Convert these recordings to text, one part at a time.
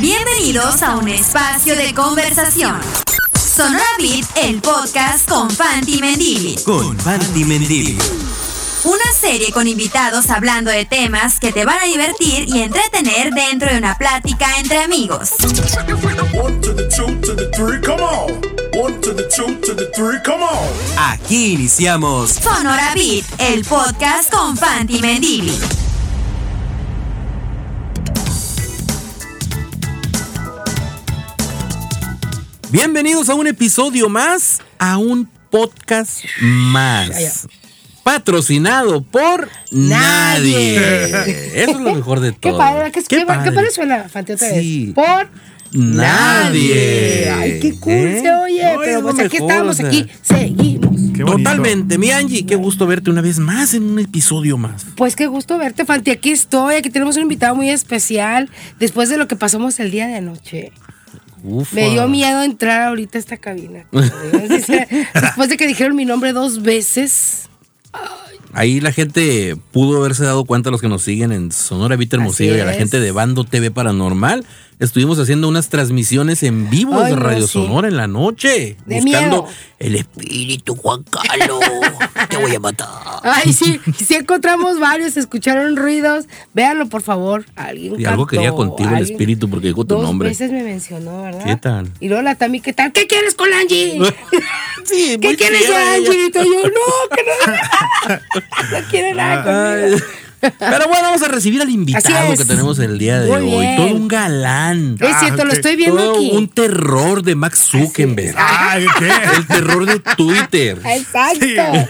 Bienvenidos a un espacio de conversación. Sonora Beat, el podcast con Fanti Mendili. Con Fanti Mendili. Una serie con invitados hablando de temas que te van a divertir y entretener dentro de una plática entre amigos. One to the two to the three, come on. One to the two to the three, come on. Aquí iniciamos. Sonora Beat, el podcast con Fanti Mendili. Bienvenidos a un episodio más, a un podcast más. Patrocinado por nadie. Nadie. Eso es lo mejor de todo. Qué padre, qué, qué, padre. qué padre suena, Fante, otra Sí. vez. Por Nadie. Ay, qué cool ¿Eh? se oye. No, pero pues aquí estamos, o sea. aquí seguimos. Totalmente, mi Angie, qué gusto verte una vez más en un episodio más. Pues qué gusto verte, Fanti. Aquí estoy. Aquí tenemos un invitado muy especial. Después de lo que pasamos el día de anoche. Ufa. Me dio miedo entrar ahorita a esta cabina. Después de que dijeron mi nombre dos veces. Ahí la gente pudo haberse dado cuenta, los que nos siguen en Sonora Vita Hermosillo y a la gente de Bando TV Paranormal. Estuvimos haciendo unas transmisiones en vivo Ay, de no, Radio sí. Sonora en la noche. De buscando miedo. el espíritu Juan Carlos. Te voy a matar. Ay, sí, sí encontramos varios, escucharon ruidos. Véanlo, por favor. Alguien Y algo quería contigo el alguien- espíritu porque dijo tu Dos nombre. veces me mencionó, ¿verdad? ¿Qué tal? Y luego la Tami, ¿qué tal? ¿Qué quieres con Angie? Sí, ¿Qué quieres ella. Angie? Y yo, no, que no. no quiere nada conmigo. Pero bueno, vamos a recibir al invitado que tenemos el día de Muy hoy. bien. Todo un galán. Es cierto, lo ok. estoy viendo Todo aquí. un terror de Max Zuckerberg. Ay, ¿qué? El terror de Twitter. Exacto.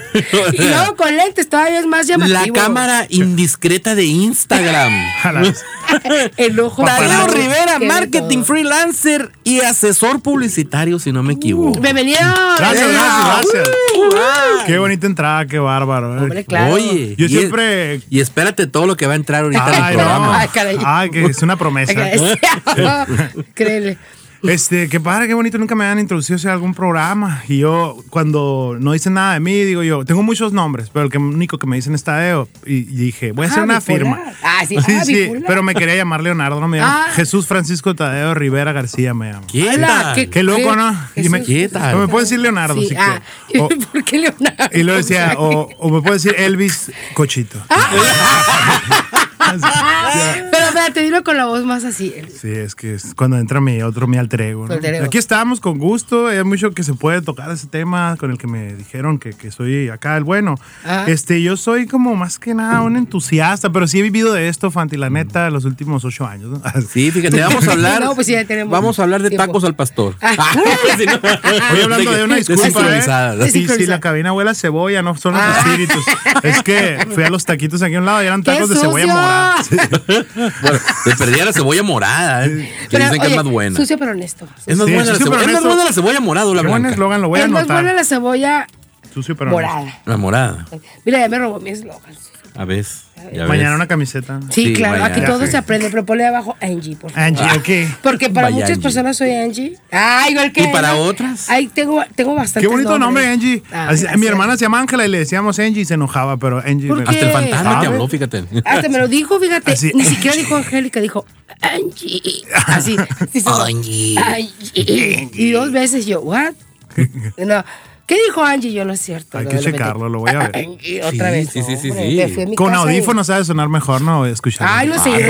Y luego con lentes todavía es más llamativo. La cámara indiscreta de Instagram. A la- El ojo. Tadeo. Rivera, marketing todo. freelancer y asesor publicitario, si no me equivoco. Bienvenido. Gracias, Eh, gracias, gracias. uh, Qué bonita entrada, qué bárbaro. eh. Hombre, claro. Oye, Yo y siempre- es- y espérate todo lo que va a entrar ahorita en el Ay, programa. no. Ay, caray. Ay, que es una promesa. Créele. Este, qué padre, qué bonito. Nunca me han introducido a algún programa. Y yo, cuando no dicen nada de mí, digo yo, tengo muchos nombres, pero el que, único que me dicen es Tadeo. Y, y dije, voy a hacer Ah, una bipolar. firma. Ah, sí, sí, ah, sí, pero me quería llamar Leonardo, no me llamo. Ah. Jesús Francisco Tadeo Rivera García me llamo. ¿Qué Hola, tal? qué- Qué loco, ¿no? Y me, Jesús. ¿Qué tal? o me puedo decir Leonardo, Sí, si ah. O- ¿Por qué Leonardo? Y lo decía, o, o me puedo decir Elvis Cochito. Pero espérate, dilo con la voz más así. Sí, es que es cuando entra mi otro, mi alter ego. ¿no? Tu alter ego. Aquí estamos con gusto. Hay mucho que se puede tocar ese tema con el que me dijeron que, que soy acá el bueno. Ah. Este, yo soy como más que nada un entusiasta, pero sí he vivido de esto, Fanti, la neta, los últimos ocho años. ¿no? Sí, fíjate, vamos a hablar. No, pues sí, ya tenemos vamos a hablar de tiempo. tacos al pastor. Ah. Sí, no. Oye, hablando de una disculpa. ¿eh? Si, si la cabina huele a cebolla, no son los Ah. espíritus. Es que fui a los taquitos aquí a un lado y eran ¡Qué tacos de cebolla morada. Bueno, te perdía la cebolla morada, ¿eh? que Pero, dicen que es más buena. Sucio pero honesto. Es más Sí, buena la cebolla. Es más buena la cebolla morada la blanca. eslogan, lo voy a es más anotar. buena la cebolla Sucio, pero honesto. morada. La morada. Mira, ya me robó mi eslogan. A ver. Ya Mañana ves. una camiseta. Sí, Sí, claro, mañana. aquí todo Sí. se aprende, pero ponle abajo Angie, por favor. Angie, ok. Porque para Vaya muchas Angie. personas soy Angie. Ay, igual que ¿Y para otras? Ay, tengo, tengo bastante. Qué bonito nombre, Angie. Ah, Así- mi hermana se llama Ángela y le decíamos Angie y se enojaba, pero Angie. ¿Por me- qué? Hasta el fantasma te ¿Sabe? habló, fíjate. Hasta me lo dijo, fíjate. Así. Ni siquiera dijo Angélica, dijo Angie. Así. Angie. Angie. Y dos veces yo, ¿what? No. ¿Qué dijo Angie? Yo no es cierto. Hay que metí. checarlo, lo voy a ver. Angie, otra Sí, vez. sí, sí, sí, Con casa y- audífonos sabe sonar mejor, ¿no? Escuchar. Ay, no sé, Ah,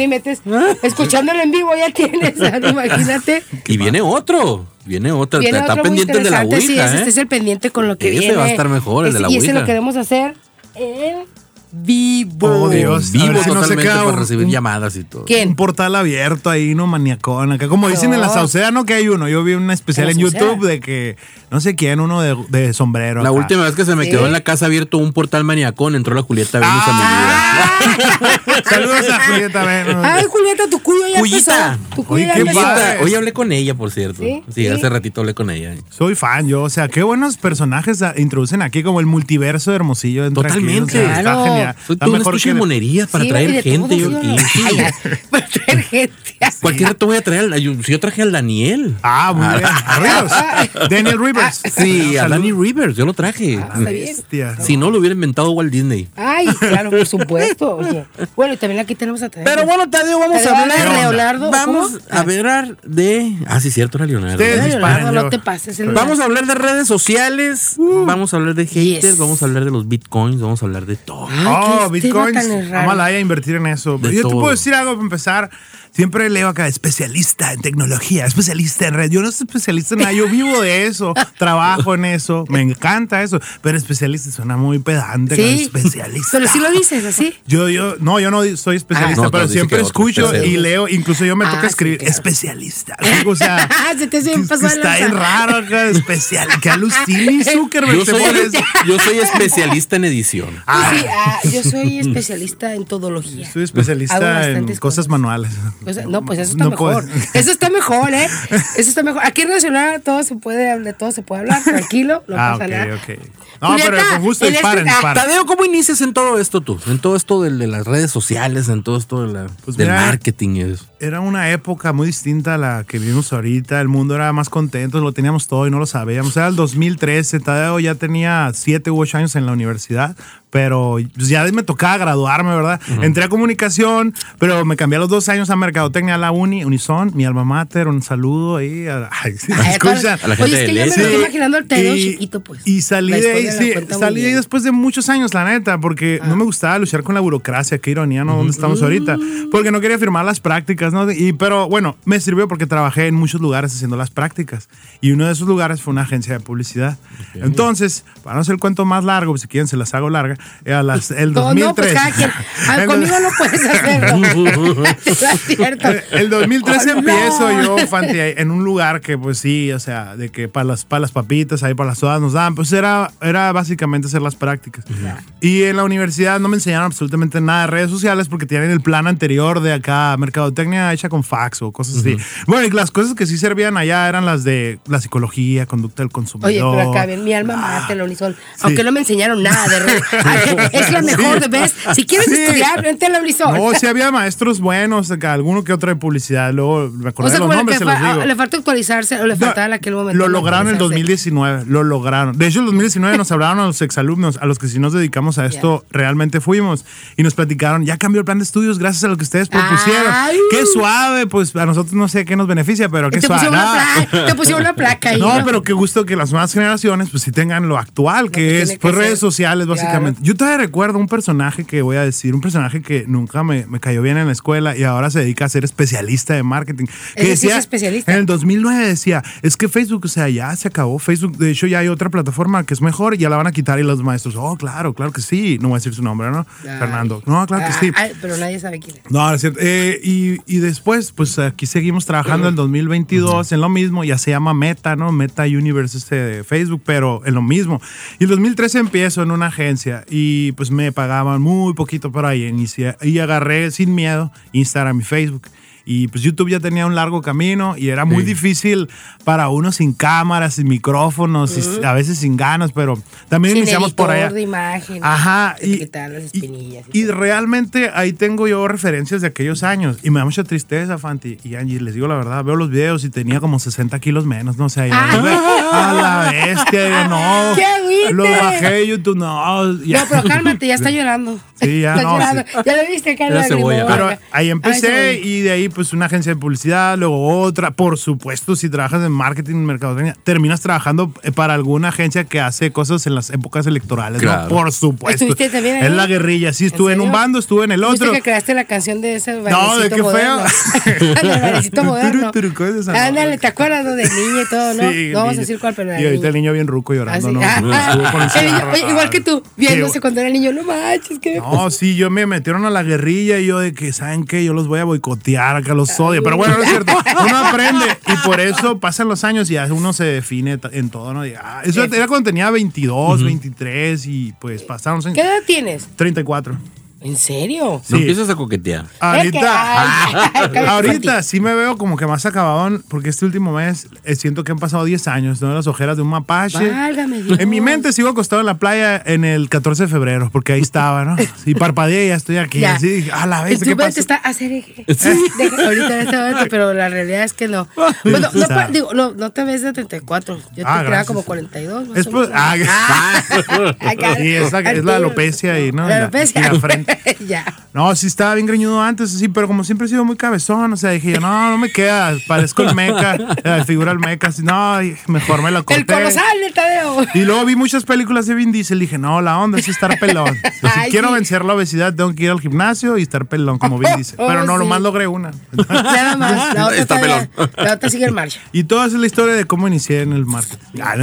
y metes. Escuchándolo en vivo ya tienes, imagínate. Y viene otro. Viene otro. Viene Está otro muy pendiente de la sí, Ouija, ese- ¿eh? este es el pendiente con lo que Ese viene. va a estar mejor, el de la Ese- Y ese Ouija. lo queremos hacer en vivo. Oh, Dios. Vivo si no se totalmente queda para un- recibir un- llamadas y todo. Un ¿Quién? portal abierto ahí, no maniacón. Acá, como dicen en la No. Sauceda, ¿no? Que hay uno. Yo vi un especial ¿En? YouTube de que no sé quién, uno de, de sombrero. La acá. última vez que se me Sí. quedó en la casa abierto un portal maniacón, entró la Julieta Venus Ah. a mi vida. Saludos a Julieta Venus. Ay, Julieta, tu cuyo ya Cuyita. Tu cuyo Oye, qué padre. Hoy hablé con ella, por cierto. ¿Sí? Sí, ¿Sí? hace ratito hablé con ella. Soy fan, yo. O sea, qué buenos personajes ah, introducen aquí, como el multiverso de Hermosillo. aquí, Totalmente. o sea, está genial. Soy Está toda mejor estuche que- de monerías para Sí, traer gente. yo Para traer gente. Cualquier rato voy a traer, si yo traje al Daniel. Ah, muy bien. Rivers. Daniel Rivers. Sí, a. Danny Rivers, yo lo traje. Ah, está bien. Bestia. Si no, lo hubiera inventado Walt Disney. Ay, claro, por supuesto. Bueno, y también aquí tenemos a Tadeo. Pero bueno, Tadeo, vamos Tadeo a hablar. Leonardo, Vamos ¿cómo? a hablar de. Ah, sí, cierto, era Leonardo. Leonardo, no te pases. el- Vamos a hablar de redes sociales, vamos a hablar de haters, Yes. vamos a hablar de los bitcoins, vamos a hablar de todo. Ay, Oh, bitcoins. tan raro. Vamos a invertir en eso. De Yo te todo. puedo decir algo para empezar. Siempre leo acá, especialista en tecnología, especialista en red. Yo no soy especialista en nada, yo vivo de eso, trabajo en eso, me encanta eso. Pero especialista suena muy pedante. como Sí. Especialista. Pero si lo dices así. Yo, yo, no, yo no soy especialista, Ah, no, pero siempre otro, escucho y leo. Incluso yo me Ah, toca sí, escribir claro. especialista. O sea, Se te que- pasado que está bien raro acá, especial. Que alucine Zuckerberg. Yo soy, yo soy especialista en edición. Ah, Sí, ah, yo soy especialista en todología. soy especialista en cosas. manuales. O sea, no, pues eso está No mejor. puedes. Eso está mejor, ¿eh? Eso está mejor. Aquí en Nacional todo se puede hablar, todo se puede hablar, tranquilo, no Ah, pasa ok, nada. ok. No, Julieta, pero con gusto en este- disparen, ah, disparen. Tadeo, ¿cómo inicias en todo esto tú? En todo esto de, de las redes sociales, en todo esto de la- Pues del mira, marketing y eso. Era una época muy distinta a la que vivimos ahorita. El mundo era más contento, lo teníamos todo y no lo sabíamos. Era el 2013. Tadeo ya tenía 7 u 8 años en la universidad, pero ya me tocaba graduarme, ¿verdad? Entré a comunicación, pero me cambié a los dos años a mercadotecnia a la uni, Unison, mi alma mater. Un saludo ahí. a- Ay, sí, me Ay, escuchan. A la gente Oye, es que de yo me estoy imaginando al Tadeo Y- chiquito, pues. Y salí de ahí, sí, salí de ahí después de muchos años, la neta, porque no me gustaba luchar con la burocracia, qué ironía, ¿no? ¿Dónde estamos ahorita? Porque no quería firmar las prácticas, ¿no? Y, pero bueno, me sirvió porque trabajé en muchos lugares haciendo las prácticas. Y uno de esos lugares fue una agencia de publicidad. Entonces, para no hacer el cuento más largo, si quieren se las hago larga, eh, a las, el No, 2003. no, pues cada quien. Ah, El- conmigo no puedes hacerlo. No es cierto. Eh, El 2013 Oh, no. empiezo yo, Fanti, en un lugar que, pues sí, o sea, de que para las, para las papitas, ahí para las sodas nos daban, pues era, era básicamente hacer las prácticas. Y en la universidad no me enseñaron absolutamente nada de redes sociales porque tienen el plan anterior de acá, mercadotecnia hecha con fax o cosas así. Bueno, y las cosas que sí servían allá eran las de la psicología, conducta del consumidor. Oye, pero acá mi alma mate, la Unison. Sí. Aunque no me enseñaron nada de red. Es la mejor Sí. de vez. Si quieres Sí. estudiar, vente a la Unison. No, sí había maestros buenos, acá, alguno que otro de publicidad, luego me acordé o sea, de los nombres, que se los fa- digo. le falta actualizarse o le faltaba en aquel momento. Lo lograron en el actualizarse. 2019, lo lograron. De hecho, el 2019 nos hablaron a los exalumnos, a los que si nos dedicamos a esto, realmente fuimos. Y nos platicaron, ya cambió el plan de estudios gracias a lo que ustedes propusieron. Ay. Qué suave, pues a nosotros no sé qué nos beneficia, pero qué Te suave. pusieron, una No. placa, te pusieron una placa ahí. No, pero qué gusto que las nuevas generaciones pues sí tengan lo actual, que es que pues, redes sociales Claro. básicamente. Yo todavía recuerdo un personaje que voy a decir, un personaje que nunca me, me cayó bien en la escuela y ahora se dedica a ser especialista de marketing. Que sí es especialista. En el 2009 decía, es que Facebook, o sea, ya se acabó Facebook, de hecho ya hay otra plataforma que es mejor y ya la van a quitar y los maestros, oh, claro, claro que sí, no voy a decir su nombre, ¿no? Ay. Fernando. No, claro que sí. Ay, pero nadie sabe quién es. No, no es cierto. Eh, y, y después, pues aquí seguimos trabajando en 2022 en lo mismo. Ya se llama Meta, ¿no? Meta Universe este de Facebook, pero en lo mismo. Y el 2013 empiezo en una agencia y pues me pagaban muy poquito por ahí. Y agarré sin miedo Instagram y Facebook. Y pues YouTube ya tenía un largo camino y era muy difícil para uno sin cámaras, sin micrófonos, y a veces sin ganas, pero también Sin iniciamos por allá. de imagen. Ajá. quitar las. Y, y realmente ahí tengo yo referencias de aquellos años. Y me da mucha tristeza, Fanti. Y Angie, les digo la verdad, veo los videos y tenía como 60 kilos menos, no sé. Ah. A la bestia, no. ¡Qué agüite! Lo bajé de YouTube, no. ya. No, pero cálmate, ya está llorando. Sí, ya, Está no, llorando. sí. Ya lo viste, lagrimona. Pero ahí empecé y de ahí pues una agencia de publicidad, luego otra. Por supuesto, si trabajas en marketing, mercadotecnia, terminas trabajando eh, para alguna agencia que hace cosas en las épocas electorales, Claro. ¿no? Por supuesto. ¿Estuviste también ahí? En la guerrilla, sí, estuve en, un bando, estuve en el ¿Viste otro. que creaste la canción de ese No, de qué moderno? feo. moderno. Turu, turu, ¿cómo es. Ándale, ¿te acuerdas del niño y todo, no? Sí, no vamos a decir cuál, pero Y ahorita el niño. niño bien ruco llorando, Ah, sí. ¿no? Ah, Oye, igual que tú, viéndose Qué- cuando era niño, no manches, que No, sí, yo me metieron a la guerrilla y yo de que, ¿saben qué? Yo los voy a boicotear, acá los odio. Pero bueno, no es cierto. Uno aprende y por eso pasan los años y ya uno se define en todo, ¿no? Y, ah, eso era cuando tenía 22, 23 y pues pasaron los años. ¿Qué edad tienes? 34. ¿En serio? No Sí. empieces a coquetear. Ahorita, Ay, ahorita sí me veo como que más acabadón, porque este último mes eh, siento que han pasado 10 años, ¿no? Las ojeras de un mapache. Válgame Dios. En mi mente sigo acostado en la playa en el 14 de febrero, porque ahí estaba, ¿no? Y parpadeé y ya estoy aquí. Ya. Así, dije, a la En vez, tu ¿qué mente está hacer eje. Deja- ahorita en este momento, pero la realidad es que no. Bueno, no, pa- digo, no, no te ves de 34. Yo te Ah, creaba gracias. como 42. más Es pues- menos. ah, Acá- Sí, es la- es la alopecia ahí, ¿no? La La- alopecia. y la frente. ya. No, sí estaba bien greñudo antes, sí, pero como siempre he sido muy cabezón, o sea, dije yo, no, no me queda, parezco el meca, la figura del meca, así, no, mejor me lo corté. El colosal del Tadeo. Y luego vi muchas películas de Vin Diesel y dije, no, la onda es estar pelón. Si Ay, quiero sí. vencer la obesidad, tengo que ir al gimnasio y estar pelón como Vin Diesel. Oh, Pero no, sí. nomás logré una. Nada más. La otra, Está todavía- pelón. la otra sigue en marcha. Y toda esa es la historia de cómo inicié en el marketing. Ah,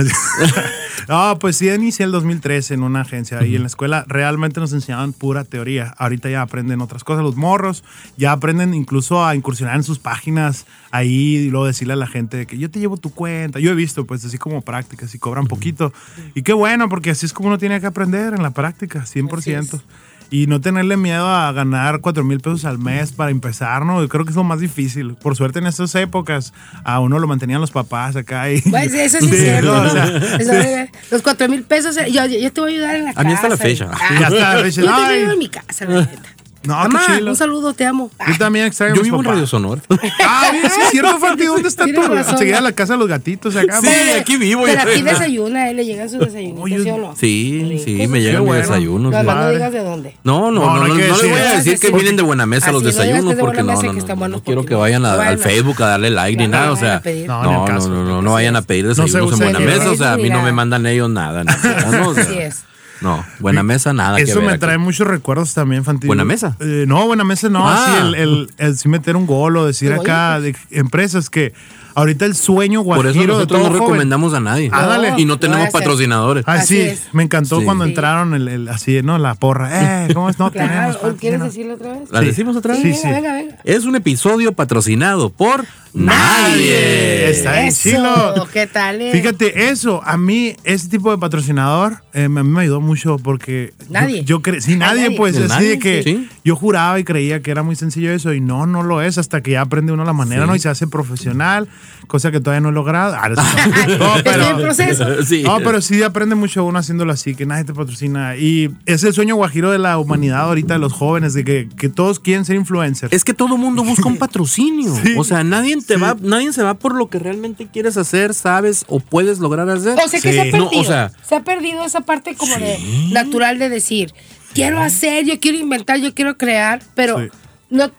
no, pues sí, inicié el 2013 en una agencia y en la escuela realmente nos enseñaban pura teoría. Ahorita ya aprenden otras cosas. Los morros ya aprenden incluso a incursionar en sus páginas ahí y luego decirle a la gente que yo te llevo tu cuenta. Yo he visto, pues así como prácticas y cobran poquito. Y qué bueno, porque así es como uno tiene que aprender en la práctica, 100%. Y no tenerle miedo a ganar 4 mil pesos al mes para empezar, ¿no? Yo creo que es lo más difícil. Por suerte en estas épocas a uno lo mantenían los papás acá. Y, Pues eso sí es Sí, cierto. no, o sea, Eso, los cuatro mil pesos, yo, yo te voy a ayudar en la casa. A mí hasta la fecha. Ah, Y hasta la fecha, Yo te ay. ayudo en mi casa, la neta. No, qué Mamá, chilo. un saludo, te amo. Yo también extraño a Yo mis vivo en papás. Radio Sonora. Ah, bien, sí es cierto, Fanti. ¿Dónde está Tienes tu? razón. Seguida a la casa de los gatitos acá. Sí, aquí vivo. Pero aquí desayuna, él le llegan sus desayunitos, Oye, ¿sí o no? Sí, sí, me llegan mis bueno. desayunos. No, no, digas de dónde. No, no, No, no, no hay le decir. voy a decir que Porque- vienen de buena mesa Así, los no digas que es desayunos de porque buena no, mesa no, que no, quiero porque que vayan a- al a- Facebook a darle like ni no nada, o vayan sea, a pedir. No, no, ni al no, caso. no, no, no vayan a pedir se desayunos en buena ni mesa, o sea, a mí no nada. me mandan ellos nada, no, no, o sea, Así es. No, buena mesa nada que Eso ver me aquí. trae muchos recuerdos también, Fanti. ¿Buena mesa? Eh, no, buena mesa no. Ah. Sí, el, el, el sí meter un gol o decir acá de empresas que ahorita el sueño Por guajiro eso de nosotros todo no joven- recomendamos a nadie. Ándale. Y no tenemos patrocinadores. Ah, Así sí, es. me encantó Sí. cuando Sí. entraron el, el- así, ¿no? La porra. Eh, ¿cómo es? No tenemos. Claro, ¿quieres decirlo otra vez? ¿La Sí. decimos otra vez? Sí, venga, sí. venga, venga. Es un episodio patrocinado por nadie. Está bien Eso, chilo. ¿qué tal? eh? Fíjate, eso, a mí, ese tipo de patrocinador, eh, a mí me ayudó mucho porque. Nadie. Yo, yo cre- sí, Ah, nadie, nadie. pues, ¿De así nadie? de que Sí. yo juraba y creía que era muy sencillo eso, y no, no lo es, hasta que ya aprende uno la manera, Sí. ¿no? Y se hace profesional, cosa que todavía no he logrado. Ah, no, no, Estoy en proceso. Sí. no, pero sí aprende mucho uno haciéndolo así, que nadie te patrocina. Y es el sueño guajiro de la humanidad ahorita, de los jóvenes, de que, que todos quieren ser influencers. Es que todo mundo busca un patrocinio. Sí. O sea, nadie te Sí. va, nadie se va por lo que realmente quieres hacer, sabes o puedes lograr hacer. O sea que Sí. se ha No, perdido. o sea- se ha perdido esa parte como de natural de decir, quiero hacer, yo quiero inventar, yo quiero crear, pero Sí. no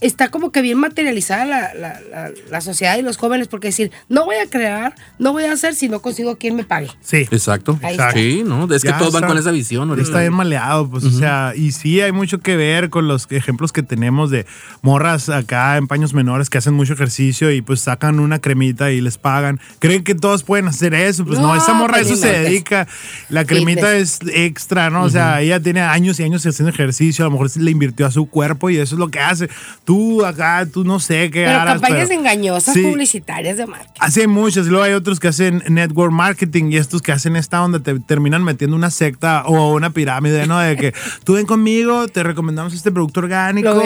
está como que bien materializada la, la- la- la sociedad y los jóvenes porque decir, no voy a crear, no voy a hacer si no consigo quien me pague. Sí. Exacto. Sí, ¿no? Es que Ya todos van con esa visión ahorita. Está bien maleado, pues, o sea, y sí hay mucho que ver con los ejemplos que tenemos de morras acá en paños menores que hacen mucho ejercicio y pues sacan una cremita y les pagan. Creen que todos pueden hacer eso, pues no, No, esa morra a eso se dedica. La cremita es extra, ¿no? O sea, ella tiene años y años haciendo ejercicio, a lo mejor le invirtió a su cuerpo y eso es lo que hace. Tú acá, tú no sé qué Pero harás, campañas pero- engañosas Sí. publicitarias de marketing. Hay muchas, luego hay otros que hacen network marketing y estos que hacen esta donde te terminan metiendo una secta o una pirámide, ¿no? De que tú ven conmigo, te recomendamos este producto orgánico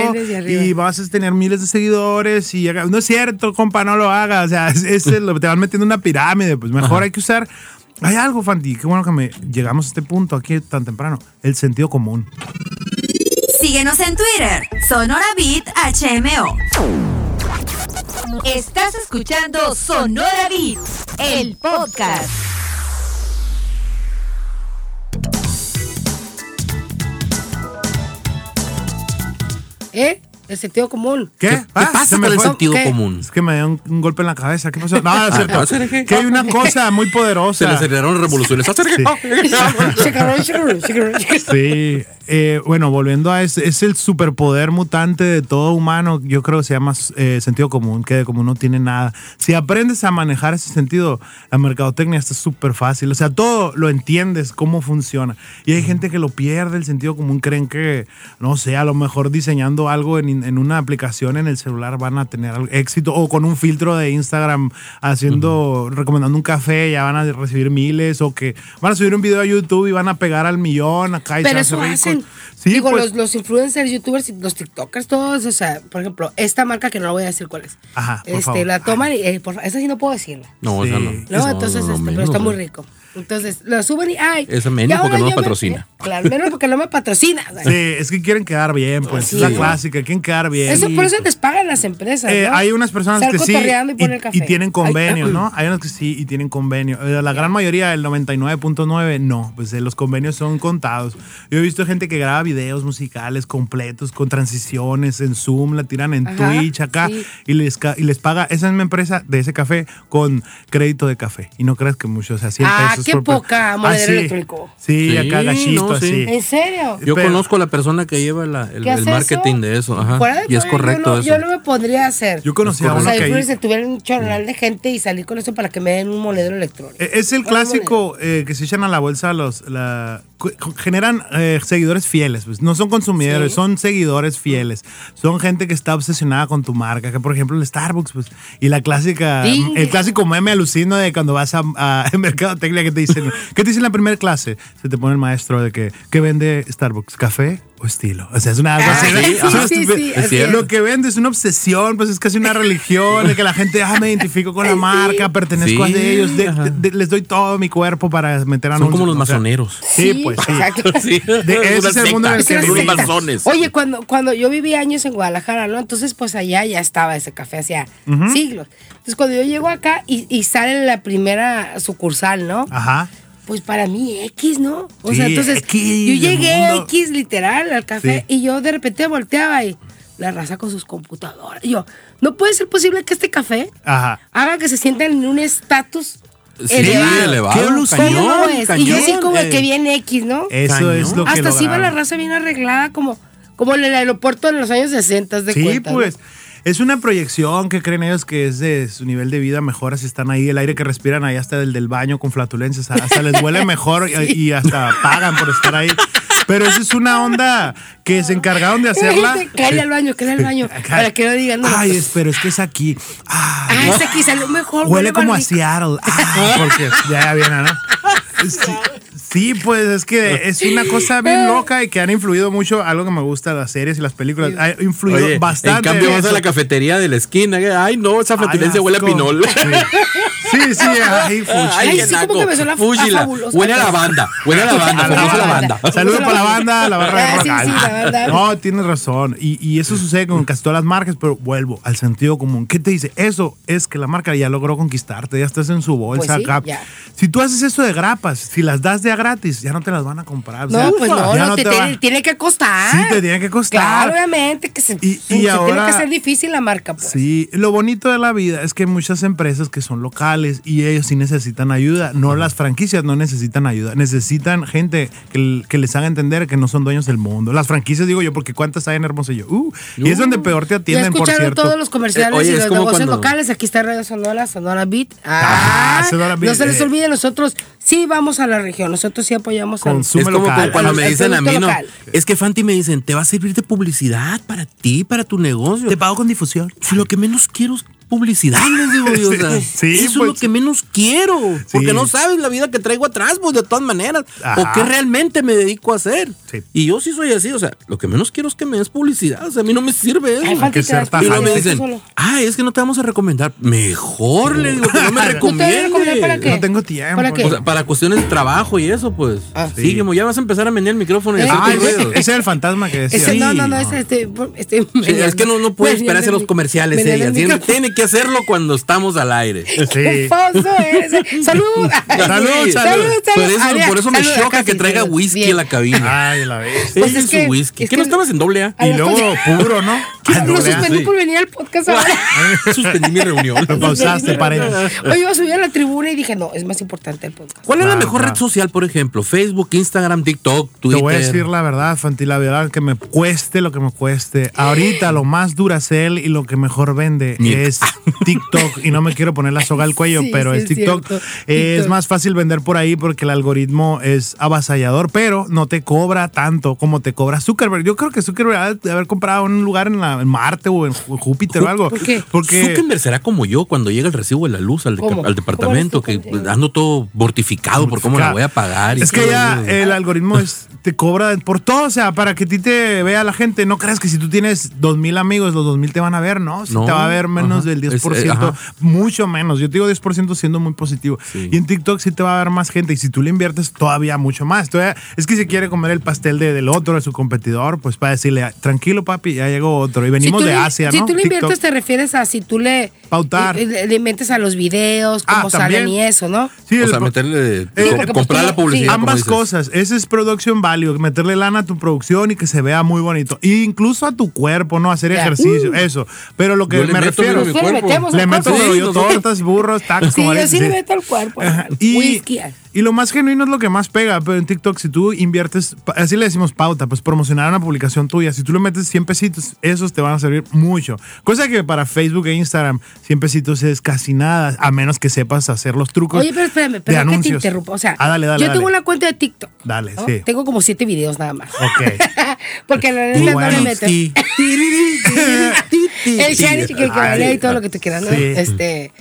y vas a tener miles de seguidores y no es cierto, compa, no lo hagas, o sea, es, es el- te van metiendo una pirámide, pues mejor hay que usar hay algo, Fanti, qué bueno que me llegamos a este punto aquí tan temprano, el sentido común. Síguenos en Twitter, Sonora HMO. Estás escuchando Sonora Beat, el podcast. ¿Eh? El sentido común. ¿Qué? ¿Qué, qué Ah, pasa se me con el sentido ¿Qué? común? Es que me dio un, un golpe en la cabeza. ¿Qué pasó? No, es cierto. Ah, ¿será qué? que hay una cosa muy Se poderosa. le aceleraron revoluciones. Sí, eh, bueno, volviendo a ese, es el superpoder mutante de todo humano, yo creo que se llama eh, sentido común, que de común no tiene nada. Si aprendes a manejar ese sentido, la mercadotecnia está súper fácil, o sea, todo lo entiendes, cómo funciona. Y hay gente que lo pierde el sentido común, creen que, no sé, a lo mejor diseñando algo en, en, en una aplicación en el celular van a tener éxito o con un filtro de Instagram haciendo, recomendando un café, ya van a recibir miles o que van a subir un video a YouTube y van a pegar al millón acá y Pero se eso hace rico. hacen. Sí, Digo, pues, los, los influencers, youtubers, y los tiktokers, todos, o sea, por ejemplo, esta marca que no lo voy a decir cuál es. Ajá, por este, favor. la toman y, eh, por, esa sí no puedo decirla. No, o sea, Sí. no. No, entonces, no, este, pero está muy rico. Entonces, lo suben y ay. Esa menos porque no nos me- patrocina. claro, menos porque no me patrocina. o sea. Sí, es que quieren quedar bien, pues. Sí. Es la clásica, quieren quedar bien. Eso por eso les pagan las empresas. eh, ¿no? hay unas personas Estar que sí y, y, poner el café. y tienen convenio, Ay, ¿no? Hay unas que sí y tienen convenio. Eh, La gran mayoría, el 99.9, no. Pues eh, los convenios son contados. Yo he visto gente que graba videos musicales completos con transiciones en Zoom, la tiran en Ajá, Twitch acá sí. y, les, y les paga esa misma empresa de ese café con crédito de café. Y no creas que mucho, o sea, 100 Ah, pesos. Qué poca monedero sí. electrónico. Sí, Sí, acá gachito, no, sí. así. ¿En serio? Yo Pero- conozco a la persona que lleva la- el, ¿Qué el marketing eso? de eso. Ajá. Fuera de Y es correcto yo no, eso. Yo no me podría hacer. Yo conocí a O uno sea, que ahí- influencer, tuviera un chorral de gente y salir con eso para que me den un monedero electrónico. Eh, Es el clásico eh, que se echan a la bolsa los la, generan eh, seguidores fieles, pues no son consumidores, Sí. son seguidores fieles. Son gente que está obsesionada con tu marca, que por ejemplo el Starbucks, pues y la clásica Sí. el clásico meme alucino de cuando vas a, a mercadotecnia ¿qué te dicen en la primera clase? Se te pone el maestro de que ¿qué vende Starbucks? ¿Café? O estilo. O sea, es una Ah, así, sí, sí, Es sí, sí, Es. Lo que vende es una obsesión, pues es casi una religión, de que la gente, ah, me identifico con la marca, pertenezco Sí, a ellos, de- ajá. de- de- les doy todo mi cuerpo para meter Son anuncios. como los o sea, masoneros. Sí, pues sí. exacto. Sí, De- ese es el mundo en el que son vivimos. masones. Oye, cuando, cuando yo viví años en Guadalajara, ¿no? Entonces, pues allá ya estaba ese café hacía siglos. Entonces, cuando yo llego acá y, y sale la primera sucursal, ¿no? Ajá. Pues para mí X, ¿no? O sea, entonces X yo llegué mundo. X literal al café Sí. y yo de repente volteaba y la raza con sus computadoras. Y yo, no puede ser posible que este café Ajá. haga que se sientan en un estatus Sí, elevado. elevado. Qué y yo así como eh. que viene X, ¿no? Eso Cañón. es lo que Hasta así va la raza bien arreglada como, como en el aeropuerto en los años 60 de Sí, cuenta, ¿no? Pues. Es una proyección que creen ellos que es de su nivel de vida mejora si están ahí. El aire que respiran ahí hasta el del baño con flatulencias. Hasta les huele mejor y, y hasta pagan por estar ahí. Pero eso es una onda que se encargaron de hacerla. Cállate al baño, cállate al baño. Para que no digan, no, Ay, es, pero es que es aquí. Ah, Ah, ese aquí salió mejor. Huele como a. Seattle. Ah, porque ya viene, ¿no? Sí, sí, pues es que es una cosa bien loca y que han influido mucho. Algo que me gusta las series y las películas. Ha influido Oye, bastante. En cambio, vas a la cafetería de la esquina. que, Ay, no, esa flatulencia huele a pinol. Sí, sí, sí, ay, fuchi. Ay, sí, como que me suena. Huele a lavanda. Huele a lavanda. A la famosa banda. lavanda. Saludos para la banda, la barra de Ah, rock. sí, sí, la banda. No, tienes razón. Y, y eso sucede con casi todas las marcas, pero vuelvo al sentido común. ¿Qué te dice? Eso es que la marca ya logró conquistarte, ya estás en su bolsa Pues sí, ya. Si tú haces eso de si las das de a gratis, ya no te las van a comprar. o sea, No, pues no, no, te, va- tiene, tiene que costar. Sí, te tiene que costar. Claro, obviamente, que se, Y- se- y se ahora- tiene que hacer difícil la marca, pues. Sí, lo bonito de la vida es que hay muchas empresas que son locales y ellos sí necesitan ayuda. No las franquicias no necesitan ayuda. Necesitan gente que, que les haga entender que no son dueños del mundo. Las franquicias, digo yo, porque ¿cuántas hay en Hermosillo? Uh, y es donde peor te atienden, por escucharon cierto. todos los comerciales Eh, oye, y los negocios cuando- locales. Aquí está Radio Sonora, Sonora Beat. Ah, Ah, Sonora Beat, No se les eh. olvide, nosotros sí vamos a la región. Nosotros sí apoyamos a Consume Es como local. cu- cuando me dicen a mí, no. local. Es que Fanti me dicen, te va a servir de publicidad para ti, para tu negocio. Te pago con difusión. Si lo que menos quiero es publicidad, les digo yo. o sea, Sí, eso pues. es lo que menos quiero. Porque Sí. no sabes la vida que traigo atrás, pues de todas maneras. Ajá. O qué realmente me dedico a hacer. Sí. Y yo sí soy así. O sea, lo que menos quiero es que me des publicidad. O sea, a mí no me sirve eso. Ay, Fanti, que ser tajante. y luego me dicen, ah, es que no te vamos a recomendar. Mejor le digo que no me ¿No te voy a recomiende. recomendar para qué? No tengo tiempo. ¿Para qué? O sea, para cuestiones de trabajo y eso, pues. Ah, sí, sí. como ya vas a empezar a menear el micrófono y Eh, Ah, ese, era el fantasma que decía. Ese, no, Sí, no, no, no. ese este, este Sí, es que no, no puede esperarse a los comerciales ella. Tiene, tiene que hacerlo cuando estamos al aire. Qué Sí. eres. Salud. Salud, salud. Por eso, Ah, por eso me salud, choca que traiga salud. whisky Bien. en la cabina. Ay, la vez. Pues es que- su whisky. es ¿Qué que- no estabas en doble A? Y luego puro, ¿no? Lo suspendí sí. por venir al podcast ahora. Suspendí mi reunión. Lo pausaste, paréntesis. Oye, iba a subir a la tribuna y dije, no, es más importante el podcast. ¿Cuál es la Ah, mejor ah. red social, por ejemplo? Facebook, Instagram, TikTok, Te Twitter. voy a decir la verdad, Fanti, la verdad que me cueste lo que me cueste. Ahorita lo más Duracell y lo que mejor vende es TikTok. Y no me quiero poner la soga al cuello, Sí, pero sí, es es TikTok. Es más fácil vender por ahí porque el algoritmo es avasallador, pero no te cobra tanto como te cobra Zuckerberg. Yo creo que Zuckerberg ha de haber comprado un lugar en la, en Marte o en Júpiter o algo. ¿Por qué? Porque Zuckerberg será como yo cuando llega el recibo de la luz al, al departamento, ¿Cómo eres que ando todo mortificado por cómo la voy a pagar. y Es que ya eso. el algoritmo es- te cobra por todo, o sea, para que a ti te vea la gente, no creas que si tú tienes dos mil amigos, los dos mil te van a ver, ¿no? Si No, te va a ver menos ajá. del Es, 10%, eh, mucho menos. Yo te digo 10% siendo muy positivo. Sí. Y en TikTok sí te va a ver más gente y si tú le inviertes todavía mucho más. Todavía- es que si quiere comer el pastel de- del otro, de su competidor, pues para decirle, tranquilo papi, ya llegó otro. Y venimos si de le- Asia, Si ¿no? tú le TikTok. inviertes, te refieres a si tú le. Pautar. Le, le- le inventes a los videos, Ah, cómo salen también. y eso, ¿no? Sí, o el sea, meterle, Eh, co- pues comprar la publicidad. sí. Ambas cosas. Ese es production value, meterle lana a tu producción y que se vea muy bonito. E incluso a tu cuerpo, ¿no? Hacer ejercicio, Uh. eso. Pero lo que Yo me refiero. Le metemos Le al meto yo tortas, burros, tacos, Sí, yo sí le meto al cuerpo. Y, Whisky. y lo más genuino es lo que más pega, pero en TikTok, si tú inviertes, así le decimos pauta, pues promocionar una publicación tuya, si tú le metes 100 pesitos, esos te van a servir mucho. Cosa que para Facebook e Instagram, 100 pesitos es casi nada, a menos que sepas hacer los trucos. Oye, pero espérame, de perdón que te anuncios. interrumpa. O sea, Ah, dale, dale, yo tengo dale. una cuenta de TikTok. Dale, ¿no? sí. Tengo como siete videos nada más. Ok. Porque la Y no bueno, le meto. El shiny que, que Ay, baila y todo lo que tú quieras, ¿no? sí. Este.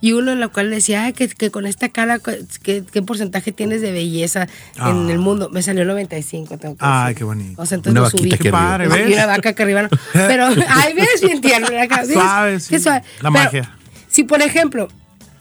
Y uno en la cual decía, ay, que, que con esta cara, ¿qué, qué porcentaje tienes de belleza en el mundo? Me salió 95, tengo que Ay, decir. qué bonito. O sea, entonces Una lo subí. Qué padre, Y una vaca que arriba no. Pero, ay, ves bien tierno. Suave, sí. Qué suave. La Pero, magia. Si, por ejemplo,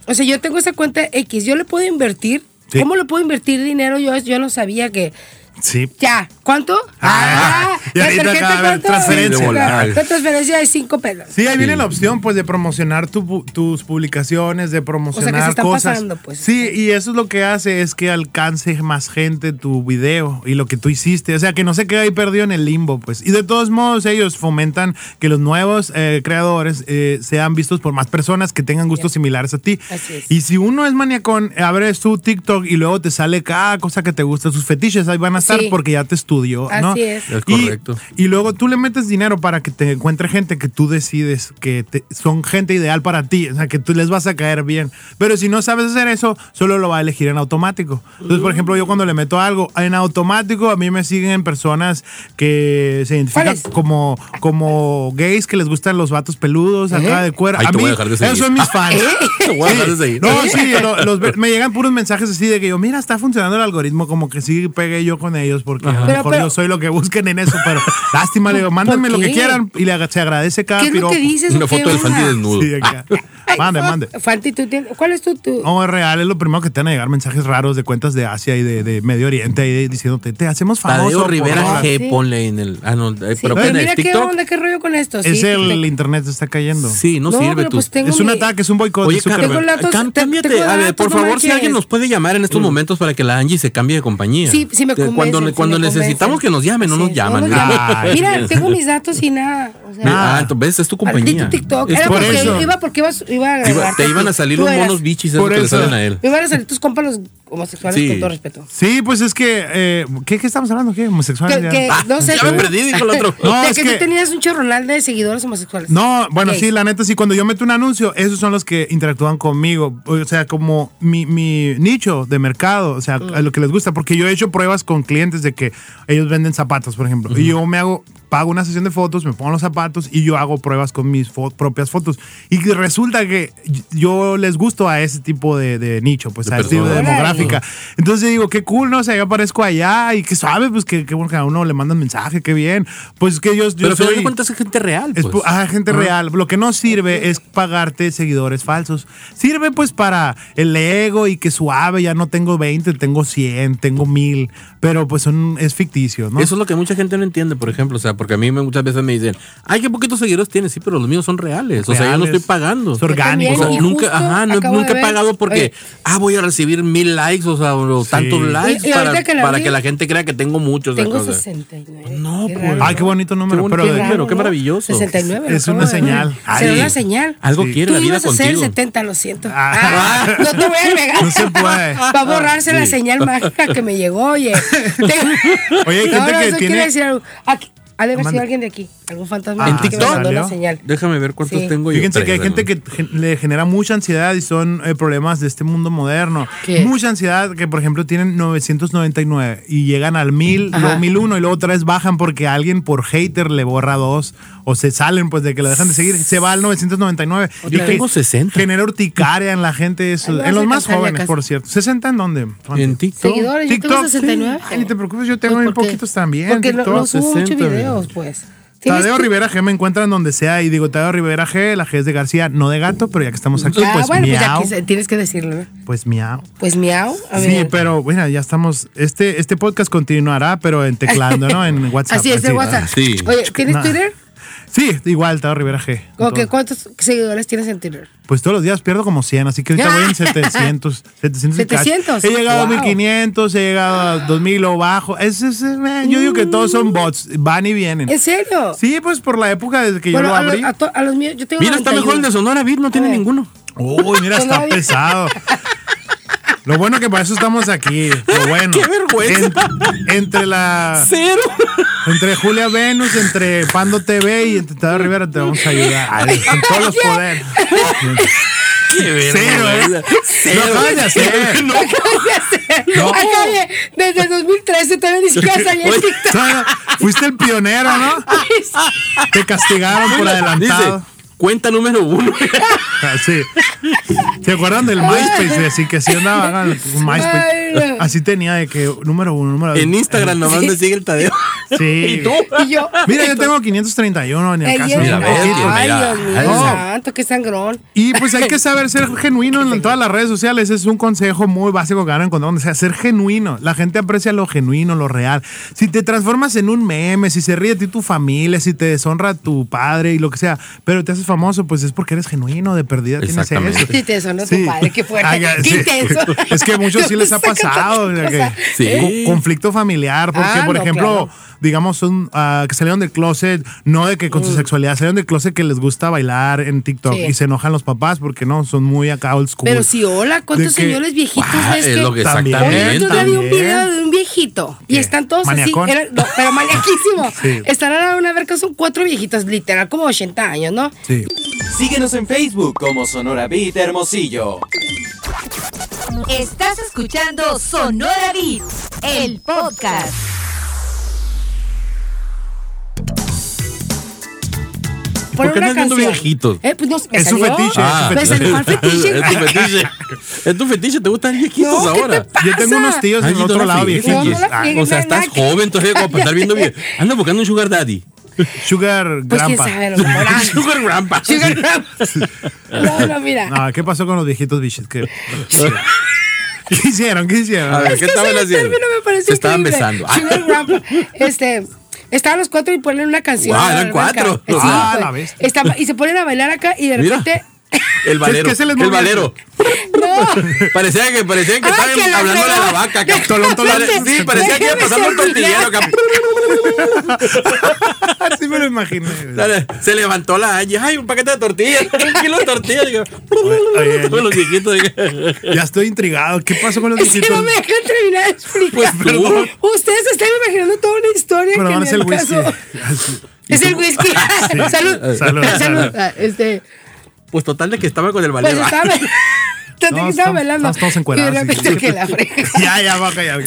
o sea, yo tengo esa cuenta X, yo le puedo invertir. Sí. ¿Cómo le puedo invertir dinero? Yo, yo no sabía que. Sí. Ya, ¿cuánto? Ah, y la ahorita tarjeta, transferencia. La transferencia de 5 pesos. Sí, ahí viene la opción, pues, de promocionar tu pu- tus publicaciones, de promocionar O sea, que se están cosas. pasando, pues. Sí, y eso es lo que hace, es que alcance más gente tu video y lo que tú hiciste. O sea, que no se quede ahí perdido en el limbo, pues. Y de todos modos, ellos fomentan que los nuevos eh, creadores eh, sean vistos por más personas que tengan gustos similares a ti. Así es. Y si uno es maniacón, abres tu TikTok y luego te sale cada cosa que te gusta, sus fetiches ahí van a Sí. porque ya te estudió, ¿no? Así es. Es Y- correcto. y luego tú le metes dinero para que te encuentre gente que tú decides que te- son gente ideal para ti, o sea, que tú les vas a caer bien. Pero si no sabes hacer eso, solo lo va a elegir en automático. Entonces, por ejemplo, yo cuando le meto algo en automático, a mí me siguen personas que se identifican como, como gays, que les gustan los vatos peludos, acá de cuero. Ahí a te mí, voy a dejar de seguir. esos son mis fans. Te voy a dejar de seguir. No, sí, lo- los me llegan puros mensajes así de que yo, mira, está funcionando el algoritmo, como que sí pegué yo con ellos, porque a lo Pero- mejor pero- yo soy lo que busquen en eso, pero lástima, le digo, mándenme ¿Por lo que quieran y le se agradece cada ¿Qué es lo piropo. que dices? Una foto del? Fanti desnudo. Sí, acá. Mande, mande. Fanti, ¿tú tienes- ¿cuál es tu, tu- No, es real, es lo primero que te van a llegar mensajes raros de cuentas de Asia y de, de Medio Oriente ahí diciéndote, te hacemos famoso. Tadeo Rivera favor". G, Sí. ponle en el. Ah, no, eh, Sí, pero pero en mira el qué onda, qué rollo con esto. Es Sí, el te- internet se está cayendo. Sí, no, No, sirve tú. pues Es un mi- ataque, es un boicot Oye, cámbiate. tengo A ver, datos, por no favor, si alguien nos puede llamar en estos momentos para que la Angie se cambie de compañía. Sí, sí me convencen, Cuando, cuando me necesitamos que nos llamen, no nos llaman. Mira, tengo mis datos y nada. Ah, entonces, ¿ves? Es tu compañía. tu TikTok. Es Era porque iba porque iba, iba a Iba- te iban a salir los monos bichis esos que le salen a él. Me iban a salir tus compas los homosexuales Sí. con todo respeto. Sí, pues es que, eh, ¿qué, qué estamos hablando? ¿Qué? ¿Homosexuales? Que, ya? que, Ah, no sé. ya me perdí, dijo el otro. No, de es que, que- tú tenías un chorronal de seguidores homosexuales. No, bueno, sí, la neta, sí, cuando yo meto un anuncio, esos son los que interactúan conmigo. O sea, como mi, mi nicho de mercado, o sea, a lo que les gusta, porque yo he hecho pruebas con clientes de que ellos venden zapatos, por ejemplo, y yo me hago, pago una sesión de fotos, me pongo los zapatos y yo hago pruebas con mis fo- propias fotos. Y resulta que yo les gusto a ese tipo de, de nicho, pues De a ese tipo de persona. Demográfica. Entonces digo, qué cool, ¿no? O sea, yo aparezco allá y que sabe, pues que, que bueno que a uno le mandan mensaje, qué bien. Pues que yo, yo Pero soy... cuentas es gente real. Es pues. pu- ajá, gente real. Lo que no sirve es pagarte seguidores falsos. Sirve pues para el ego y que suave, ya no tengo 20, tengo 100, tengo 1000, pero pues son, es ficticio, ¿no? Eso es lo que mucha gente no entiende, por ejemplo. O sea, porque a mí muchas veces me dicen, ay, qué poquitos seguidores tienes. Sí, pero los míos son reales. O sea, yo no Reales. estoy pagando. Es orgánico. O sea, nunca, ajá, no- nunca he pagado porque, Oye. ah, voy a recibir mil likes, o sea, o tantos likes Y- y para, que la para vi- que la gente crea que tengo muchos. Tengo o sea. 69. No, Qué pues. raro, Ay, qué bonito Qué número. bonito pero número, de- qué maravilloso. 69. Es una señal. Será una señal. Algo Sí. quiere Tú la vida ibas a hacer contigo. 70, lo siento. Ah. Ah, no te voy a negar. No se puede. Va a borrarse la Sí. señal mágica que me llegó, oye. Oye, hay No, gente no, que eso tiene- quiere decir algo. Aquí, ha de haber sido alguien de aquí. Algún fantasma Ah, que me TikTok? señal. Déjame ver cuántos Sí. tengo yo. Fíjense que hay gente que le genera mucha ansiedad y son eh, problemas de este mundo moderno. ¿Qué? Mucha ansiedad que, por ejemplo, tienen 999 y llegan al 1000, Ajá. luego 1001 y luego otra vez bajan porque alguien por hater le borra dos o se salen pues de que lo dejan de seguir, se va al 999. Yo tengo 60. Genera urticaria en la gente, eso, en los más ya jóvenes, por cierto. ¿60 en dónde? En TikTok. Seguidores, yo tengo 69. sí. Ay, ni te preocupes, yo tengo Pues bien poquitos también. Porque no, TikTok. no subo muchos 60, videos, pues. Tadeo que- Rivera G me encuentran donde sea y digo Tadeo Rivera G, la G es de García, no de gato, pero ya que estamos aquí, Ah, pues bueno, pues ya miau. que se- tienes que decirlo. Pues miau. Pues miau. A Sí, ver. pero bueno, ya estamos. Este, este podcast continuará, pero en teclando, ¿no? En WhatsApp. Así es, en WhatsApp. sí. Oye, ¿tienes No. Twitter? Sí, igual, Tadeo Rivera G. Ok. ¿cuántos seguidores tienes en Twitter? Pues todos los días pierdo como 100, así que ahorita voy en 700. 700. y cacho. 700. He llegado Wow. a 1500, he llegado a 2000 o bajo. Es, es- eh, yo digo que todos son bots, van y vienen. ¿En serio? Sí, pues por la época desde que Bueno, yo lo abrí. a to- a los míos, yo tengo Mira, está mejor el de 91. Sonora Beat, no tiene Eh. ninguno. Uy, mira, está pesado. Lo bueno que para eso estamos aquí. Lo bueno. ¡Qué vergüenza! En- entre la. Cero. Entre Julia Venus, entre Pando TV y entre Tadeo Rivera te vamos a ayudar. Ay, con todos los poderes. Qué Cero, ¿eh? Cero. Lo acabas de hacer. No. Acabas de hacer. No. Desde 2013 todavía ni siquiera en TikTok. Fuiste el pionero, ¿no? Te castigaron por adelantado. Cuenta número uno. Ah, Sí. ¿Se acuerdan del MySpace? Así que sí andaba ¿no? con MySpace. Así tenía de que número uno, número dos. en Instagram nomás me sigue el Tadeo. Sí. ¿Y tú? Y yo. Mira, yo tengo 531 en el caso. Mira. Ay, mira. Dios mío, No. santo, qué sangrón. Y pues hay que saber ser genuino en todas las redes sociales. Es un consejo muy básico que a encontrar donde sea. Ser genuino. La gente aprecia lo genuino, lo real. Si te transformas en un meme, si se ríe de ti tu familia, si te deshonra tu padre y lo que sea, pero te haces famoso, pues es porque eres genuino de perdida. Tienes eso. Sí, te sonó Sí. tu padre, qué fuerte. Ay, ya, qué sí. intenso. Es que a muchos sí les ha pasado. Sí. con- conflicto familiar. Porque, Ah, por no, ejemplo, claro. digamos, son ah, que salieron del closet, no de que con su sexualidad, salieron del closet que les gusta bailar en TikTok Mm. Sí. y se enojan los papás porque no, son muy acá old school. Pero si hola, ¿cuántos De que- señores viejitos ves es que lo que exactamente. un video de un viejito y están todos ¿Maniacón? así. era- no, pero maniaquísimo. Sí. Están a una verga, son cuatro viejitos, literal, como 80 años, ¿no? Sí. Síguenos en Facebook como Sonora Beat Hermosillo. Estás escuchando Sonora Beat, el podcast. Por qué una andas viendo viejitos? Eh, pues no, me Es su salió. fetiche, Ah. Me salió ¿cuál fetiche. Es tu fetiche. Es tu fetiche, ¿te gustan viejitos No, ¿qué ahora? Yo tengo unos tíos en otro la lado viejitos. No, no Ah. O sea, estás joven todavía como para estar viendo bien. Anda buscando un sugar daddy. Sugar Pues quién Grandpa. sabe, Sugar grandpa. Sugar Grandpa. No, no, mira. No, ¿qué pasó con los viejitos bichos? ¿Qué, ¿Qué hicieron? ¿Qué hicieron? A ver, Es ¿qué estaban haciendo? término me pareció Se estaban increíble. besando. Sugar Grandpa. Este, estaban los cuatro y ponen una canción. Guau, a la eran cuatro. Ah, la bestia. estaba- y se ponen a bailar acá y de Mira. repente. El valero. ¿Qué se les el movió? valero. No. Parecía que, parecía que Ah, estaban que la hablando de la vaca. Tolón, tolón. Sí, parecía que iba pasando un tortillero. Así me lo imaginé. Dale, Se levantó la Angie. Ay, un paquete de tortillas. Un kilo de tortillas. Digo, oye. Todos los viejitos. digo, Ya estoy intrigado. ¿Qué pasó con los Es que viejitos? no me dejan terminar de explicar. Pues, perdón. Ustedes se están imaginando toda una historia Pero que van ni a ser al whisky. Es el whisky. Salud. Salud. Salud. Ah, Este, Pues total de que estaba con el pues valero. estaba. No, que estaba estamos- bailando. estamos todos Y de encuerados, sí. repente que la frega. Ya, ya, baja ya.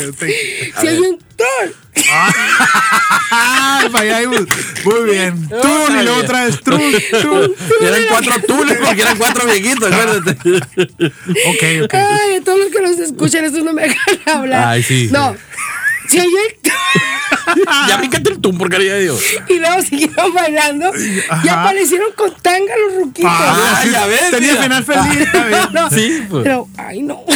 Si hay un tron. Ah, para allá íbamos. Muy bien. Tú Está y luego otra vez tú, tú. Eran cuatro tules porque eran cuatro viejitos, acuérdate. Ok, ok. Ay, todos los que nos escuchan, estos no me dejan hablar. Ay, sí. No. El tron. Ya pícate el tum, por caridad de Dios. Y luego siguieron bailando. Y Ajá. aparecieron con tanga los ruquitos. Ah, Ah, ya ves, Tenía mira. final feliz. bien. No, Sí, pues. Pero, ay, no.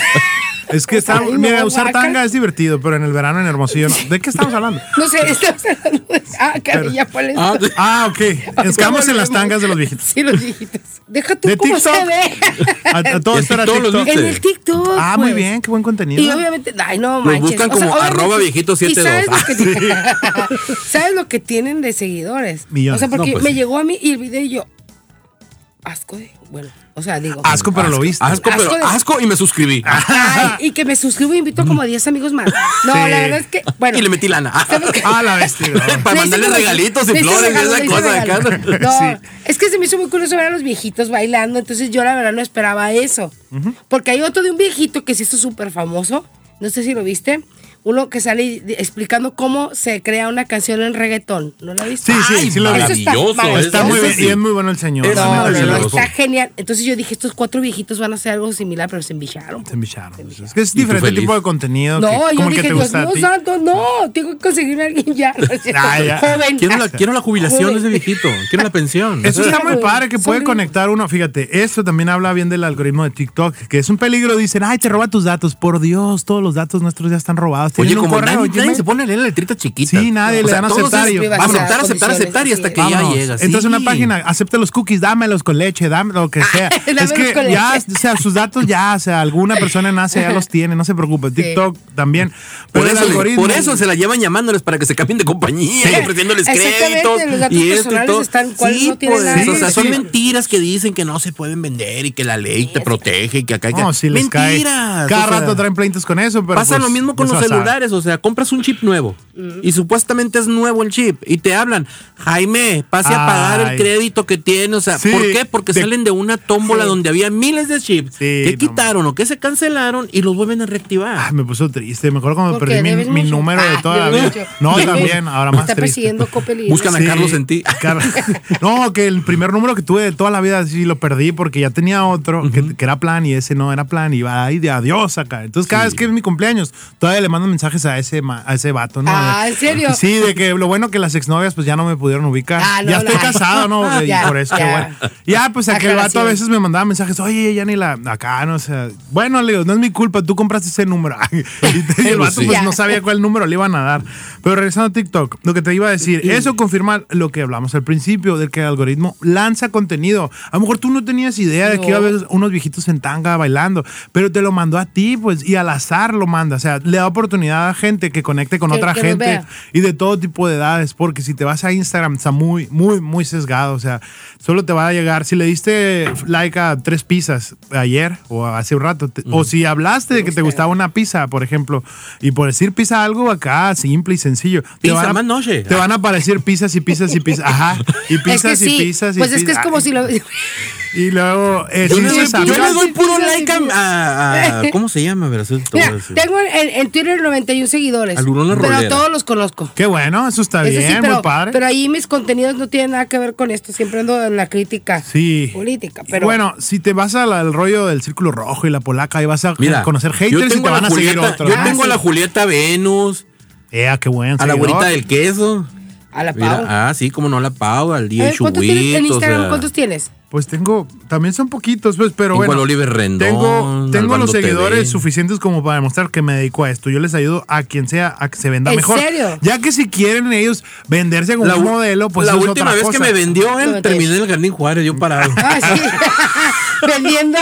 Es que está, Ay, no, mira, usar tanga es divertido, pero en el verano en Hermosillo no. ¿De qué estamos hablando? No sé, estamos hablando de. Ah, caray, ya cuál es. Ah, sí. Ah, ok. Estamos en las tangas de los viejitos. Sí, los viejitos. Deja tú ¿De cómo se TikTok? ve. A, a todo En esto era TikTok. En el TikTok. Ah, muy pues. bien, qué buen contenido. Y obviamente, ay, no manches. buscan como obviamente- arroba viejito ¿y 72. ¿sabes lo, que, ¿Sabes lo que tienen de seguidores? Millones. O sea, porque No, pues me sí. llegó a mí y el video y yo. Asco de. Bueno, o sea, digo. Asco, pero lo viste. Asco, pero Asco de- asco y me suscribí. Ay, y que me suscribo y invito como a 10 amigos más. No, Sí. la verdad es que. Bueno. Y le metí lana. Ah, la bestia. Para mandarle como- regalitos y flores y esa cosa de acá. No, es que se me hizo muy curioso ver a los viejitos bailando, entonces yo la verdad no esperaba eso. Porque hay otro de un viejito que se hizo súper famoso, no sé si lo viste, uno que sale explicando cómo se crea una canción en reggaetón. ¿No la viste? Sí, sí, Ay, sí lo vi. Eso está maravilloso. maravilloso. Está muy bien, sí. y es muy bueno el señor. No, no, no, maravilloso. está genial. Entonces yo dije, estos cuatro viejitos van a hacer algo similar, pero se embicharon. Se embicharon. Es que es diferente tipo de contenido. No, que- yo como el que dije, te Dios gusta ti. santo, no, tengo que conseguirme a alguien ya. no. Ah, ya. Joven. Quiero la, quiero la jubilación de ese viejito. Quiero la pensión. Eso está muy padre que puede conectar uno. Fíjate, esto también habla bien del algoritmo de TikTok, que es un peligro. Dicen, ay, te roba tus datos. Por Dios, todos los datos nuestros ya están robados. Oye, como correo, nadie, nadie se pone a leer la letrita chiquita. Sí, nadie le dan a todos aceptar es- Va a aceptar, aceptar, aceptar y hasta que ya Vámonos. llega. Entras a una sí. página, acepte los cookies, dámelos con leche, dame lo que sea. es que ya, o sea, sus datos ya, o sea, alguna persona en Asia ya los tiene, no se preocupe. TikTok también. Por Pero eso, algoritmo. por eso se la llevan llamándoles para que se cambien de compañía, y ofreciéndoles créditos. los datos y esto y personales todo. están- ¿cuál sí, no pues, nada o sea, son Sí. mentiras que dicen que no se pueden vender y que la ley te protege y que acá. que- No, si les cae. Mentiras. Cada o sea, rato traen pleitos con eso, pero. Pasa pues, lo mismo con eso los sabe. Celulares, o sea, compras un chip nuevo y supuestamente es nuevo el chip y te hablan, Jaime, pase a pagar el crédito que tiene, o sea, Sí, ¿por qué? Porque de- salen de una tómbola Sí. donde había miles de chips Sí, que no quitaron o que se cancelaron y los vuelven a reactivar. Ay, me puso triste. Me acuerdo cuando perdí mi, número de Ah, toda la vida. No, también, ahora más está triste. persiguiendo Coppel y- Buscan a. Carlos en ti. Car- no, que el primer número que tuve de toda la vida sí lo perdí porque ya tenía otro que, que era plan y ese no era plan y va ahí de adiós acá. Entonces cada vez que es mi cumpleaños todavía le mando mensajes a ese a ese vato, ¿no? Ah, ¿en serio? Sí, de que lo bueno que las exnovias pues ya no me pudieron ubicar. Ah, no, ya estoy no. casado, ¿no? Y Ya, por eso, ya. bueno. Ya, pues aquel vato a veces me mandaba mensajes, oye, ya ni la acá, no sé. Bueno, le digo, no es mi culpa, tú compraste ese número. y, el vato Sí. pues no sabía cuál número le iban a dar. Pero regresando a TikTok, lo que te iba a decir, eso confirma lo que hablamos al principio, de que el algoritmo lanza contenido. A lo mejor tú no tenías idea de que iba a haber unos viejitos en tanga bailando, pero te lo mandó a ti, pues, y al azar lo manda. O sea, le da oportunidad a gente que conecte con Que- otra que gente y de todo tipo de edades, porque si te vas a Instagram está muy, muy, muy sesgado. O sea, solo te va a llegar, si le diste like a tres pizzas ayer o hace un rato, te- o si hablaste de que te gustaba una pizza, por ejemplo, y por decir pizza algo acá, simple y sencillo. te van a- más noche. Te van a aparecer pizzas y pizzas y pizzas. Ajá. Y Es que pizzas y sí, pizzas y pues es que es como si lo... Y luego, eh, Yo sí le yo le doy puro like a, a- a- ¿Cómo se llama? A a Mira, tengo en, en Twitter 91 seguidores. Al Hurón La pero Rolera. todos los conozco. Qué bueno, eso está Eso bien, sí, pero, muy padre. pero ahí mis contenidos no tienen nada que ver con esto. Siempre ando en la crítica Sí. política. Y Pero bueno, si te vas al, rollo del círculo rojo y la polaca, ahí vas a Mira, conocer haters y te van a seguir Julieta- otros. Yo Ah, tengo a la Julieta Venus, Eh, qué buen a la güerita del queso. a la Mira, Pau. ah, sí, como no la Pau, al A día ¿Cuántos tienes en o Instagram? sea, ¿Cuántos tienes? Pues tengo, también son poquitos, pues, pero Igual bueno. Oliver Rendón, tengo tengo los seguidores TV. suficientes como para demostrar que me dedico a esto. Yo les ayudo a quien sea a que se venda ¿En mejor. serio? Ya que si quieren ellos venderse como La, un modelo, pues la eso es última otra vez cosa. que me vendió él, terminé en el Jardín Juárez, yo parado. Ah, sí. Vendiendo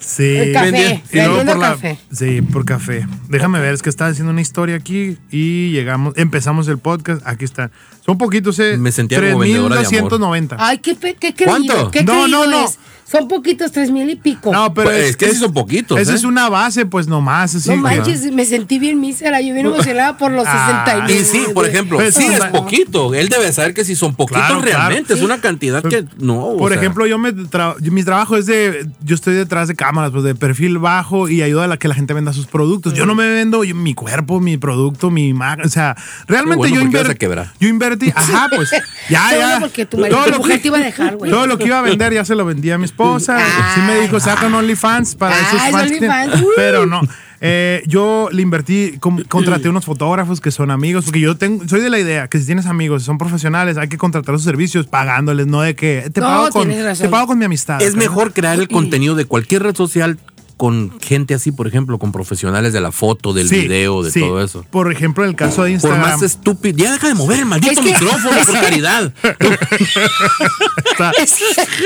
Sí. el café. Vendiendo- Y luego Vendiendo por la- café. sí, por café. Déjame ver, es que estaba haciendo una historia aquí y llegamos, empezamos el podcast. Aquí está. Son poquitos, eh. Me sentía como vendedora de amor. 3,290. Ay, qué, pe- qué creído. ¿Cuánto? ¿Qué No, creído no, no. es? Son poquitos, tres mil y pico. No, pero Pues, es que sí son poquitos, Esa ¿eh? es una base, pues nomás. Así, no que- manches, me sentí bien mísera. Yo bien emocionada por los Ah. 69. Y sí, por ejemplo, Pues, sí es poquito. Él debe saber que si son poquitos Claro, claro. realmente, es una cantidad que no. o Por sea, ejemplo, yo me tra- yo- mi trabajo es de, yo estoy detrás de cámaras, pues de perfil bajo y ayuda a la que la gente venda sus productos. Yo no me vendo yo- mi cuerpo, mi producto, mi imagen, o sea, realmente bueno, yo invertí, yo invertí, ajá, pues ya, ya. bueno, porque tu marido- tu mujer te iba a dejar, güey. todo lo que iba a vender ya se lo vendí a mi esposa. Sí me dijo, saca un OnlyFans para Ah, esos es fans. que tienen". OnlyFans, uh. Pero no. Eh, yo le invertí, com- contraté unos fotógrafos que son amigos, porque yo tengo, soy de la idea que si tienes amigos, son profesionales, hay que contratar sus servicios pagándoles, no de que te, No, pago, con, tienes razón. te pago con mi amistad. es ¿no? mejor crear el contenido de cualquier red social con gente así, por ejemplo, con profesionales de la foto, del Sí, video, de sí. todo eso. Por ejemplo, en el caso de Por Instagram. más estúpido. Ya deja de mover el maldito Es que- micrófono, por caridad.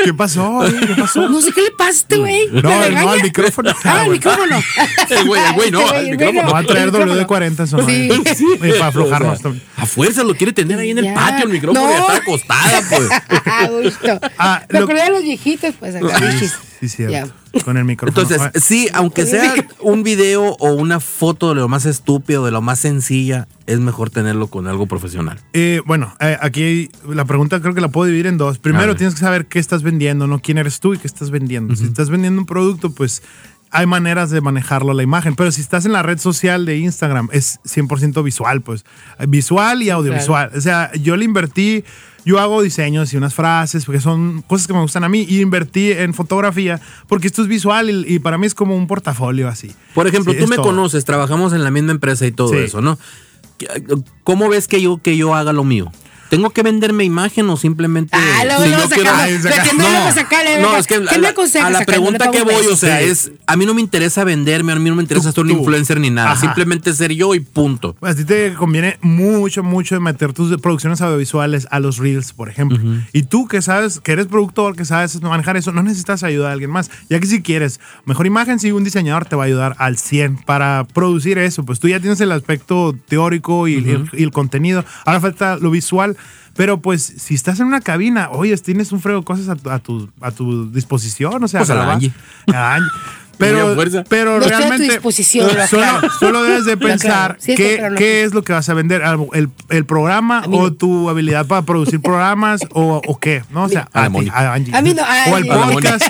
¿Qué pasó? ¿Qué pasó? No sé qué le pasa a este güey. No, no, el micrófono. Ah, el micrófono. El güey, el güey no, Este el micrófono. Va a traer el micrófono. WD-40 eso, ¿no? Sí. Y para aflojarnos O sea, también. a fuerza lo quiere tener ahí en el Ya. patio, el micrófono, No. y está acostada, pues. Ah, gusto. Ah, Me lo- acordé de los viejitos, pues acá. Sí, cierto. Con el micrófono. Entonces, sí, aunque sea un video o una foto de lo más estúpido, de lo más sencilla, es mejor tenerlo con algo profesional. Eh, bueno, eh, aquí hay- la pregunta creo que la puedo dividir en dos. Primero tienes que saber qué estás vendiendo, no quién eres tú y qué estás vendiendo. Si estás vendiendo un producto, pues hay maneras de manejarlo la imagen, pero si estás en la red social de Instagram es 100% visual, pues visual y audiovisual. O sea, yo le invertí, yo hago diseños y unas frases porque son cosas que me gustan a mí y invertí en fotografía porque esto es visual y, y para mí es como un portafolio así. Por ejemplo, Sí, tú me todo. conoces, trabajamos en la misma empresa y todo Sí. eso, ¿no? ¿Cómo ves que yo, que yo haga lo mío? ¿Tengo que venderme imagen o simplemente.? Ah, luego, si yo quiero- Ay, metiendo No, luego sacarle, no, venga, es que ¿qué a me la, aconsejas? a la pregunta que voy, o sea, Sí. es. A mí no me interesa venderme, a mí no me interesa Tú- ser un tú. influencer ni nada. Ajá. Simplemente ser yo y punto. A ti te conviene mucho, mucho meter tus producciones audiovisuales a los reels, por ejemplo. Y tú que sabes, que eres productor, que sabes manejar eso, no necesitas ayuda de alguien más. Ya que si quieres mejor imagen, si un diseñador te va a ayudar al 100 para producir eso. Pues tú ya tienes el aspecto teórico y, el, y el contenido. Ahora falta lo visual. Pero pues si estás en una cabina, oye, tienes un frego de cosas a tu, a tu, a tu disposición, o sea, Pues a la Angie. Pero, pero No estoy a tu realmente disposición, lo solo, solo debes de pensar Sí, qué, no qué es lo que vas a vender, ¿Algo- el, el programa o tu habilidad para producir programas o, o qué, ¿no? O sea, A la a, ti, a Angie. A mí no, a o el podcast.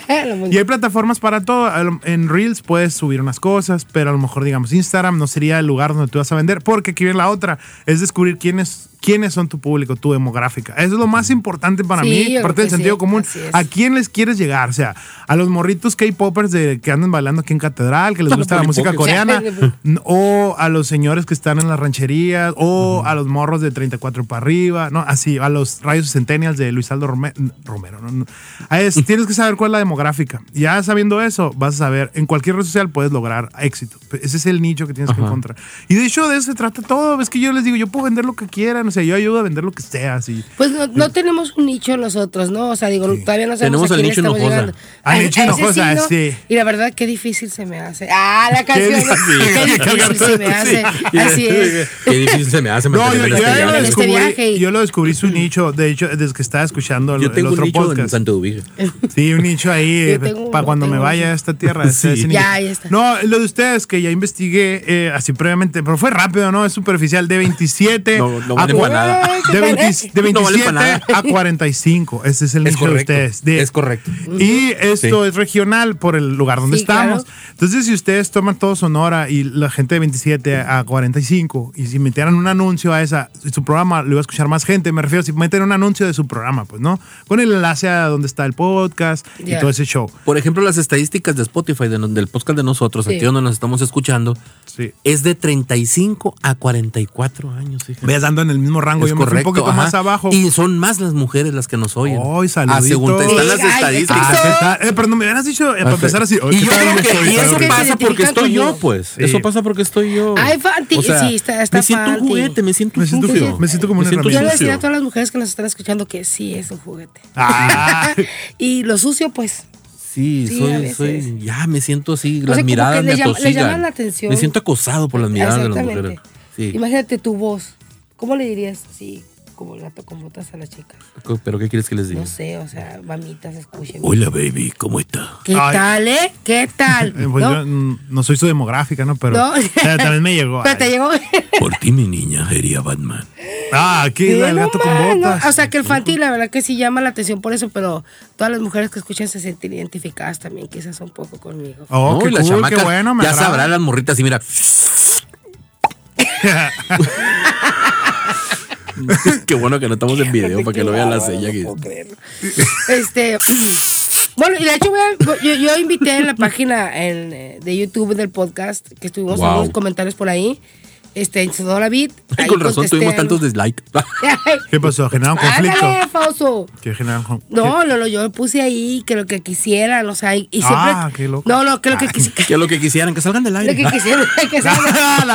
Y hay plataformas para todo. En Reels puedes subir unas cosas, pero a lo mejor, digamos, Instagram no sería el lugar donde tú vas a vender, porque aquí viene la otra, es descubrir quiénes, quiénes son tu público, tu demográfica. Eso es lo más importante para Sí, mí, parte del sentido sí, común. ¿A quién les quieres llegar? O sea, a los morritos K-popers que andan bailando aquí en Catedral, que les gusta la música coreana, o a los señores que están en las rancherías, o a los morros de 34 para arriba, ¿no? Así, a los rayos centennials de Luis Aldo Rome- Romero, ¿no? No. Es- tienes que saber cuál es la demográfica. Ya sabiendo eso, vas a saber, en cualquier red social puedes lograr éxito. Ese es el nicho que tienes que encontrar. Y de hecho, de eso se trata todo. Es que yo les digo, yo puedo vender lo que quieran, no sé, yo ayudo a vender lo que sea. Así. Pues no, no tenemos un nicho nosotros, ¿no? O sea, digo, sí. todavía no sabemos Tenemos a el nicho enojosa. Al ah, nicho enojosa, sí, sí. Y la verdad, qué difícil se me hace. Ah, la canción. Qué difícil, se me hace. Así es. Qué difícil se me hace. No, yo, yo, este yo, lo descubrí, este yo lo descubrí su nicho, de hecho, desde que estaba escuchando el, yo tengo el otro un nicho podcast. Santo Sí, un nicho ahí eh, para cuando me vaya a esta tierra. Sí. Ya, ya está. No, lo de ustedes que ya investigué eh, así previamente, pero fue rápido, ¿no? Es superficial de 27 no, no, a 40, de, 27 a 45. Ese es el es de ustedes. Es correcto. Y esto es regional por el lugar donde estamos. Entonces, si ustedes toman todo Sonora y la gente de 27 a 45, y si metieran un anuncio a esa, su programa lo iba a escuchar más gente. Me refiero, si meten un anuncio de su programa, pues, ¿no? Con el enlace a donde está el podcast yeah. y todo ese show. Por ejemplo, las estadísticas de Spotify, de, del podcast de nosotros, aquí donde nos estamos escuchando, es de 35 a 44 años. Veas, dando en el mismo rango, Es yo me fui un poquito ajá. más abajo. Y son más las mujeres las que nos oyen. ¡Ay, Ah, saluditos! según están las Ay, estadísticas. Ah. Eh, pero no me hubieras dicho eh, para empezar así. "Ay, Y ¿qué yo creo que y eso que se pasa porque estoy yo, pues. Sí. Eso pasa porque estoy yo. Ay, Fanti, sí, está- está Me siento un juguete, me siento Me siento me siento como una siento Yo le herramienta. decía a todas las mujeres que nos están escuchando que sí es un juguete. Ah. y lo sucio, pues. Sí, soy, soy, ya me siento así, las miradas me llama- les llama atosigan. la atención. Me siento acosado por las miradas de las mujeres. Sí. Imagínate tu voz. ¿Cómo le dirías así, como el gato con botas a las chicas? ¿Pero qué quieres que les diga? No sé, o sea, mamitas, escuchen. Hola, baby, ¿cómo está? ¿Qué Ay. tal, eh? ¿Qué tal? Eh, pues ¿No? yo no soy su demográfica, ¿no? Pero No. también me llegó. Pero te llegó. Por ti, mi niña, sería Batman. Ah, aquí Sí, el no gato con no, botas. O sea, que el Fanti, la verdad que sí llama la atención por eso, pero todas las mujeres que escuchan se sienten identificadas también, quizás un poco conmigo. Oh, No, qué y las cool, qué chamacas, bueno, me Ya sabrán las morritas y mira. Qué bueno que no estamos en video para que lo vean la sella. que- Este. Bueno, y de hecho voy a- yo, yo invité en la página en, eh, de YouTube del podcast, que estuvimos Wow. en unos comentarios por ahí, este, Beat. Ay, ahí con razón contesté tuvimos algo. tantos dislikes. ¿Qué pasó? ¿Generaron conflicto? Ándale, Fausto. ¿Qué generaron con- No, no, no, yo puse ahí que lo que quisieran, o sea, y, siempre. Ah, qué loco. No, no, que lo que quisieran. que lo que quisieran, que salgan del Lo aire. que quisieran, que salga. La.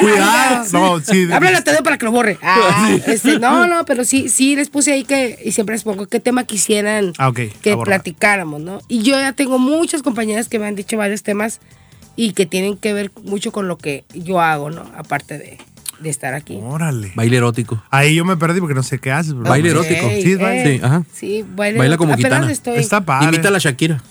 Cuidado. No, sí. Háblale a Tadeo para que lo borre. Ah, este, no, no, pero sí, sí les puse ahí que, y siempre les pongo qué tema quisieran Ah, que abordar. platicáramos, ¿no? Y yo ya tengo muchas compañeras que me han dicho varios temas y que tienen que ver mucho con lo que yo hago, ¿no? Aparte de, de estar aquí. Órale. Baile erótico. Ahí yo me perdí porque no sé qué haces. bro. Baile erótico. Sí, es baile. Sí, ajá. Sí, baile. Baila como gitana. estoy- Está padre. Imita a la Shakira.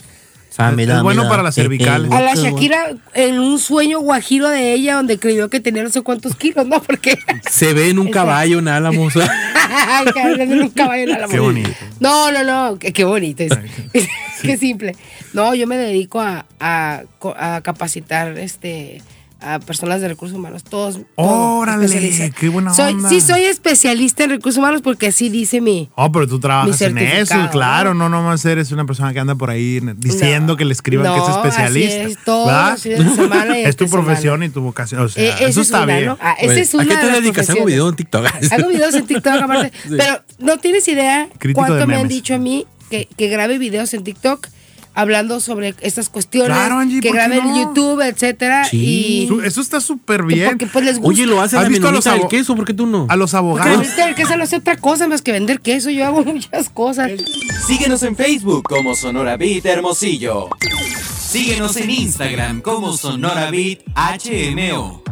Es bueno para las cervicales. A la Shakira en un sueño guajiro de ella donde creyó que tenía no sé cuántos kilos, ¿no? Porque Se ve en un caballo, en álamos. Ay, cargándole un caballo a la Qué bonito. No, no, no, qué, qué bonito. Es, qué simple. No, yo me dedico a, a capacitar este a personas de recursos humanos, todos. todo, Órale, especialista. qué buena soy, onda. Sí, soy especialista en recursos humanos porque así dice mi. Oh, pero tú trabajas en eso, claro, ¿no? no nomás eres una persona que anda por ahí diciendo No. que le escriban que es especialista. así es, todos ¿verdad? los fines de semana y es tu profesión semana. y tu vocación, o sea, Eh, esa eso es está una, bien. ¿no? Ah, esa Güey, es una ¿A qué te dedicas? Hago profesiones. video en TikTok. Hago videos en TikTok aparte. Pero no tienes idea Crítico cuánto me han dicho a mí que, que grabe videos en TikTok hablando sobre estas cuestiones. Claro, Angie, que ¿por qué grabe en no? YouTube, etcétera. Sí. Su- Eso está súper Y bien. porque pues les gusta. Oye, lo hace ¿Has la visto a los del queso, ¿por qué tú no? A los Porque abogados. ahorita el queso no hace otra cosa más que vender queso. Yo hago muchas cosas. Síguenos en Facebook como Sonora Beat Hermosillo. Síguenos en Instagram como Sonora Beat HMO.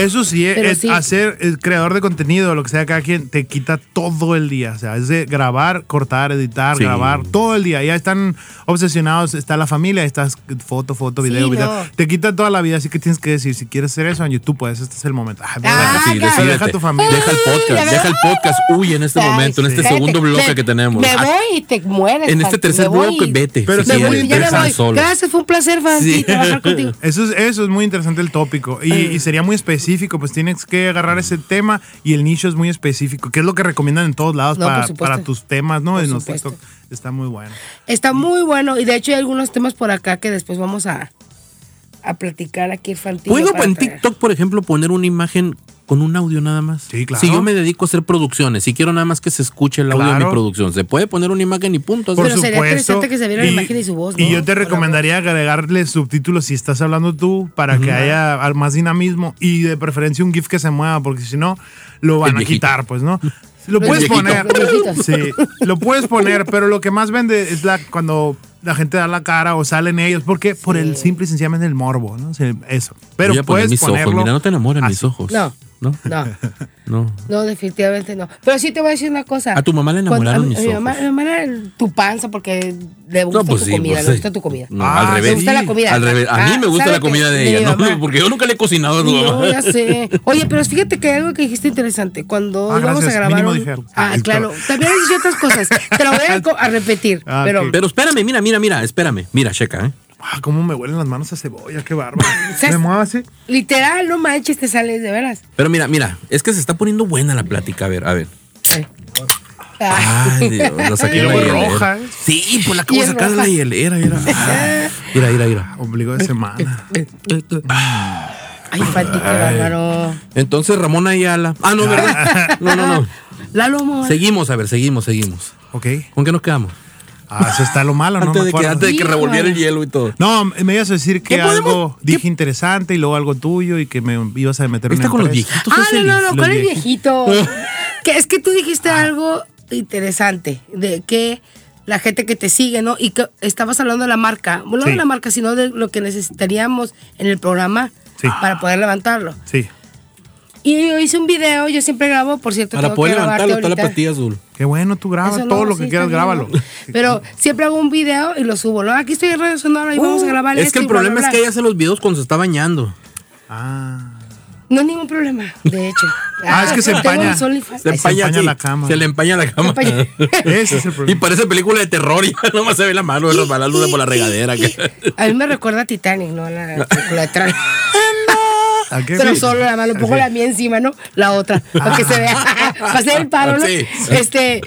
Eso sí, eh, es sí. hacer el creador de contenido, lo que sea cada quien, te quita todo el día. O sea, es de grabar, cortar, editar, Sí. grabar, todo el día. Ya están obsesionados, está la familia, estás foto, foto, video, Sí, video. no. Te quita toda la vida, así que tienes que decir, si quieres hacer eso en YouTube, pues este es el momento. Ah, Ah. Deja tu familia. Deja el podcast, deja el podcast. Uy, en este Ay, momento, en este espérate, segundo bloque me- que tenemos. Me voy y te mueres. En este tercer bloque, y- vete. Pero si voy, ya me voy. solo. Gracias, fue un placer, Sí. trabajar contigo. Eso es, eso es muy interesante el tópico. Y, y sería muy específico, pues tienes que agarrar ese tema y el nicho es muy específico, que es lo que recomiendan en todos lados No, para, tus temas, ¿no? Por en los. TikTok. Está muy bueno. Está muy bueno y de hecho hay algunos temas por acá que después vamos a, a platicar aquí infantil. ¿Puedo en TikTok, por ejemplo, poner una imagen con un audio nada más? Sí, claro. Si yo me dedico a hacer producciones, si quiero nada más que se escuche el audio de mi producción, ¿se puede poner una imagen y punto? Por Pero sería supuesto. interesante que se viera la imagen y su voz, Y yo te recomendaría agregarle subtítulos si estás hablando tú para que haya más dinamismo y de preferencia un GIF que se mueva, porque si no, lo van El a viejito. quitar, pues, ¿no? Lo puedes poner. Sí, lo puedes poner, pero lo que más vende es la cuando la gente da la cara o salen ellos, porque por el simple y sencillamente el morbo, ¿no? Eso. Pero Voy a poner puedes mis ponerlo ojos. Mira, no te enamoran mis ojos. No. ¿No? No, No. no, definitivamente no. Pero sí te voy a decir una cosa. A tu mamá le Cuando- enamoraron a mi- mis a mi mamá, ojos. a mi mamá era tu panza porque le gusta pues tu sí, comida, pues le sí. gusta tu comida. No, Ah, al Le revés. gusta la comida. Al revés. A mí Ah, me gusta ¿sabe la comida de ella, ¿no? Porque yo nunca le he cocinado a tu No, mamá. ya sé. Oye, pero fíjate que hay algo que dijiste interesante. Cuando Ah, íbamos a grabar. Un- dijeron. Ah, claro. También has dicho otras cosas. Te lo voy a, a repetir. Ah, pero. Pero espérame, mira, mira, mira, espérame. Mira, checa, ¿eh? Ah, cómo me huelen las manos a cebolla, qué bárbaro. Me muevo así. literal, no manches, te sales de veras. Pero mira, mira, es que se está poniendo buena la plática. A ver, a ver. Ay. Ay, Dios, lo saqué de la hielera. roja, ¿eh? Sí, pues la acabo Y de sacar de la hielera. Mira, Ah, mira, mira. mira. Ombligo de semana. Ay, Fati, qué bárbaro. Entonces Ramón Ayala. Ah, no, ¿verdad? No, no, no. Lalo, amor. Seguimos, a ver, seguimos, seguimos. ok. ¿Con qué nos quedamos? Ah, eso está lo malo, ¿no? antes, Me de que, acuerdo. antes de que Híjole. revolviera el hielo y todo. No, me ibas a decir que ¿Qué podemos- algo qué- dije interesante y luego algo tuyo y que me ibas a meter en Está una con los viejitos. Ah, es no, el- no, no, ¿cuál es viejito? que es que tú dijiste algo interesante de que la gente que te sigue, ¿no? Y que estabas hablando de la marca, no Sí. de la marca, sino de lo que necesitaríamos en el programa Sí. para poder levantarlo. Sí, Y yo hice un video, yo siempre grabo, por cierto, Para tengo poder que grabarte levantarlo, está la pastilla azul. qué bueno, tú grabas todo lo sí, que quieras, bien, grábalo. Pero siempre hago un video y lo subo. ¿no? Aquí estoy en Radio Sonora y vamos a grabar Uh, es esto que el y bla, bla, problema es que ella hace los videos cuando se está bañando. Ah, No hay ningún problema, de hecho. Ah, es que se empaña. Se empaña, empaña sí. la cama. Se le empaña la cama. empaña. ese es el y problema. parece película de terror y nomás se ve la mano resbalando por la regadera. A mí me recuerda a Titanic, ¿no? La película de. ¿A qué? Pero Sí. solo la mano, pongo Sí. la mía encima, ¿no? La otra, para que se vea, para hacer el paro, ¿no? Sí. Este,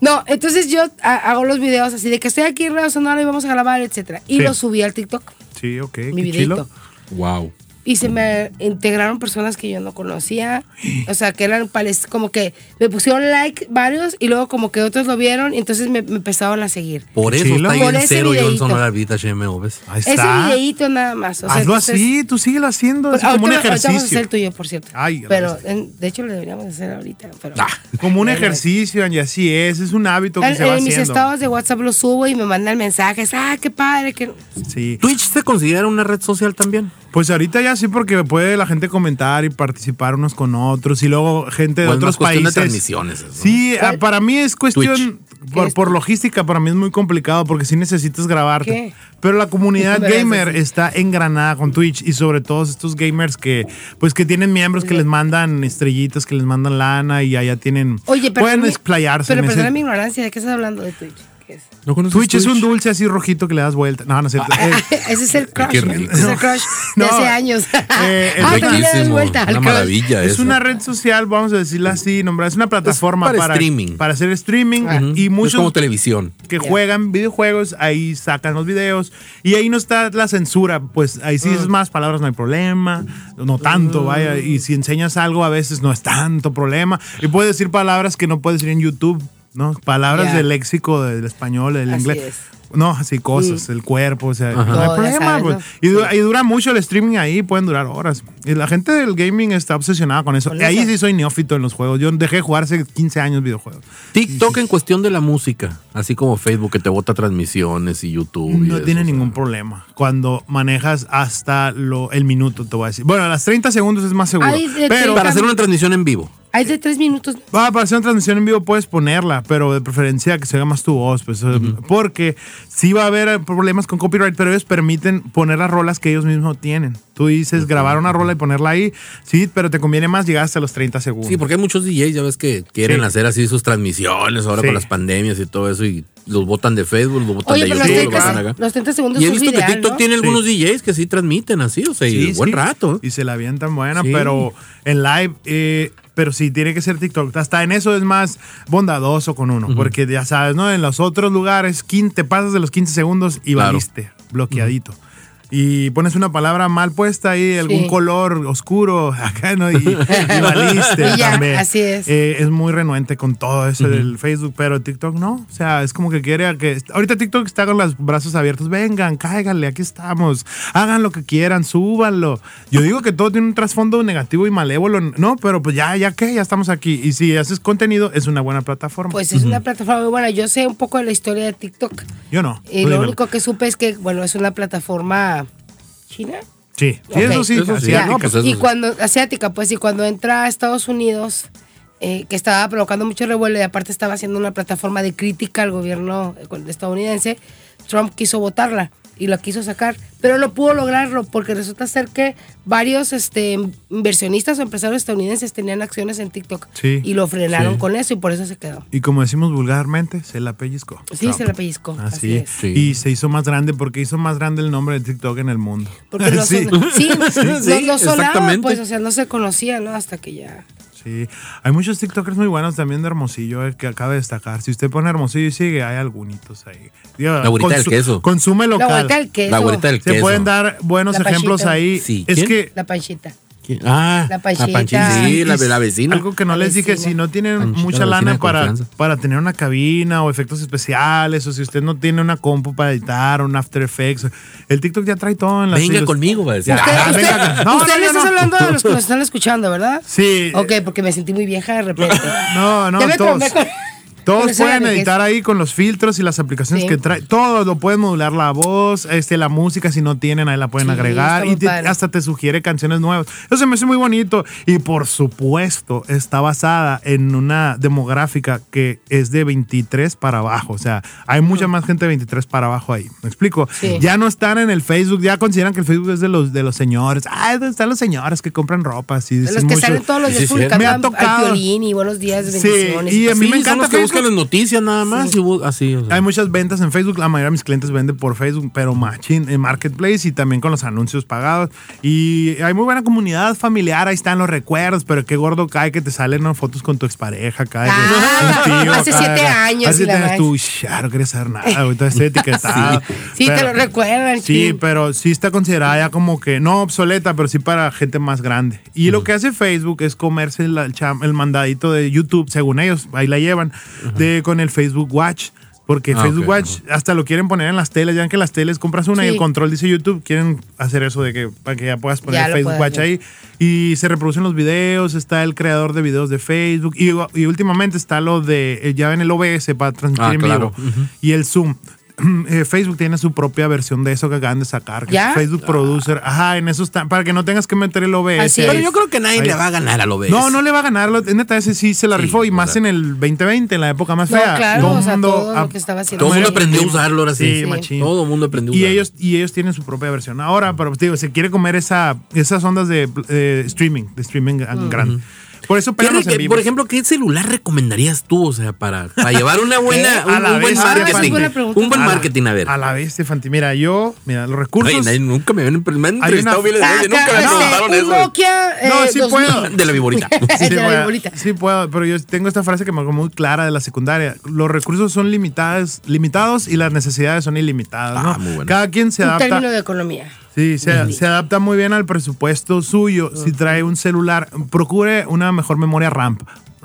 no, entonces yo ha- hago los videos así de que estoy aquí en Radio Sonora y vamos a grabar, etcétera. Y Sí. los subí al TikTok, Sí, ok. mi qué videito. chilo. wow. Y se me integraron personas que yo no conocía. O sea, que eran como que me pusieron like varios y luego como que otros lo vieron y entonces me, me empezaron a seguir. Por eso chilo. está ahí Por en ese cero yo en videíto. Sonora Vita HMO, ¿ves? Ahí Ese está. videíto nada más. O sea, Hazlo entonces- así, tú síguelo haciendo, Pues así como un vamos a hacer ejercicio. el tuyo, por cierto. Ay, pero en- de hecho lo deberíamos hacer ahorita. Pero, Ah, Como un Bueno, ejercicio, y así es, es un hábito que En, se va en mis haciendo. estados de WhatsApp lo subo y me mandan mensajes. Ah, qué padre. Que... Sí. ¿Twitch se considera una red social también? Pues ahorita ya sí, porque puede la gente comentar y participar unos con otros y luego gente de otros cuestión de países. transmisiones, eso, ¿no? Sí, ah, para mí es cuestión por, es? por logística para mí es muy complicado porque sí necesitas grabarte. ¿Qué? Pero la comunidad gamer está engranada con Twitch y sobre todo estos gamers que pues que tienen miembros que les mandan estrellitas, que les mandan lana y allá tienen Oye, pero pueden explayarse. Pero perdona mi ignorancia, ¿de qué estás hablando de Twitch? ¿Qué es? ¿No Twitch es un dulce así rojito que le das vuelta. No, no es cierto. Eh, Ese es el crush. es el crush de hace años. Eh, es ah, también le das vuelta al Una crush. maravilla Es eso. una red social, vamos a decirla así, nombrar. Es una plataforma para para, streaming. para hacer streaming Ujú. y Es muchos como televisión. que juegan videojuegos, ahí sacan los videos y ahí no está la censura, pues ahí sí es más palabras, no hay problema, no tanto, vaya, y si enseñas algo a veces no es tanto problema y puedes decir palabras que no puedes decir en YouTube, ¿no? Palabras Ya. del léxico del español, del Así inglés. es. No, así cosas, el cuerpo, o sea, no hay Todo, problema. sabes, pues. ¿no? y, dura, y dura mucho el streaming ahí, pueden durar horas. Y la gente del gaming está obsesionada con eso. Con Y ahí sí soy neófito en los juegos. Yo dejé de jugar hace 15 años videojuegos. TikTok en cuestión de la música, así como Facebook que te bota transmisiones y YouTube. y No eso, tiene o sea. ningún problema. Cuando manejas hasta lo, el minuto, te voy a decir. Bueno, a las 30 segundos es más seguro. Ay, pero Para hacer una transmisión en vivo. Hay de tres minutos. va, para hacer una transmisión en vivo puedes ponerla, pero de preferencia que se oiga más tu voz. Pues, eh, Porque sí va a haber eh, problemas con copyright, pero ellos permiten poner las rolas que ellos mismos tienen. Tú dices grabar una rola y ponerla ahí, sí, pero te conviene más llegar hasta los 30 segundos. Sí, porque hay muchos DJs, ya ves que quieren Sí. hacer así sus transmisiones ahora Sí. con las pandemias y todo eso y los botan de Facebook, los botan Oye, de los YouTube, los 30, botan acá. los 30 segundos Y he visto que TikTok ¿no? tiene Sí. algunos DJs que sí transmiten así, o sea, y buen sí. rato. Y se la avientan buena, Sí. pero en live, eh, pero sí, tiene que ser TikTok. Hasta en eso es más bondadoso con uno, porque ya sabes, ¿no? En los otros lugares, 15, te pasas de los 15 segundos y Claro. valiste, bloqueadito. Y pones una palabra mal puesta ahí, algún Sí. color oscuro, acá, ¿no? Y, y valiste Y ya, también. así es. Eh, es muy renuente con todo eso del Facebook, pero TikTok no. O sea, es como que quiere que. Ahorita TikTok está con los brazos abiertos. Vengan, cáiganle, aquí estamos. Hagan lo que quieran, súbanlo. Yo digo que todo tiene un trasfondo negativo y malévolo. No, pero pues ya, ya que, ya estamos aquí. Y si haces contenido, es una buena plataforma. Pues es una plataforma muy buena. Yo sé un poco de la historia de TikTok. Yo no. Y lo único que supe es que, bueno, es una plataforma china. Sí, sí, Ok. eso sí. Eso sí, asiática. no, pues eso y cuando, asiática, pues, y cuando entra a Estados Unidos, eh, que estaba provocando mucho revuelo y aparte estaba haciendo una plataforma de crítica al gobierno eh, estadounidense, Trump quiso votarla y la quiso sacar, pero no pudo lograrlo porque resulta ser que varios este, inversionistas o empresarios estadounidenses tenían acciones en TikTok Sí, y lo frenaron sí. con eso y por eso se quedó. Y como decimos vulgarmente, se la pellizcó. Sí, Trump. se la pellizcó. Así, Así, es. Sí. Y se hizo más grande porque hizo más grande el nombre de TikTok en el mundo. Porque no, sí. pues, o sea, no se conocía, ¿no? Hasta que ya. Sí, hay muchos TikTokers muy buenos también de Hermosillo eh, que acaba de destacar. Si usted pone Hermosillo y sigue, hay algunitos ahí. Digo, La güerita del queso. Consume La local. vuelta del queso. La del Se queso. pueden dar buenos La ejemplos ahí. Sí, Es ¿quién? que La panchita. ¿Quién? Ah, La Panchita. Sí, la, y la vecina. Algo que no La les dije, si no tienen Panchita, mucha la lana para, para tener una cabina o efectos especiales, o si usted no tiene una compu para editar, un After Effects, el TikTok ya trae todo en la Venga conmigo, va a decir. Usted, Ah, usted- venga, no, usted no, le yo estás no. hablando de los que nos están escuchando, ¿verdad? Sí. Ok, porque me sentí muy vieja de repente. No, no, Ya me todos. con- Todos pueden editar ahí con los filtros y las aplicaciones Sí. que trae. Todo lo pueden modular la voz, este, la música, si no tienen, ahí la pueden Sí, agregar. Y te- hasta te sugiere canciones nuevas. Eso se me hace muy bonito. Y por supuesto, está basada en una demográfica que es de 23 para abajo. O sea, hay mucha más gente de 23 para abajo ahí. ¿Me explico? Sí. Ya no están en el Facebook, ya consideran que el Facebook es de los, de los señores. Ah, ¿dónde están los señores que compran ropa? Así De dicen los que mucho. salen todos los Sí, días sí, publicando me ha al- tocado. al violín y buenos días, Sí, bendiciones. y a mí Sí, me encanta los Facebook. las noticias nada más. y bu- así, o sea. Hay muchas ventas en Facebook, la mayoría de mis clientes venden por Facebook, pero machín en Marketplace y también con los anuncios pagados. Y hay muy buena comunidad familiar, ahí están los recuerdos, pero qué gordo cae que te salen ¿no? fotos con tu expareja que Ah, un tío hace acá, siete años Hace y siete años tú, "Shh, no quieres saber nada, ahorita estoy etiquetado. Sí, te Pero- lo recuerdan. Sí, sí. pero sí está considerada ya como que no obsoleta, pero sí para gente más grande. Y lo que hace Facebook es comerse el, el mandadito de YouTube, según ellos, ahí la llevan, de, con el Facebook Watch. Porque Ah, Facebook ok, Watch hasta lo quieren poner en las teles, ya que las teles compras una y el control dice YouTube, quieren hacer eso de que para que ya puedas poner Ya Facebook Watch ver. ahí y se reproducen los videos, está el creador de videos de Facebook y, y últimamente está lo de, eh, ya ven el OBS para transmitir Ah, en claro. vivo y el Zoom. eh, Facebook tiene su propia versión de eso que acaban de sacar. que ¿Ya? es Facebook Producer. Ajá, en eso está. Para que no tengas que meter el OBS. Así Pero yo creo que nadie Ahí. le va a ganar a lo ves. No, no le va a ganar. lo- Neta, ese sí se la Sí, rifó. Y más en el 2020, en la época más No, fea. claro, o sea, todo ah, lo que estaba haciendo. Todo el mundo aprendió a usarlo ahora sí. Sí, machín. Todo el mundo aprendió a Y usarlo. ellos, y ellos tienen su propia versión. Ahora, pero te digo, se quiere comer esa, esas ondas de eh, streaming, de streaming grande. Por eso ¿Qué pegan los re- en por ejemplo, ¿qué celular recomendarías tú? O sea, para, para llevar una buena, ¿Qué? un, A la un buen vez, marketing. Buena. Un buen A marketing, a ver. A la vez, Stefanti. Mira, yo, mira, los recursos. Oye, nadie- nunca me habían me han entrevistado Acá, nunca me este, preguntaron un eso. Nokia, eh, No, sí 2000. puedo. De la viborita. de la viborita. sí puedo, pero yo tengo esta frase que me hago muy clara de la secundaria. Los recursos son limitados, limitados y las necesidades son ilimitadas. Ah, ¿no? muy bueno. Cada quien se Un adapta. término de economía. Sí, se, se adapta muy bien al presupuesto suyo. Si trae un celular, procure una mejor memoria RAM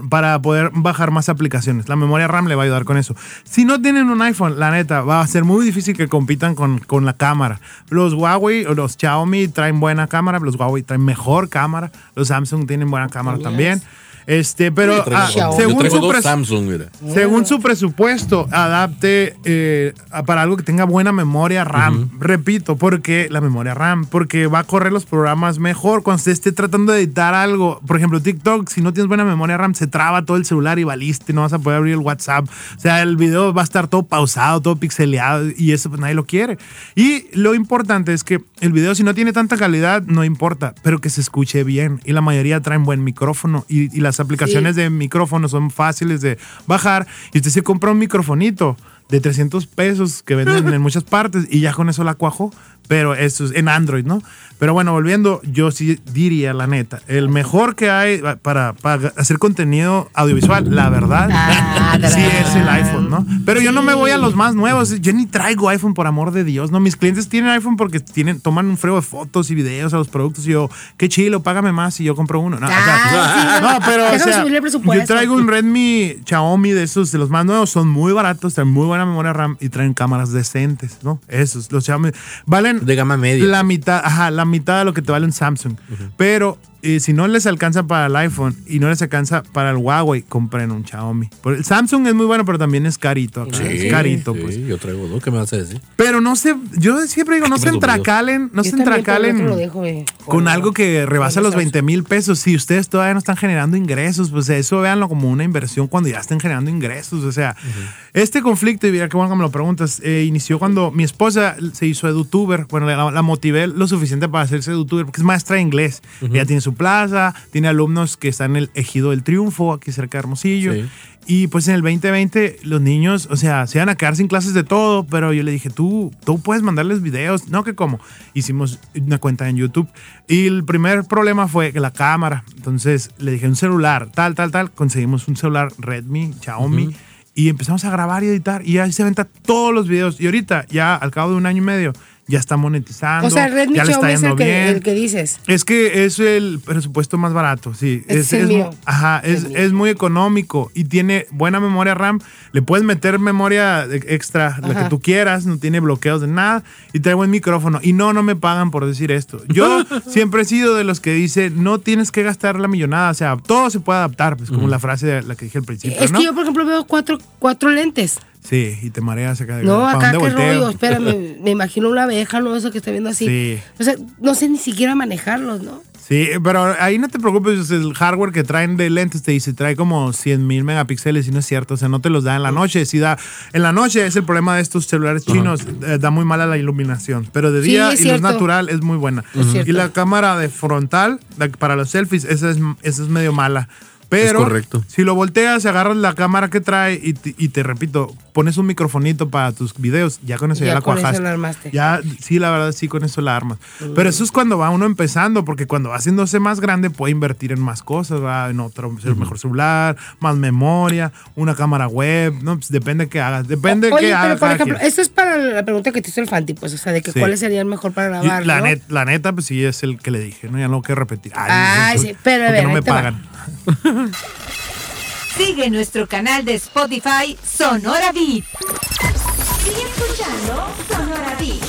para poder bajar más aplicaciones. La memoria RAM le va a ayudar con eso. Si no tienen un iPhone, la neta, va a ser muy difícil que compitan con, con la cámara. Los Huawei o los Xiaomi traen buena cámara, los Huawei traen mejor cámara, los Samsung tienen buena cámara también. Este, pero ah, según su dos pres- Samsung, mira. según su presupuesto, adapte eh, para algo que tenga buena memoria RAM. Repito, porque la memoria RAM, porque va a correr los programas mejor cuando usted esté tratando de editar algo. Por ejemplo, TikTok, si no tienes buena memoria RAM, se traba todo el celular y valiste, no vas a poder abrir el WhatsApp. O sea, el video va a estar todo pausado, todo pixeleado y eso pues nadie lo quiere. Y lo importante es que el video, si no tiene tanta calidad, no importa, pero que se escuche bien. Y la mayoría traen buen micrófono y, y las aplicaciones de micrófono son fáciles de bajar. Y usted se compra un microfonito de 300 pesos que venden en muchas partes y ya con eso la cuajó. Pero eso es en Android, ¿no? Pero bueno, volviendo, yo sí diría, la neta, el mejor que hay para, para hacer contenido audiovisual, la verdad, Ah, sí es el iPhone, ¿no? Pero yo no me voy a los más nuevos. Yo ni traigo iPhone, por amor de Dios, ¿no? Mis clientes tienen iPhone porque tienen, toman un frego de fotos y videos a los productos y yo, qué chilo, págame más y yo compro uno. No, o sea, Ah, sí. no, pero o sea, yo traigo un Redmi Xiaomi de esos, de los más nuevos, son muy baratos, traen muy buena memoria RAM y traen cámaras decentes, ¿no? Esos, los Xiaomi. Valen De gama media. la mitad, ajá, la mitad de lo que te vale un Samsung. Pero eh, si no les alcanza para el iPhone y no les alcanza para el Huawei, compren un Xiaomi. Por- El Samsung es muy bueno, pero también es carito. acá, es carito, sí, pues. yo traigo dos. ¿Qué me vas a decir? Pero no se, yo siempre digo, no se entracalen, no Yo se entracalen lo dejo, eh, con algo que rebasa los Samsung. 20 mil pesos. Si ustedes todavía no están generando ingresos, pues eso véanlo como una inversión cuando ya estén generando ingresos. O sea, este conflicto, y mira qué bueno que me lo preguntas, eh, inició cuando mi esposa se hizo edutuber. Bueno, la, la motivé lo suficiente para hacerse edutuber porque es maestra de inglés. Ella tiene su plaza, tiene alumnos que están en el Ejido del Triunfo, aquí cerca de Hermosillo. Sí. Y pues en el 2020 los niños, o sea, se iban a quedar sin clases de todo, pero yo le dije, tú, tú puedes mandarles videos. No, que cómo. Hicimos una cuenta en YouTube. Y el primer problema fue que la cámara. Entonces le dije, un celular, tal, tal, tal. Conseguimos un celular Redmi, Xiaomi. Y empezamos a grabar y editar. Y ahí se venta todos los videos. Y ahorita, ya al cabo de un año y medio, ya está monetizando. O sea, Redmi ya le está Xiaomi es yendo el que, bien. el que dices. Es que es el presupuesto más barato, sí. Ese es el mu- mío. ajá, es, El es muy económico y tiene buena memoria RAM. Le puedes meter memoria de- extra, la que Ajá. tú quieras, no tiene bloqueos de nada y trae buen micrófono. Y no, no me pagan por decir esto. Yo siempre he sido de los que dice, no tienes que gastar la millonada, o sea, todo se puede adaptar, pues como la frase de la que dije al principio, Es ¿no? que yo, por ejemplo, veo cuatro, cuatro lentes. Sí, y te mareas acá de No, ¿pa' acá qué volteo? rollo, espérame, me imagino una abeja, ¿no? Eso que estoy viendo así. Sí. O sea, no sé ni siquiera manejarlos, ¿no? Sí, pero ahí no te preocupes, el hardware que traen de lentes te dice, trae como 100 mil megapíxeles y no es cierto, o sea, no te los da en la noche, sí da, en la noche es el problema de estos celulares chinos, eh, da muy mala la iluminación, pero de Sí, día es y luz natural es muy buena. Es cierto. Y la cámara de frontal, la para los selfies, esa es, esa es medio mala. Pero correcto. si lo volteas, agarras la cámara que trae y te, y te repito, pones un microfonito para tus videos, ya con eso ya, Ya la con eso cuajas. la armaste. Ya, sí, la verdad, sí, con eso la armas. Pero eso es cuando va uno empezando, porque cuando va haciéndose más grande puede invertir en más cosas, ¿va? en otro mejor celular, más memoria, una cámara web, no, pues depende qué hagas, depende Oye, qué pero hagas. por ejemplo, esto es para la pregunta que te hizo el Fanti, pues, o sea, de que Sí. cuáles serían mejor para grabar, la, ¿no? net- la neta, pues sí, es el que le dije, ¿no? Ya no lo quiero repetir. Ay, pues, sí, pero a ver, no me va. Sigue nuestro canal de Spotify Sonora Beat. Sigue escuchando Sonora Beat.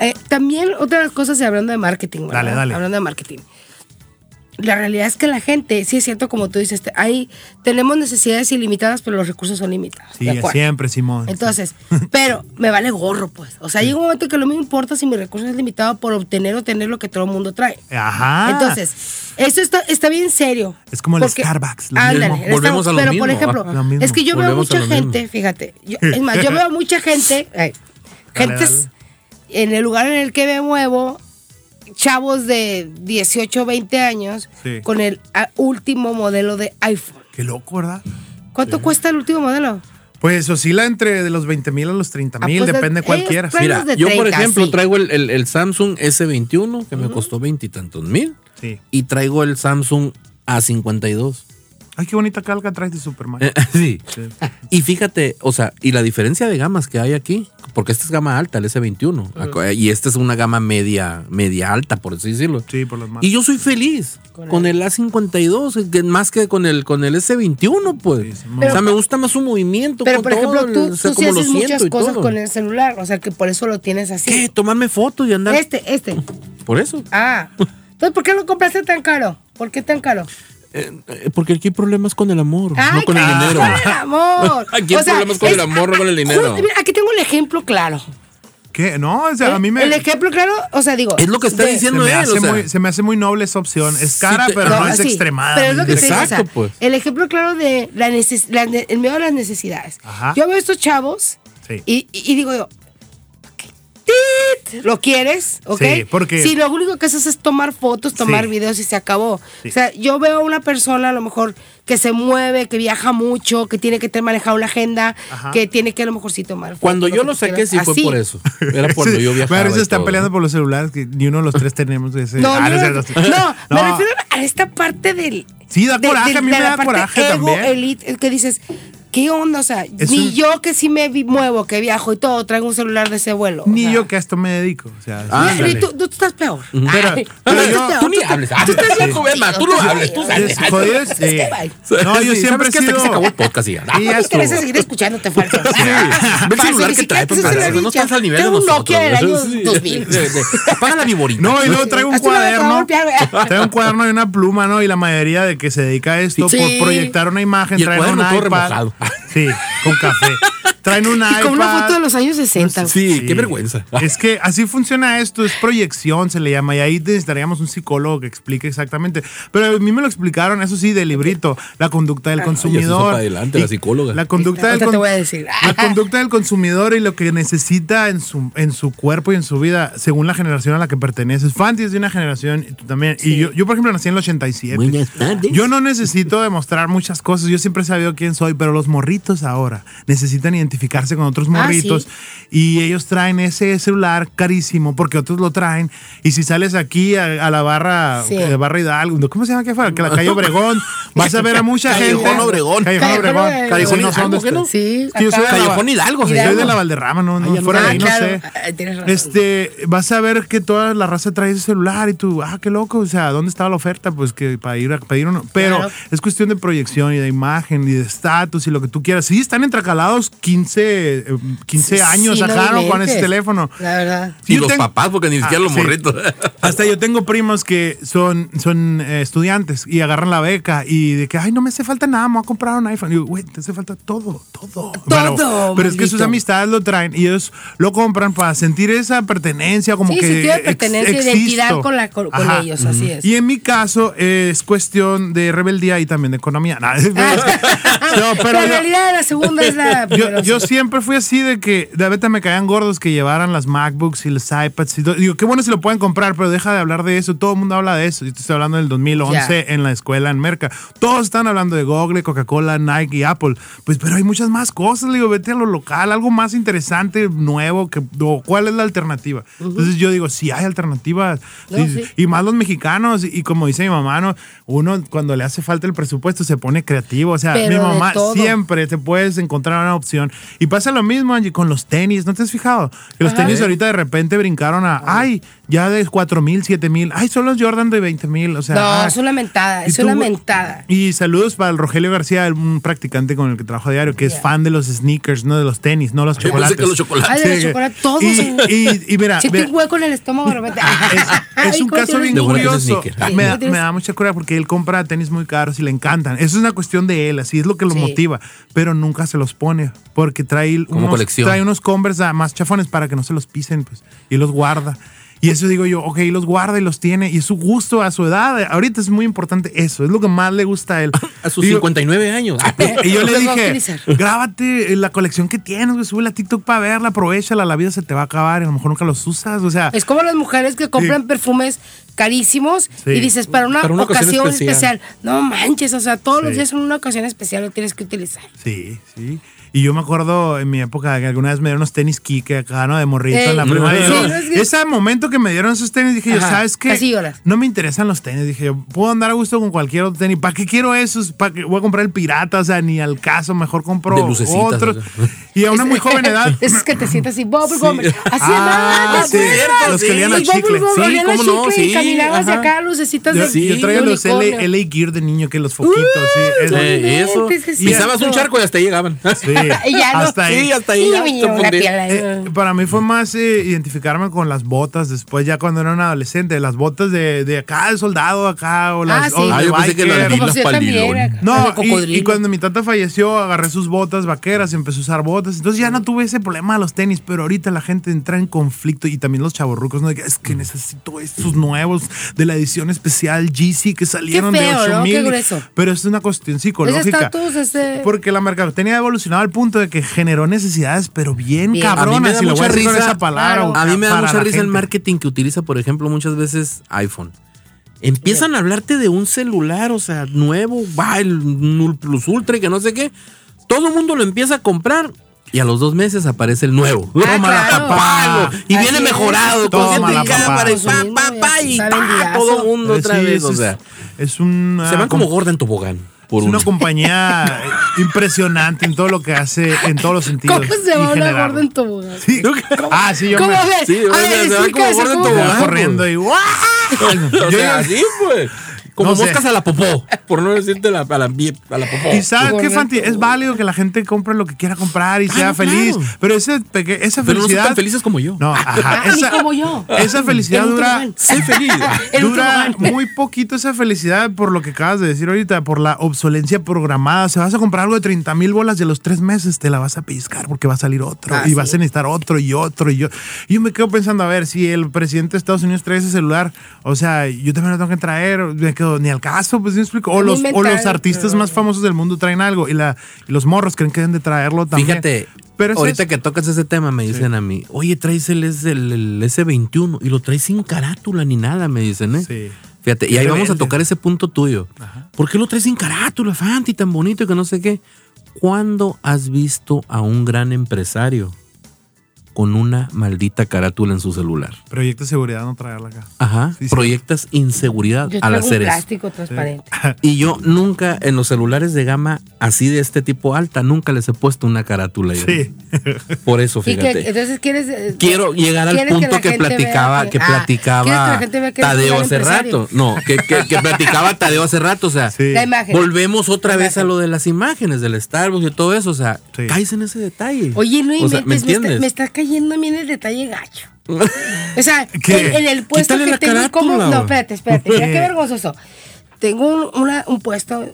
Eh, también otra de las cosas, y hablando de marketing, ¿verdad? Dale, dale. Hablando de marketing. La realidad es que la gente, sí es cierto, como tú dices, hay, tenemos necesidades ilimitadas, pero los recursos son limitados. Sí, siempre, Simón. Entonces, pero me vale gorro, pues. O sea, llega un momento que no me importa si mi recurso es limitado por obtener o tener lo que todo el mundo trae. Ajá. Entonces, eso está, está bien serio. Es como el Porque- Starbucks, lo Ándale, mismo. el Volvemos Starbucks, a lo Pero, por mismo, ejemplo, ah, lo mismo. es que yo veo Volvemos a mucha mismo. gente, fíjate. yo- es más, yo veo mucha gente, ay, Dale, en el lugar en el que me muevo, chavos de 18, 20 años, Sí. con el último modelo de iPhone. Qué loco, ¿verdad? ¿Cuánto cuesta el último modelo? Pues oscila entre de los 20 mil a los 30 mil, Ah, pues, depende ellos cuál quieras. Mira, de yo por 30, ejemplo sí. traigo el, el- el Samsung S21 que me costó veintitantos mil Sí. y traigo el Samsung A52. Ay, qué bonita calca traes de Superman. Eh, sí. Sí. Y fíjate, o sea, y la diferencia de gamas que hay aquí, porque esta es gama alta, el S21, aco- y esta es una gama media, media alta, por así decirlo. Sí, por los más. Y yo soy feliz con, el A52, que más que con el, con el S21, pues. Sí, sí, o sea, me gusta más su movimiento. Pero, con por ejemplo, todo, tú, o sea, tú sí como lo haces muchas cosas todo. con el celular, o sea, que por eso lo tienes así. ¿Qué? Tomarme fotos y andar. Este, este. Por eso. Ah. Entonces, ¿por qué lo compraste tan caro? ¿Por qué tan caro? Eh, eh, porque aquí hay problemas con el amor, Ay, no con el ¿cómo dinero. con el amor. Aquí hay problemas con el amor, no con el dinero. justo- mira, aquí tengo el ejemplo claro. ¿Qué? No, o sea, a mí me. El ejemplo claro, o sea, digo. Es lo que está de- se diciendo me, él. hace o sea. muy, se me hace muy noble esa opción. Es cara, pero no, No, es sí, extremada. Pero es lo que te digo, o sea, Exacto, pues. El ejemplo claro de la neces la el miedo a las necesidades. Ajá. Yo veo a estos chavos Sí. y, y- y digo yo, tit, ¿lo quieres? ¿Ok? Sí, porque- Si lo único que haces es tomar fotos, tomar Sí. videos y se acabó. Sí. O sea, yo veo a una persona a lo mejor que se mueve, que viaja mucho, que tiene que tener manejado una agenda, Ajá. que tiene que a lo mejor sí tomar fotos. Cuando yo lo saqué, sí fue Así. por eso. Era cuando Sí, yo viajaba. Pero se están peleando por los celulares que ni uno de los tres tenemos ese. No, Ah, no, no, no, no, no, me refiero a esta parte del. Sí, da coraje, a mí me da coraje ego, también. elite, el que dices, ¿qué onda? O sea, Es ni un- yo que sí me vi- muevo, que viajo y todo, traigo un celular de ese vuelo. o Ni sea. yo que a esto me dedico. O sea, Ah, sí, tú, tú estás peor. Pero- Ay, pero tú yo- Tú ni hables. Ah, tú estás bien joven, ma, tú no hables, tú sales. Es ay, jodido, es sí. que, bye. No, yo Sí, siempre ¿sabes he? Hasta que sido. se acabó el podcast y ya. Y ¿Para qué esto- interesa seguir escuchándote falso? Ve el celular que trae, pues, no estás al nivel de Tengo un nosotros. Nokia del año Sí. 2000. De- de- Apaga la viborita. No, y luego traigo un cuaderno. Traigo un cuaderno y una pluma, ¿no? Y la mayoría de que se dedica a esto, Sí. por proyectar una imagen, traen un iPad. Remojado. Sí, con café. Traen un iPad. Con una foto de los años 60. güey. Sí, Sí. qué vergüenza. Es que así funciona esto, es proyección, se le llama, y ahí necesitaríamos un psicólogo que explique exactamente. Pero a mí me lo explicaron, eso sí, de librito, la conducta del Ay, eso consumidor. para adelante, la psicóloga. La conducta del te voy a decir. La conducta del consumidor y lo que necesita en su, en su cuerpo y en su vida, según la generación a la que perteneces. Fanti es de una generación y tú también. Y yo, yo, por ejemplo, nací en el 87. Buenas tardes. Yo no necesito demostrar muchas cosas. Yo siempre he sabido quién soy, pero los morritos ahora necesitan identificarse con otros Ah, morritos. Y ellos traen ese celular carísimo porque otros lo traen. Y si sales aquí a, a la barra, Sí. eh, barra Hidalgo, ¿cómo se llama que fue? Que la calle Obregón, vas a ver a mucha gente. Callejón Obregón. Callejón Obregón. Obregón. Callejón no sé Hidalgo, dónde ¿qué no? está. Sí, yo soy de Callejón Hidalgo, Soy de la Valderrama, no, no Ay, no fuera de Ah, ahí, no claro. sé. Ah, tienes razón. Este, vas a ver que toda la raza trae ese celular y tú, ah, qué loco, o sea, ¿dónde estaba la oferta? Pues que para ir a pedir uno. Pero Claro. es cuestión de proyección y de imagen y de estatus y lo que tú quieras. Sí, están entrecalados 15, eh, 15 Sí, años ¿no? Con ese teléfono. La verdad. Y Yo los tengo- papás, porque ni siquiera Ah, los sí. morritos. Hasta yo tengo primos que son, son eh, estudiantes y agarran la beca y de que, ay, no me hace falta nada, me voy a comprar un iPhone. Y digo, güey, te hace falta todo, todo. Pero, pero es que sus amistades lo traen y ellos lo compran para sentir esa pertenencia, como Sí, que. sentido de ex- pertenencia, existo. identidad con la- con- con ellos, así es. Y en mi caso eh, es cuestión de rebeldía y también de economía. Nah, no, pero la realidad, la segunda es la. yo, yo siempre fui así de que de repente me caían gordos que llevaran las MacBooks y los iPads y todo. Digo, qué bueno si lo pueden comprar, pero deja de hablar de eso. Todo el mundo habla de eso. Yo estoy hablando del 2011 Ya. en la escuela en Merca. Todos están hablando de Google, Coca-Cola, Nike y Apple. Pues, pero hay muchas más cosas. Le digo, vete a lo local, algo más interesante, nuevo. Que, o, ¿Cuál es la alternativa? Entonces yo digo, sí hay alternativas. No, Sí, sí. Y más los mexicanos. Y, como dice mi mamá, ¿no? uno cuando le hace falta el presupuesto se pone creativo. O sea, Pero mi mamá siempre te puedes encontrar una opción. Y pasa lo mismo, Angie, con los tenis. ¿No te has fijado? Que los tenis ahorita de repente brincaron a, ay, ya de 4 mil, 7 mil. Ay, son los Jordan de 20 mil. O sea, No, ay. es una mentada, es tú, una mentada. Y saludos para el Rogelio García, un practicante con el que trabajo a diario, que es fan de los sneakers, no de los tenis, no los Yo pensé chocolates. que los chocolates. Ay, de los Sí. chocolates, todos. Y, y, y mira, un hueco en el estómago de repente. es, es un ¿cómo caso bien curioso. sneaker. Me, da- me da mucha cura porque él compra tenis muy caros y le encantan. Eso es una cuestión de él, así es lo que lo Sí. motiva. Pero nunca se los pone porque trae Como unos, colección. trae unos Converse más chafones para que no se los pisen pues, y los guarda. Y eso digo yo, ok, los guarda y los tiene. Y es su gusto a su edad. Ahorita es muy importante eso. Es lo que más le gusta a él. A sus Digo, 59 años. y yo le dije, grábate la colección que tienes, güey, sube a TikTok para verla, aprovechala, la vida se te va a acabar y a lo mejor nunca los usas, o sea, Es como las mujeres que compran perfumes carísimos Sí. y dices, para una, Para una ocasión ocasión, especial. especial. No manches, o sea, todos los días son una ocasión especial, lo tienes que utilizar. sí, sí. Y yo me acuerdo en mi época que alguna vez me dieron unos tenis Kike acá, ¿no? De morrito Ey. en la primaria. Sí, Y no, es que- Ese momento que me dieron esos tenis, dije yo, ¿sabes qué? No me interesan los tenis. Dije yo, puedo andar a gusto con cualquier otro tenis. ¿Para qué quiero esos? ¿Para qué voy a comprar el pirata? O sea, ni al caso, mejor compro otros. o sea. Y a una muy joven edad. Esos que te sientas así, bubblegum. Así Ah, andaba, ¿te sí, los que olían a chicle. Sí, cómo no, chicle y sí, caminabas ajá. acá, lucecitas de Sí, yo traía los LA, Gear de niño, que los foquitos, sí. es- Eh, eso. Sí es Pisabas un charco y hasta ahí llegaban. Sí, Y ya no. hasta ahí. Sí, hasta ahí. ya, Y fundí. piel ahí. Eh, para mí fue más eh, identificarme con las botas después, ya cuando era un adolescente, las botas de, de acá, de soldado acá, o las Ah, sí. o Ah, de yo pensé que las Las también, No, y, y cuando mi tata falleció, agarré sus botas vaqueras, empecé a usar botas. Entonces ya no tuve ese problema de los tenis, pero ahorita la gente entra en conflicto y también los chavorrucos, ¿no? Es que necesito estos nuevos de la edición especial GC que salieron Qué de feo, 8 ¿no? Qué mil. grueso. Pero es una cuestión psicológica. estatus, ese- Porque la mercadotecnia ha evolucionado al punto de que generó necesidades, pero bien, Bien. A mí me cabronas, da si lo voy mucha a decir con risa. esa palabra. Claro. A mí me da mucha la risa el marketing que utiliza, por ejemplo, muchas veces iPhone. Empiezan a hablarte de un celular, o sea, nuevo, va el Plus Ultra y que no sé qué. Todo el mundo lo empieza a comprar y a los dos meses aparece el nuevo. Ah, claro. papá. Y Así viene mejorado, gente y papá. pa, pa, y pa, todo el mundo otra sí, vez. es, O sea, es un. se van como com- gorda en tobogán. Por Es una compañía impresionante en todo lo que hace, en todos los sentidos. ¿Cómo se va una generarlo. gorda en tobogán? Sí. Ah, sí, yo ¿Cómo me. ves? Sí, A sea, ver, se va como gorda en ¿cómo me va tobogán. corriendo y ¡guau! O sea, así, pues. Como No sé. moscas a la popó. Por no decirte la, a, la, a la popó. Y sabes qué. Fanti, es válido que la gente compre lo que quiera comprar y Ah, sea no, feliz. claro. Pero ese peque- esa Pero no son felicidad. tan felices como yo. No, ajá. Ah, Esa, como yo. esa felicidad dura. Sé feliz. Dura muy poquito esa felicidad por lo que acabas de decir ahorita, por la obsolencia programada. O sea, vas a comprar algo de 30 mil bolas de los tres meses, te la vas a pellizcar porque va a salir otro Ah, y sí. vas a necesitar otro y otro y yo. Y yo me quedo pensando, a ver, si el presidente de Estados Unidos trae ese celular, o sea, yo también lo tengo que traer, me quedo ni al caso, pues ¿sí me explico. O los, o los artistas más famosos del mundo traen algo y, la, y los morros creen que deben de traerlo también. Fíjate, Pero ahorita es- que tocas ese tema, me dicen a mí, oye, traes el, el, el S21 y lo traes sin carátula ni nada, me dicen, ¿eh? Sí. Fíjate, y ahí vamos a tocar ese punto tuyo. ¿Por qué lo traes sin carátula, Fanti, tan bonito y que no sé qué? ¿Cuándo has visto a un gran empresario con una maldita carátula en su celular? Proyecto de seguridad no traerla acá. Ajá. Sí, sí. Proyectas inseguridad Yo al traigo un hacer eso. plástico transparente. Y yo nunca, en los celulares de gama así de este tipo alta, nunca les he puesto una carátula. yo. Sí. Por eso, Y que, fíjate. entonces quieres. eh, Quiero llegar al punto que, platicaba, que- que, ah, ¿quieres que platicaba la gente vea que eres un Tadeo hace empresario? rato. No, que, que- que platicaba Tadeo hace rato. O sea, Sí. La imagen. volvemos otra La vez a lo de las imágenes, del Starbucks y todo eso. O sea, Sí. caes en ese detalle. Oye, no o sea, ¿me me, está, entiendes? me está cayendo a mí en el detalle gacho. O sea, en, en el puesto Quítale que tengo como. No, espérate, espérate. Mira ¿Qué? vergonzoso. Tengo un, una- un puesto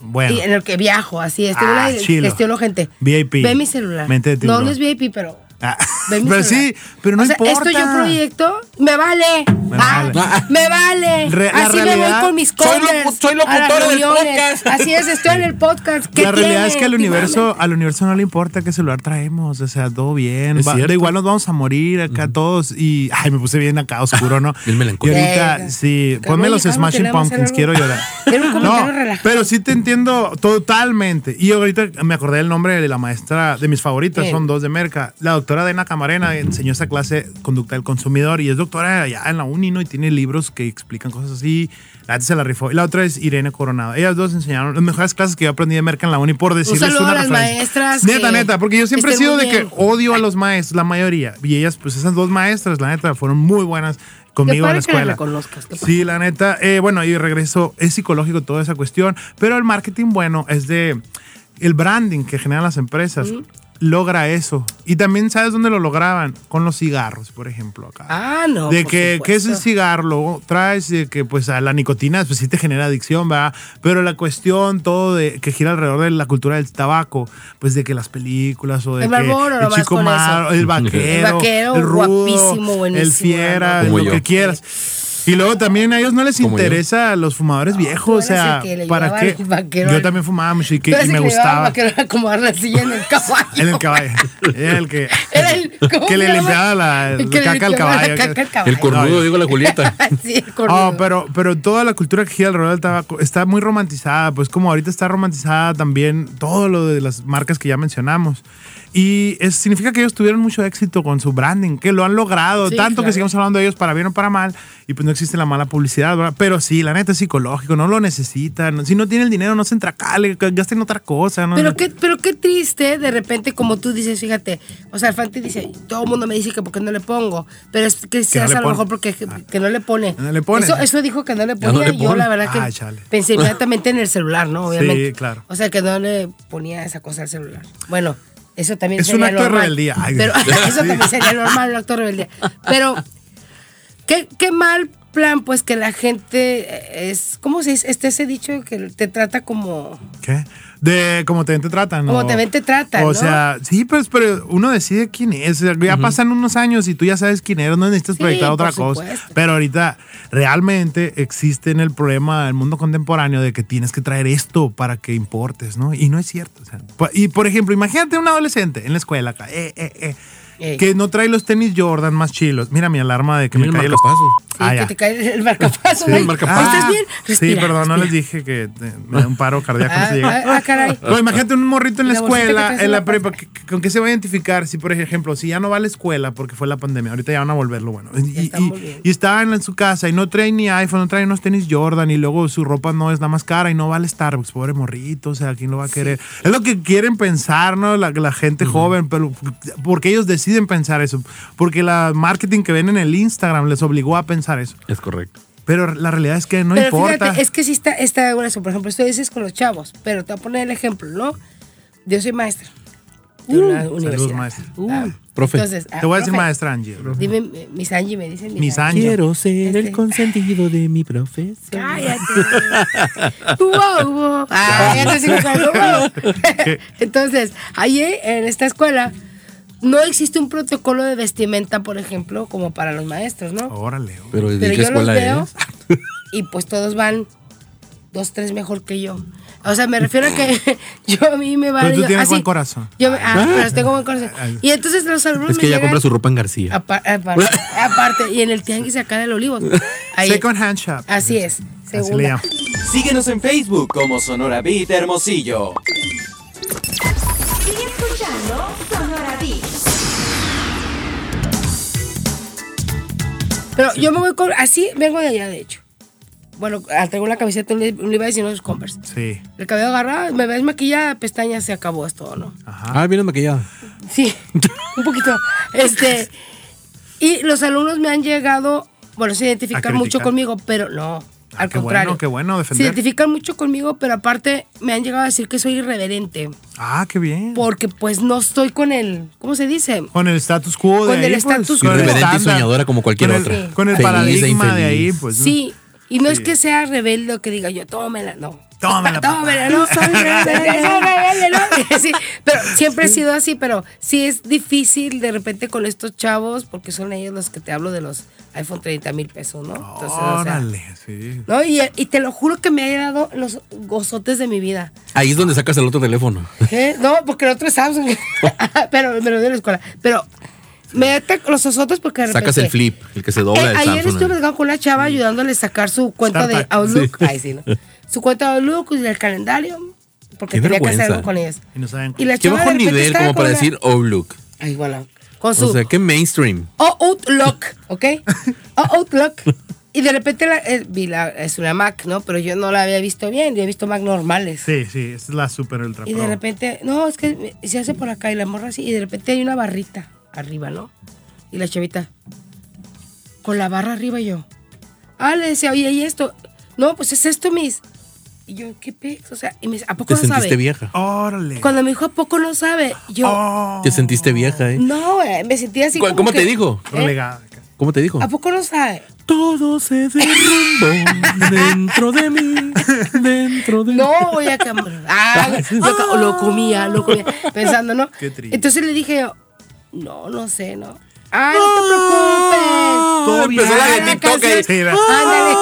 Bueno. en el que viajo, así es. Tengo Ah, una- gestiono gente. VIP. Ve mi celular. Mente de no, no es VIP, pero. Ah, pero sí, pero no o sea, importa. esto yo proyecto, me vale. Me Ah, vale. me vale. Re- la Así me voy con mis Soy locu- soy a las locutora del podcast. Así es, estoy en el podcast. ¿Qué La realidad es que al universo, al universo no le importa qué celular traemos, o sea, todo bien. Va- igual nos vamos a morir acá todos y ay, me puse bien acá oscuro, ¿no? Bien y ahorita sí, ponme los Smashing Pumpkins, quiero llorar. Era un No, relajado. pero sí te entiendo totalmente. Y ahorita me acordé del nombre de la maestra de mis favoritas, son dos de Merca. La doctora Dena Camarena enseñó esa clase Conducta del Consumidor y es doctora allá en la uni, ¿no? Y tiene libros que explican cosas así. La otra se la rifó. Y la otra es Irene Coronado. Ellas dos enseñaron las mejores clases que yo aprendí de Merca en la uni por decirles saludo una a las referencia. maestras Neta, neta, porque yo siempre he sido de que odio a los maestros, la mayoría. Y ellas, pues esas dos maestras, la neta, fueron muy buenas. conmigo en la la escuela. qué Sí, la neta. eh, bueno, y regreso, es psicológico toda esa cuestión, pero el marketing bueno es de el branding que generan las empresas. Logra eso. Y también, ¿sabes dónde lo lograban? Con los cigarros, por ejemplo, acá. Ah, no. de por que, ¿qué es el cigarro? Luego traes de que pues a la nicotina pues sí te genera adicción, ¿verdad? Pero la cuestión todo de que gira alrededor de la cultura del tabaco, pues de que las películas o de El que Marlboro el chico malo, el vaquero, El vaquero, el rudo, guapísimo, buenísimo, el fiera, lo yo. que quieras. Y luego también a ellos no les interesa a los fumadores viejos, o sea, que le ¿para qué? el vaquero Yo también fumaba mucho y, me gustaba. era acomodar la silla en el caballo. En el caballo. Era el que, Era el- ¿cómo que le limpiaba la, que le caca al limpiaba la caballo. caca al caballo. El cornudo, digo la Julieta. sí, el cornudo. Oh, pero, pero toda la cultura que gira alrededor del tabaco está muy romantizada, pues como ahorita está romantizada también todo lo de las marcas que ya mencionamos. Y es- significa que ellos tuvieron mucho éxito con su branding, que lo han logrado, Sí, tanto que sigamos hablando de ellos para bien o para mal, y pues no existe la mala publicidad, ¿verdad? Pero sí, la neta es psicológico, no lo necesitan. Si no tiene el dinero, no se entracale, gasten otra cosa. ¿no? Pero qué, pero qué triste, de repente, como tú dices, fíjate, o sea, el Fanti dice, todo el mundo me dice que por qué no le pongo, pero es que seas le a lo mejor porque que, que no le pone. No le pone. Eso, eso dijo que no le no ponía, le yo la verdad que Ah, chale. pensé inmediatamente en el celular, ¿no? Obviamente. claro. O sea, que no le ponía esa cosa al celular. Bueno, eso también Es un sería acto de normal. rebeldía. Ay, pero sí. eso también sería normal, un acto de rebeldía. Pero, qué, qué mal plan, pues, que la gente es, ¿cómo se dice? Este ese dicho que te trata como... ¿Qué? De cómo te ven, te tratan. Como ¿no? te ven, te tratan, O ¿no? sea, sí, pues, pero uno decide quién es. O sea, ya pasan unos años y tú ya sabes quién eres, no necesitas Sí, proyectar otra cosa. Pero ahorita realmente existe en el problema del mundo contemporáneo de que tienes que traer esto para que importes, ¿no? Y no es cierto. o sea, y por ejemplo, imagínate un adolescente en la escuela acá, eh, eh, eh, Ey. que no trae los tenis Jordan más chilos. Mira mi alarma de que Mira me el cae los. Sí, Ah, que ya. te cae el marcapaso. Sí, el marcapaso. ¿Estás bien? Sí, Respira, perdón, no les respira. dije que me da un paro cardíaco. no se llega. Ah, ah, ah, caray. No, imagínate un morrito en la La escuela, en la la prepa, que- que- ¿con qué se va a identificar? Si, por ejemplo, si ya no va a la escuela porque fue la pandemia, ahorita ya van a volverlo bueno. Y, y- y está en, su casa y no trae ni iPhone, no trae unos tenis Jordan y luego su ropa no es nada más cara y no va al Starbucks, pobre morrito, o sea, ¿quién lo va a querer? Es lo que quieren pensar, ¿no? La, la gente joven, pero porque ellos deciden pensar eso, porque la marketing que ven en el Instagram les obligó a pensar eso. Es correcto. Pero la realidad es que no pero importa. fíjate, es que sí está, está bueno eso. Por ejemplo, esto dices con los chavos, pero te voy a poner el ejemplo, ¿no? Yo soy maestra de una universidad. maestra. Ah, profe. Entonces, ah, Te voy a decir profe, maestra Angie. Dime, eh, mis Angie, me dicen Mis Angie. Angie. ser Este. consentido de mi profesor. Cállate. Wow, wow. Ah, ya te sigo con el wow. Entonces, ahí en esta escuela no existe un protocolo de vestimenta, por ejemplo, como para los maestros, ¿no? Órale. Pero ¿de Pero qué yo los escuela veo es? y pues todos van dos, tres mejor que yo. O sea, me refiero a que yo a mí me va Pero tú yo- tienes así, buen corazón. Yo ah, pero tengo buen corazón. Y entonces los alumnos Es que me ella llegan- compra su ropa en García. apa- aparte, aparte, y en el tianguis acá del Olivos. Ahí- Second hand shop. así es. Segunda. Síguenos en Facebook como Sonora Beat Hermosillo. Pero yo me voy con. Así vengo de allá, de hecho. Bueno, traigo una camiseta, un Levi- un Levi's y unos Converse. Sí. El cabello agarrado, me ves maquillada, pestañas, se acabó esto, ¿no? Ah, vienes maquillada. Sí, un poquito. Este. Y los alumnos me han llegado, bueno, se identifican mucho conmigo, pero no. Ah, al qué contrario. bueno, qué bueno, Se defender. identifican mucho conmigo, pero aparte me han llegado a decir que soy irreverente. Ah, qué bien. Porque pues no estoy con el. ¿Cómo se dice? Con el status quo de Con el ahí, pues, status con quo. el Irreverente y soñadora como cualquier Con el- otra. Con el Feliz e paradigma de ahí, pues. Sí. Y no es Sí. que sea rebelde o que diga yo, tómela, no. Tómela, papá. Tómela, no. Soy rebelde, soy rebelde, ¿no? Sí, pero siempre he sido así, pero sí es difícil de repente con estos chavos, porque son ellos los que te hablo de los iPhone 30 mil pesos, ¿no? Entonces, o sea, Órale, sí. ¿no? Y, y te lo juro que me ha dado los gozotes de mi vida. Ahí es donde sacas el otro teléfono. ¿Qué? No, porque el otro es Samsung. pero me lo dio en la escuela. Pero me da los gozotes porque de repente. Sacas el flip, el que se dobla Eh, ayer Samsung. estuve platicando con una chava ayudándole a sacar su cuenta de. Outlook. Sí. Ay, sí, ¿no? Su cuenta de Outlook y del calendario. Porque Qué tenía que hacer algo con ellas. Y no saben. Y la Qué bajo de repente nivel como para decir Outlook. Ay, bueno. Con su O sea, qué mainstream. O Outlook, ¿ok? O Outlook. Y de repente la- eh, vi la, es una Mac, ¿no? Pero yo no la había visto bien. Yo he visto Mac normales. Sí, sí, es la super ultra Y de pro. repente, no, es que se hace por acá y la morra así. Y de repente hay una barrita arriba, ¿no? Y la chavita. con la barra arriba y yo. Ah, le decía, oye, ¿y esto? No, pues es esto, mis. Y yo, ¿qué pex? O sea, y me dice, ¿a poco Te no sentiste sabe? vieja. Órale. Cuando me dijo, ¿a poco no sabe? Yo, Oh, Te sentiste vieja, ¿eh? no, güey, me sentí así ¿Cu- como ¿Cómo que- te dijo? ¿Eh? relegada. ¿Cómo te dijo? ¿A poco no sabe? Todo se derrumbó dentro de mí, dentro de mí. No, voy a cambiar. Ah, lo, comía, lo comía. Pensando, ¿no? Qué triste. Entonces le dije yo, no, no sé, ¿no? Ay, no te preocupes. Todo empezó la de Ah, TikTok. Ándale.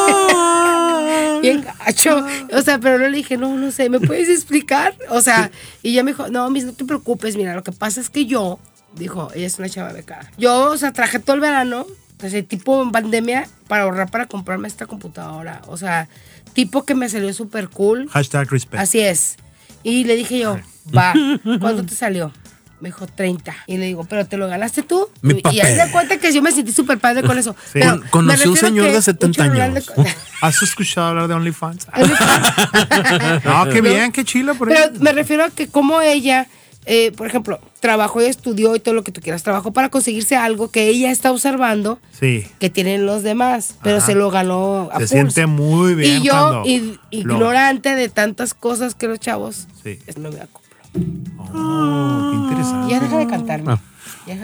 Bien gacho. O sea, pero no le dije, no, no sé, ¿me puedes explicar? O sea, y ella me dijo, no, mis, no te preocupes, mira, lo que pasa es que yo, dijo, ella es una chava becada. Yo, o sea, traje todo el verano, ese tipo en pandemia, para ahorrar para comprarme esta computadora. O sea, tipo que me salió súper cool. Hashtag respect. Así es. Y le dije yo, va, ¿cuánto te salió? Me dijo 30. Y le digo, ¿pero te lo ganaste tú? Mi y y ahí se cuenta que yo me sentí súper padre con eso. Sí. Pero conocí un señor que de 70 un chorral de años. ¿Has escuchado hablar de OnlyFans? no, qué bien, qué chilo por Pero me refiero a que como ella, eh, por ejemplo, trabajó y estudió y todo lo que tú quieras, trabajó para conseguirse algo que ella está observando Sí. que tienen los demás, pero Ajá. se lo ganó a Se pulso. siente muy bien Y yo, cuando ig- lo- ignorante de tantas cosas que los chavos, Sí. es- me acoplo. Oh, qué interesante. Ya deja de cantarme. Ah.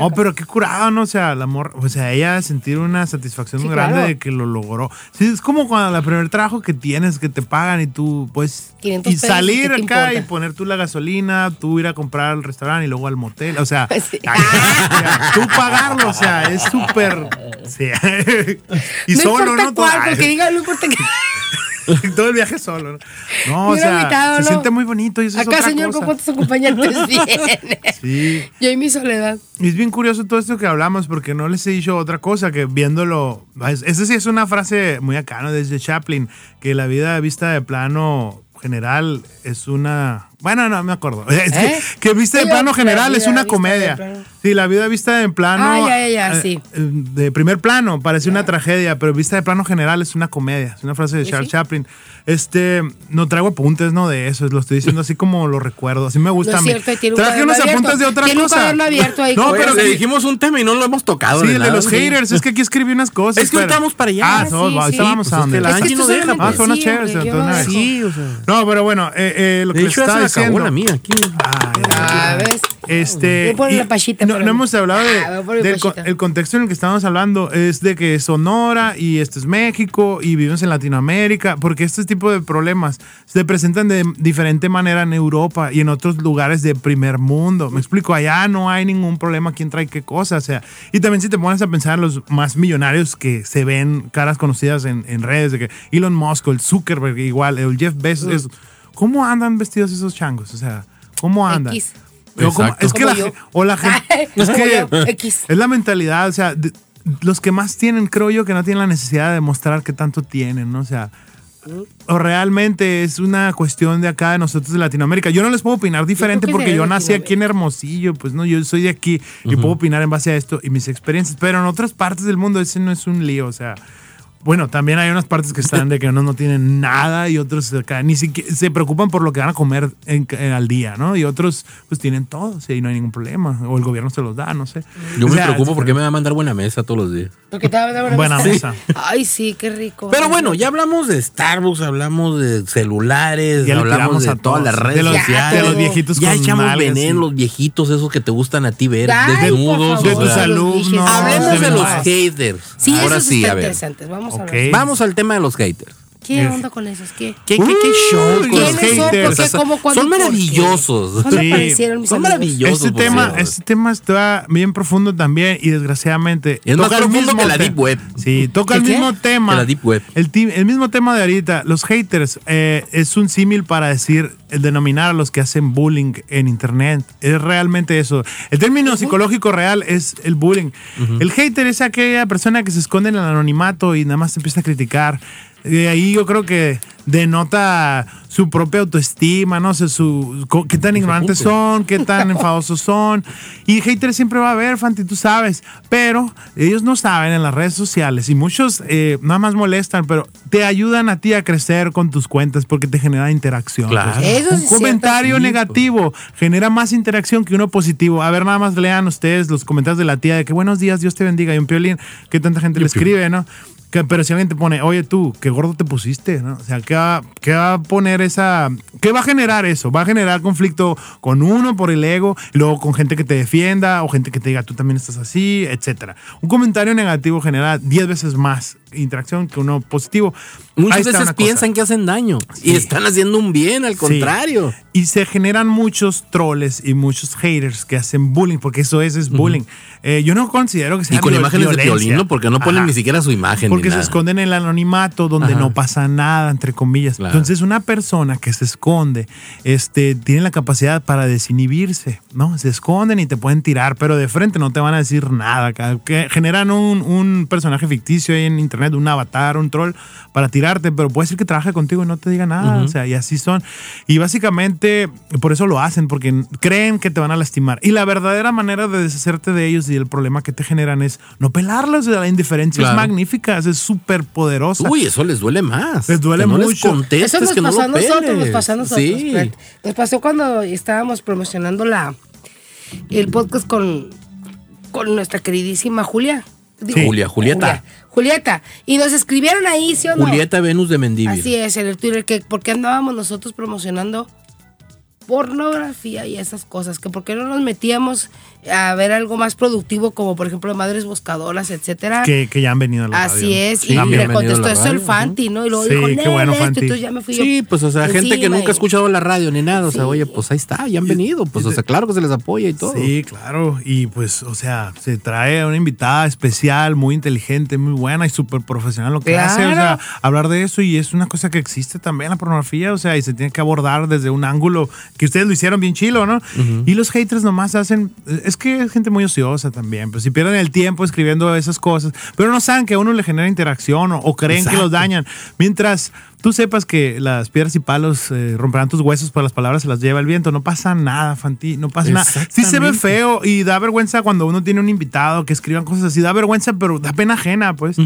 Oh, pero qué curado, ¿no? O sea, el amor, o sea, ella sentir una satisfacción Sí, muy grande claro. de que lo logró. Sí, es como cuando el primer trabajo que tienes, que te pagan y tú, pues, 500 y salir ¿qué te acá y poner tú la gasolina, tú ir a comprar al restaurante y luego al motel. O sea, Sí. ay, o sea, tú pagarlo, o sea, es súper. sí. y no solo, importa ¿no? cuál, porque diga, no importa que. todo el viaje solo. No, no o sea, se ¿no? siente muy bonito y eso es Acá, otra señor, cosa. ¿con cuántos acompañantes viene? Sí. Yo y mi soledad. Y es bien curioso todo esto que hablamos porque no les he dicho otra cosa que viéndolo. es- Esa sí es una frase muy acá, ¿no? Desde Chaplin, que la vida vista de plano general es una. Bueno, no me acuerdo. Es que- ¿Eh? que, vista de Sí, plano la general es una comedia. Sí, la vida vista en plano. Ah, ya, ya, ya, eh, sí. De primer plano parece una tragedia, pero vista de plano general es una comedia. Es una frase de ¿Sí, Charles sí? Chaplin. Este, no traigo apuntes, ¿no? De eso, lo estoy diciendo así como lo recuerdo. Así me gusta No a es mí. cierto, tiene un Traje unos abierto. apuntes de otra Tiene cosa. cuaderno abierto ahí. No, pero le sí- dijimos un tema y no lo hemos tocado. Sí, de el de los sí. haters, es que aquí escribí unas cosas. Es que pero- vamos para allá. Ah, no, Sí, Pues a es donde. que la Angie no deja. Ah, son unas chéveres. Sí, o sea. No, pero bueno, eh, lo que De diciendo. la mía aquí. Ah, ¿ves? Este, y la pachita, no, hemos hablado de, Ah, del el contexto en el que estamos hablando es de que Sonora y este es México y vivimos en Latinoamérica porque este tipo de problemas se presentan de diferente manera en Europa y en otros lugares de primer mundo. Me explico, allá no hay ningún problema quién trae qué cosa, o sea, y también si te pones a pensar en los más millonarios que se ven caras conocidas en, en redes de que Elon Musk, el Zuckerberg igual, el Jeff Bezos, es- ¿cómo andan vestidos esos changos? O sea, ¿cómo andan? X. Yo como- Exacto. es que la, yo. o la gente es que X. es la mentalidad, o sea, de- los que más tienen, creo yo, que no tienen la necesidad de mostrar qué tanto tienen, ¿no? O sea, o realmente es una cuestión de acá de nosotros de Latinoamérica. Yo no les puedo opinar diferente que porque yo nací aquí en. Hermosillo, pues no, yo soy de aquí y puedo opinar en base a esto y mis experiencias, pero en otras partes del mundo ese no es un lío, o sea, bueno, también hay unas partes que están de que unos no tienen nada y otros acá ni siquiera se preocupan por lo que van a comer en- en- al día, ¿no? Y otros pues tienen todo, sea, y no hay ningún problema, o el gobierno se los da, no sé. Yo O me preocupo porque me va a mandar buena mesa todos los días. Porque te va a dar Buena mesa. Ay, sí, qué rico. Pero bueno, ya hablamos de Starbucks, hablamos de celulares, Ya hablamos de a todas las redes de los, sociales. de los viejitos ya con echamos veneno, y- los viejitos, esos que te gustan a ti ver, desnudos. de tus alumnos. Hablemos de los haters. Sí, Ahora sí, a ver. interesantes. Vamos a Ok. ver. Vamos al tema de los haters. ¿Qué onda con esos? ¿Qué? ¿Qué, qué, qué show con los los ¿Quiénes son? haters? ¿Por qué? O sea, ¿Cómo? ¿Cuándo? son maravillosos. ¿Cuándo Sí. aparecieron mis Son amigos? maravillosos. Este tema, este tema está bien profundo también y desgraciadamente Es más toca el profundo mismo que la Deep Web. Sí, toca ¿Que el qué? mismo tema. Que la Deep Web. El, ti- el mismo tema de ahorita. Los haters eh, es un símil para decir, el denominar a los que hacen bullying en internet. Es realmente eso. El término psicológico real es el bullying. El hater es aquella persona que se esconde en el anonimato y nada más te empieza a criticar. De ahí yo creo que denota su propia autoestima, no sé, su, qué tan ignorantes son, qué tan enfadosos son. Y haters siempre va a haber, Fanti, tú sabes. Pero ellos no saben en las redes sociales y muchos eh, nada más molestan, pero te ayudan a ti a crecer con tus cuentas porque te genera interacción. Claro. pues. Eso sí Un es comentario Sí, negativo genera más interacción que uno positivo. A ver, nada más lean ustedes los comentarios de la tía de que buenos días, Dios te bendiga. Y un piolín, que tanta gente le escribe, ¿no? Que, pero si alguien te pone, oye tú, qué gordo te pusiste, ¿no? O sea, ¿qué va, qué va a poner esa. ¿Qué va a generar eso? Va a generar conflicto con uno por el ego, luego con gente que te defienda o gente que te diga tú también estás así, etcétera. Un comentario negativo genera 10 veces más interacción que uno positivo. Muchas veces cosa. piensan que hacen daño y Sí. están haciendo un bien, al Sí. contrario. Y se generan muchos troles y muchos haters que hacen bullying, porque eso es, es bullying. Eh, yo no considero que sea Y con imágenes de violencia. violín, ¿no? Porque no ponen Ajá. ni siquiera su imagen. Porque ni se esconden en el anonimato donde Ajá. no pasa nada, entre comillas. Claro. Entonces, una persona que se esconde este, tiene la capacidad para desinhibirse, ¿no? Se esconden y te pueden tirar, pero de frente no te van a decir nada. Que generan un, un personaje ficticio ahí en internet, un avatar, un troll, para tirarte, pero puede ser que trabaje contigo y no te diga nada. O sea, y así son. Y básicamente, por eso lo hacen, porque creen que te van a lastimar. Y la verdadera manera de deshacerte de ellos y el problema que te generan es no pelarlos. La indiferencia Claro. es magnífica, es súper poderosa. Uy, eso les duele más. Les duele que no Les mucho. contestes, Eso nos que no a lo nosotros, nos pasó a nosotros. Sí. Nos pasó cuando estábamos promocionando la el podcast con, con nuestra queridísima Julia. Digo, Julia, Julieta. Julieta. Y nos escribieron ahí, ¿sí o no? Julieta Venus de Mendívil. Así es, en el Twitter, que por qué andábamos nosotros promocionando pornografía y esas cosas, que por qué no nos metíamos a ver algo más productivo como por ejemplo madres buscadoras, etcétera. Que, que ya han venido a la Así radio. es, Sí, y le contestó eso el Fanti, ¿no? Y luego Sí, dijo, qué bueno, "Nel, esto", Fanti. entonces ya me fui yo Sí, pues, o sea, gente que encima nunca ha y- escuchado la radio ni nada. O sea, Sí. oye, pues ahí está, ya han venido. Pues, o sea, claro que se les apoya y todo. Sí, claro. Y pues, o sea, se trae a una invitada especial, muy inteligente, muy buena y súper profesional lo que Claro. hace. O sea, hablar de eso y es una cosa que existe también la pornografía, o sea, y se tiene que abordar desde un ángulo que ustedes lo hicieron bien chilo, ¿no? Y los haters nomás hacen, es que es gente muy ociosa también, pues si pierden el tiempo escribiendo esas cosas, pero no saben que a uno le genera interacción o, o creen que los dañan. Mientras tú sepas que las piedras y palos eh, romperán tus huesos, pero las palabras se las lleva el viento, no pasa nada, Fanti, no pasa nada. Sí se ve feo y da vergüenza cuando uno tiene un invitado que escriban cosas así, da vergüenza, pero da pena ajena, pues.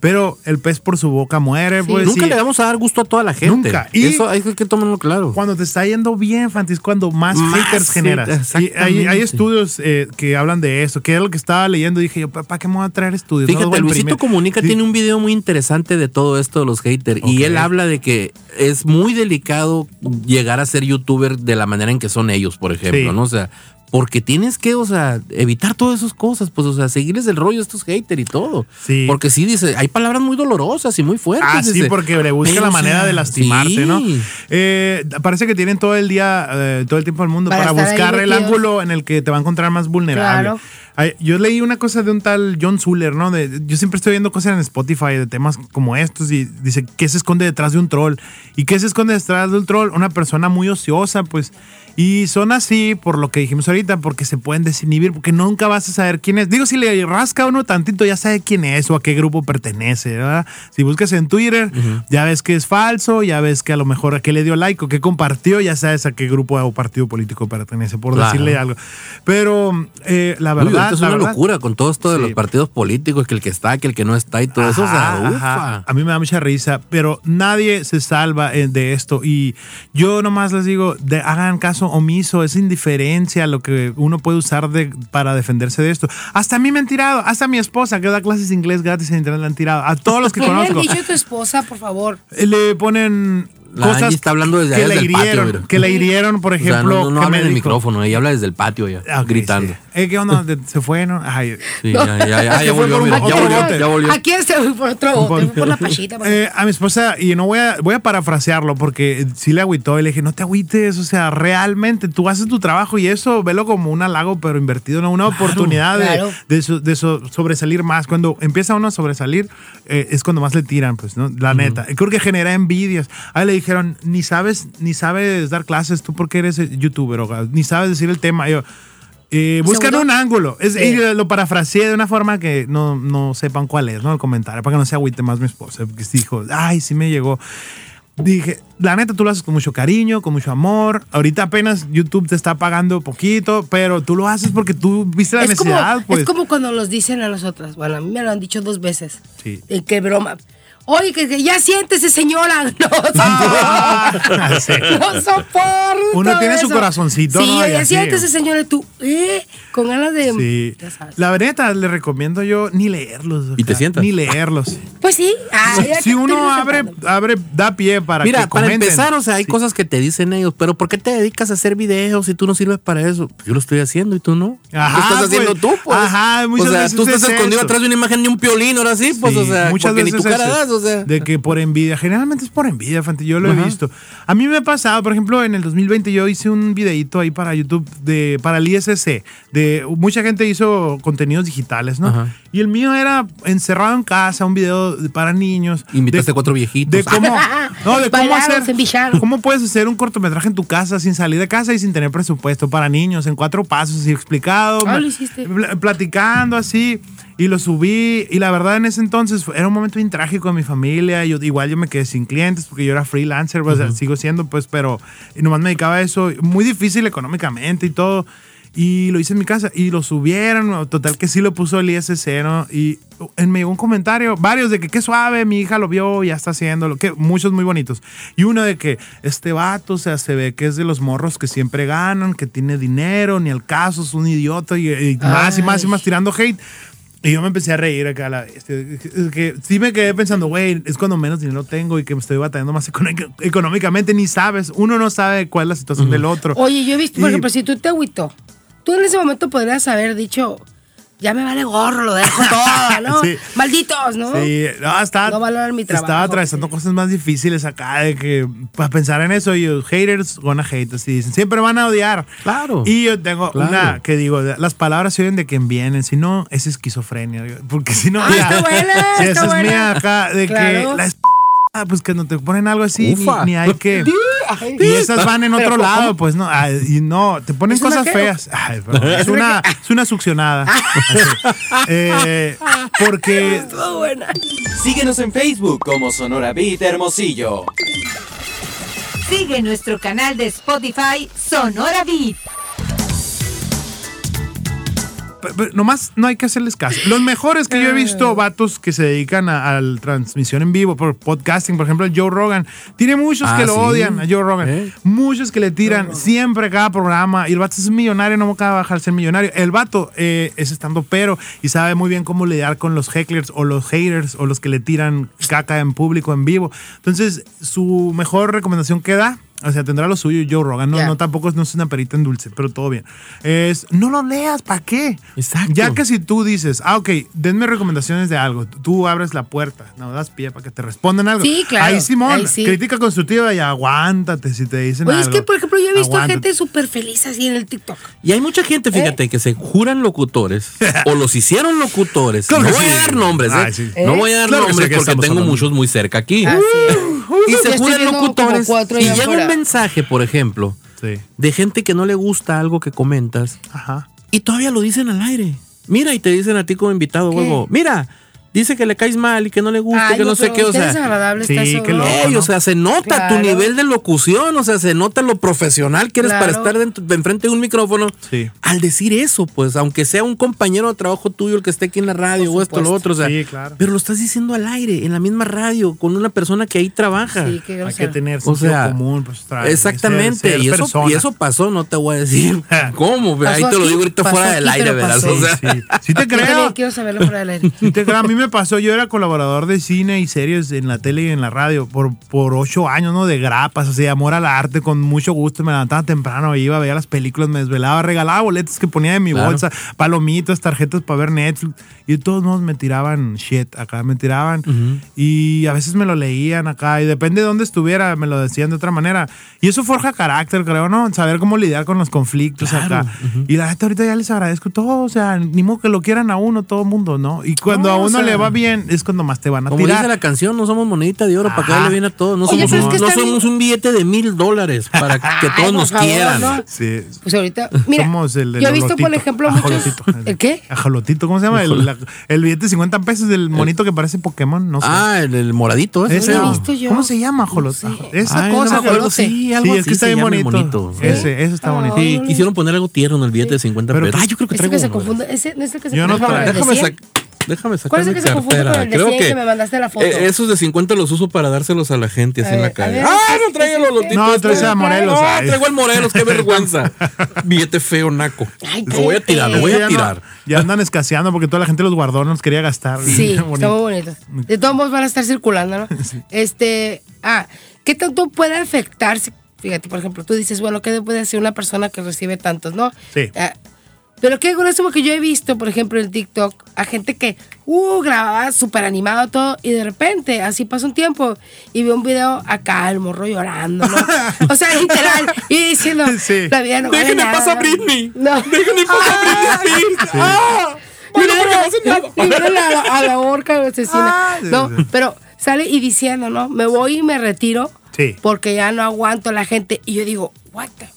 Pero el pez por su boca muere, pues. Nunca y le vamos a dar gusto a toda la gente. Nunca. Y- Eso hay que tomarlo claro. Cuando te está yendo bien, Fanti, es cuando más, Más, haters sí, generas. Y hay, estudios eh, que hablan de eso, que es lo que estaba leyendo. Dije yo, ¿para qué me voy a traer estudios? Fíjate, Luisito imprimir". Comunica Sí. tiene un video muy interesante de todo esto de los haters. Y él habla de que es muy delicado llegar a ser youtuber de la manera en que son ellos, por ejemplo, Sí. ¿no? O sea, porque tienes que, o sea, evitar todas esas cosas, pues, o sea, seguirles el rollo a estos haters y todo. Sí. Porque sí, dice, hay palabras muy dolorosas y muy fuertes. Ah, sí, dice, porque le busca la manera de lastimarte, sí. ¿no? Eh, parece que tienen todo el día, eh, todo el tiempo del mundo Para para, estar ahí buscar el ángulo en el que te va a encontrar más vulnerable. Claro. Ay, Yo leí una cosa de un tal John Zuller, ¿no? De- yo siempre estoy viendo cosas en Spotify de temas como estos y dice, ¿qué se esconde detrás de un troll? ¿Y qué se esconde detrás de un troll? Una persona muy ociosa, pues. Y son así, por lo que dijimos ahorita, porque se pueden desinhibir, porque nunca vas a saber quién es. Digo, si le rasca uno tantito, ya sabe quién es o a qué grupo pertenece, ¿verdad? Si buscas en Twitter, ya ves que es falso, ya ves que a lo mejor a qué le dio like o qué compartió, ya sabes a qué grupo o partido político pertenece, por Claro. decirle algo. Pero eh, la verdad. es la una verdad- locura con todo esto de Sí. los partidos políticos, que el que está, que el que no está y todo eso. O sea, Ajá, ufa. ajá. A mí me da mucha risa, pero nadie se salva eh, de esto. Y yo nomás les digo, de- hagan caso omiso, es indiferencia lo que uno puede usar de, para defenderse de esto. Hasta a mí me han tirado, hasta a mi esposa que da clases de inglés gratis en internet le han tirado. A todos los que ¿Qué conozco. dicho a tu esposa, por favor? Eh, Le ponen La cosas Angie está hablando desde que patio, hirieron, mira. que le hirieron, por O sea, ejemplo, no, no que habla me en el micrófono, ella habla desde el patio ya, Ah, gritando. sí. Eh, ¿Qué onda? ¿De- ¿Se fue, no? Ay, Sí, ya, ya, ya, ya Se fue volvió, mira, ya volvió, ya volvió. Aquí este voy por otro bote, por la pachita. por- Eh, a mi esposa, y no voy a, voy a parafrasearlo porque sí le agüitó y le dije, no te agüites, o sea, realmente tú haces tu trabajo y eso velo como un halago, pero invertido, ¿no? una oportunidad de- claro. de, so- de so- sobresalir más. Cuando empieza uno a sobresalir, eh, es cuando más le tiran, pues, ¿no? La neta. Creo que genera envidias. A él le dijeron, ni sabes, ni sabes dar clases, tú porque eres eh, youtuber, o ni sabes decir el tema. Y yo, Eh, buscan segundo? un ángulo. Es, Sí. y lo parafraseé de una forma que no, no sepan cuál es, ¿no? El comentario, para que no se agüite más mi esposa. Porque dijo, ay, sí me llegó. Dije, la neta, tú lo haces con mucho cariño, con mucho amor. Ahorita apenas YouTube te está pagando poquito, pero tú lo haces porque tú viste la Es como, necesidad, pues. es como cuando nos dicen a nosotras. Bueno, a mí me lo han dicho dos veces. Sí. Eh, qué broma. Oye, que, que ya siéntese, señora. No soporto. Sí. No soporto. Uno tiene su corazoncito, Sí, ¿no? Ya siéntese, señora. Tú, ¿eh? Con ganas de. Sí. Ya sabes. La neta, le recomiendo yo ni leerlos. ¿Y te sientas? Ni leerlos. Pues sí. Ah, si uno abre, sentando. abre, da pie para Mira, que para comenten. empezar, o sea, hay Sí. cosas que te dicen ellos, pero ¿por qué te dedicas a hacer videos si tú no sirves para eso? Pues yo lo estoy haciendo y tú no. Ajá, ¿Qué estás haciendo pues. tú, pues? Ajá, o muchas sea, veces tú estás es escondido eso. atrás de una imagen de un piolín, ahora sí, pues, Sí, o sea, muchas porque ni veces tu cara das, o sea. De que por envidia, generalmente es por envidia, Fanti, yo lo he Ajá. visto. A mí me ha pasado, por ejemplo, en el 2020 yo hice un videito ahí para YouTube, de, para el ISC, de mucha gente hizo contenidos digitales, ¿no? Ajá. Y el mío era encerrado en casa, un video de- para niños. Invitaste de- a cuatro viejitos. De cómo, no, de cómo hacer, cómo puedes hacer un cortometraje en tu casa sin salir de casa y sin tener presupuesto para niños, en cuatro pasos y explicado, Ah, lo hiciste. pl- platicando así y lo subí y la verdad en ese entonces fue- era un momento bien trágico en mi familia. Yo igual yo me quedé sin clientes porque yo era freelancer o sea, sigo siendo pues pero y nomás me dedicaba a eso. Muy difícil económicamente y todo. Y lo hice en mi casa y lo subieron total que sí lo puso el ISC ¿no? y en me llegó un comentario varios de que qué suave mi hija lo vio ya está haciéndolo que muchos muy bonitos. Y uno de que este vato o sea se ve que es de los morros que siempre ganan que tiene dinero ni al caso es un idiota y, y más y más y más tirando hate. Y yo me empecé a reír acá. a la bestia. Es que sí me quedé pensando, güey, es cuando menos dinero tengo y que me estoy batallando más económicamente. Ni sabes, uno no sabe cuál es la situación del otro. Oye, yo he visto, por Y- ejemplo, si tú te agüitó, tú en ese momento podrías haber dicho, ya me vale gorro, lo dejo todo, ¿no? Sí. Malditos, ¿no? Sí, no, estaba, No valoran mi trabajo, estaba atravesando sí. cosas más difíciles acá de que para pensar en eso y los haters gonna hate, así dicen, siempre van a odiar. Claro. Y yo tengo Claro. una que digo, las palabras se oyen de quien vienen, si no es esquizofrenia, porque si no Ah, mira, está buena, si está esa es mía acá de Claro. que la es ah, pues que no te ponen algo así, ni, ni hay que Ay. y esas van en otro ¿cómo? lado, pues no, Ay, y no, te ponen ¿Es una cosas feas. Ay, es una, es una succionada. Así. Eh, porque buena. Síguenos en Facebook como Sonora Beat Hermosillo. Sigue nuestro canal de Spotify Sonora Beat. Pe- pe- nomás no hay que hacerles caso. Los mejores que yo he visto, vatos que se dedican a, a la transmisión en vivo, por podcasting, por ejemplo, Joe Rogan. Tiene muchos Ah, que lo sí. odian a Joe Rogan. ¿Eh? Muchos que le tiran siempre cada programa. Y el vato es millonario, no acaba de bajar ser millonario. El vato eh, es estando pero y sabe muy bien cómo lidiar con los hecklers o los haters o los que le tiran caca en público, en vivo. Entonces, su mejor recomendación que da. O sea, tendrá lo suyo Joe Rogan. No, Ya. no tampoco es- no es una perita en dulce, pero todo bien. Es, no lo leas, ¿para qué? Exacto. Ya que si tú dices, ah, ok, denme recomendaciones de algo, tú abres la puerta, no das pie para que te respondan algo. Sí, claro, Ahí Simón, ahí sí. crítica constructiva y aguántate si te dicen Oye, algo. es que, por ejemplo, yo he visto Aguántate. gente súper feliz así en el TikTok. Y hay mucha gente, fíjate, que se juran locutores o los hicieron locutores. Claro no voy sí. a dar nombres, ¿eh? Ay, sí. No voy a dar Claro que sí, nombres que porque estamos tengo hablando. muchos muy cerca aquí. Así es. Y Ya se juran locutores. cuatro Y allá llega afuera. un mensaje, por ejemplo, Sí. de gente que no le gusta algo que comentas Ajá. y todavía lo dicen al aire. Mira, y te dicen a ti como invitado, huevo, mira, dice que le caes mal y que no le gusta, Ay, que no, sé qué, o sea. desagradable sí, está eso, qué ¿no? loco. Ey, ¿no? o sea, se nota tu nivel de locución, o sea, se nota lo profesional que eres para estar dentro, enfrente de un micrófono. Sí. Al decir eso, pues, aunque sea un compañero de trabajo tuyo el que esté aquí en la radio o esto o lo otro, o sea, Sí, claro. pero lo estás diciendo al aire, en la misma radio, con una persona que ahí trabaja. Sí, qué Hay que tener O sea, común, pues tra- Exactamente, ser- ser y, eso, y eso pasó, no te voy a decir cómo, ahí te lo digo ahorita fuera del aire, ¿verdad? O sea, Sí, sí. Te creo. quiero saberlo fuera del aire. Sí te creo. A mí me pasó, yo era colaborador de cine y series en la tele y en la radio por, por ocho años, ¿no? De grapas, así, amor al arte, con mucho gusto. Me levantaba temprano, iba, veía las películas, me desvelaba, regalaba boletos que ponía en mi Claro. bolsa, palomitas, tarjetas para ver Netflix. Y de todos modos me tiraban shit acá, me tiraban. Y a veces me lo leían acá, y depende de dónde estuviera, me lo decían de otra manera. Y eso forja carácter, creo, ¿no? Saber cómo lidiar con los conflictos Claro, acá. Y la neta ahorita ya les agradezco todo, o sea, ni modo que lo quieran a uno, todo el mundo, ¿no? Y cuando No, a o uno sea- le va bien, es cuando más te van a Como tirar. dice la canción, no somos monedita de oro para que Ajá. le viene a todos. No Oye, somos, un, que no somos un billete de mil dólares para que todos nos favor, quieran. no. Sí. Pues ahorita, mira, Somos el, el yo he visto, por ejemplo, muchos... Ajolotito. ¿El qué? Ajolotito, ¿cómo se llama? El, la- el billete de 50 pesos del monito que parece Pokémon, no sé. Ah, el, el moradito ese. Ese lo he no. visto yo. ¿Cómo se llama, ajolot? No sé. Esa Ay, no cosa. ajolote. sí, algo Sí, es así que está bien bonito. monito. Ese, ese está bonito. Sí, quisieron poner algo tierno en el billete de 50 Pero- pesos. Yo creo que Ese traigo que se confunde, ese no es el que se Yo no Déjame, 100? Déjame sacar ¿Cuál es el mi que se confunde cartera. con el de Creo 100 que, que me mandaste la foto? eh, esos de 50 los uso para dárselos a la gente así A en la ver, a calle. ver, ¡Ah, no traigo los qué? lotitos! No, traes a Morelos. No, Ay. traigo el Morelos, qué vergüenza. Billete feo, naco. Ay, Lo voy a tirar, lo voy Ya a no- tirar. Ya andan escaseando porque toda la gente los guardó, no los quería gastar. Sí, Bien está bonito. muy bonito. De todos modos van a estar circulando, ¿no? Este, ah, ¿qué tanto puede afectar? si- Fíjate, por ejemplo, tú dices, bueno, ¿qué puede hacer una persona que recibe tantos, no? Sí. Ah, pero qué grueso porque yo he visto, por ejemplo, en TikTok a gente que, uh, grababa súper animado todo y de repente, así pasa un tiempo y veo un video acá, el morro llorando, ¿no? O sea, literal, y diciendo, Sí. la vida no vale Déjenme nada. pasar a Britney. No. Déjenme pasar a Britney Spears. ¡Ah! Bueno, no la, a la horca asesina. Ah, sí, no, sí. pero sale y diciendo, ¿no? Me voy y me retiro Sí. porque ya no aguanto a la gente. Y yo digo, what the-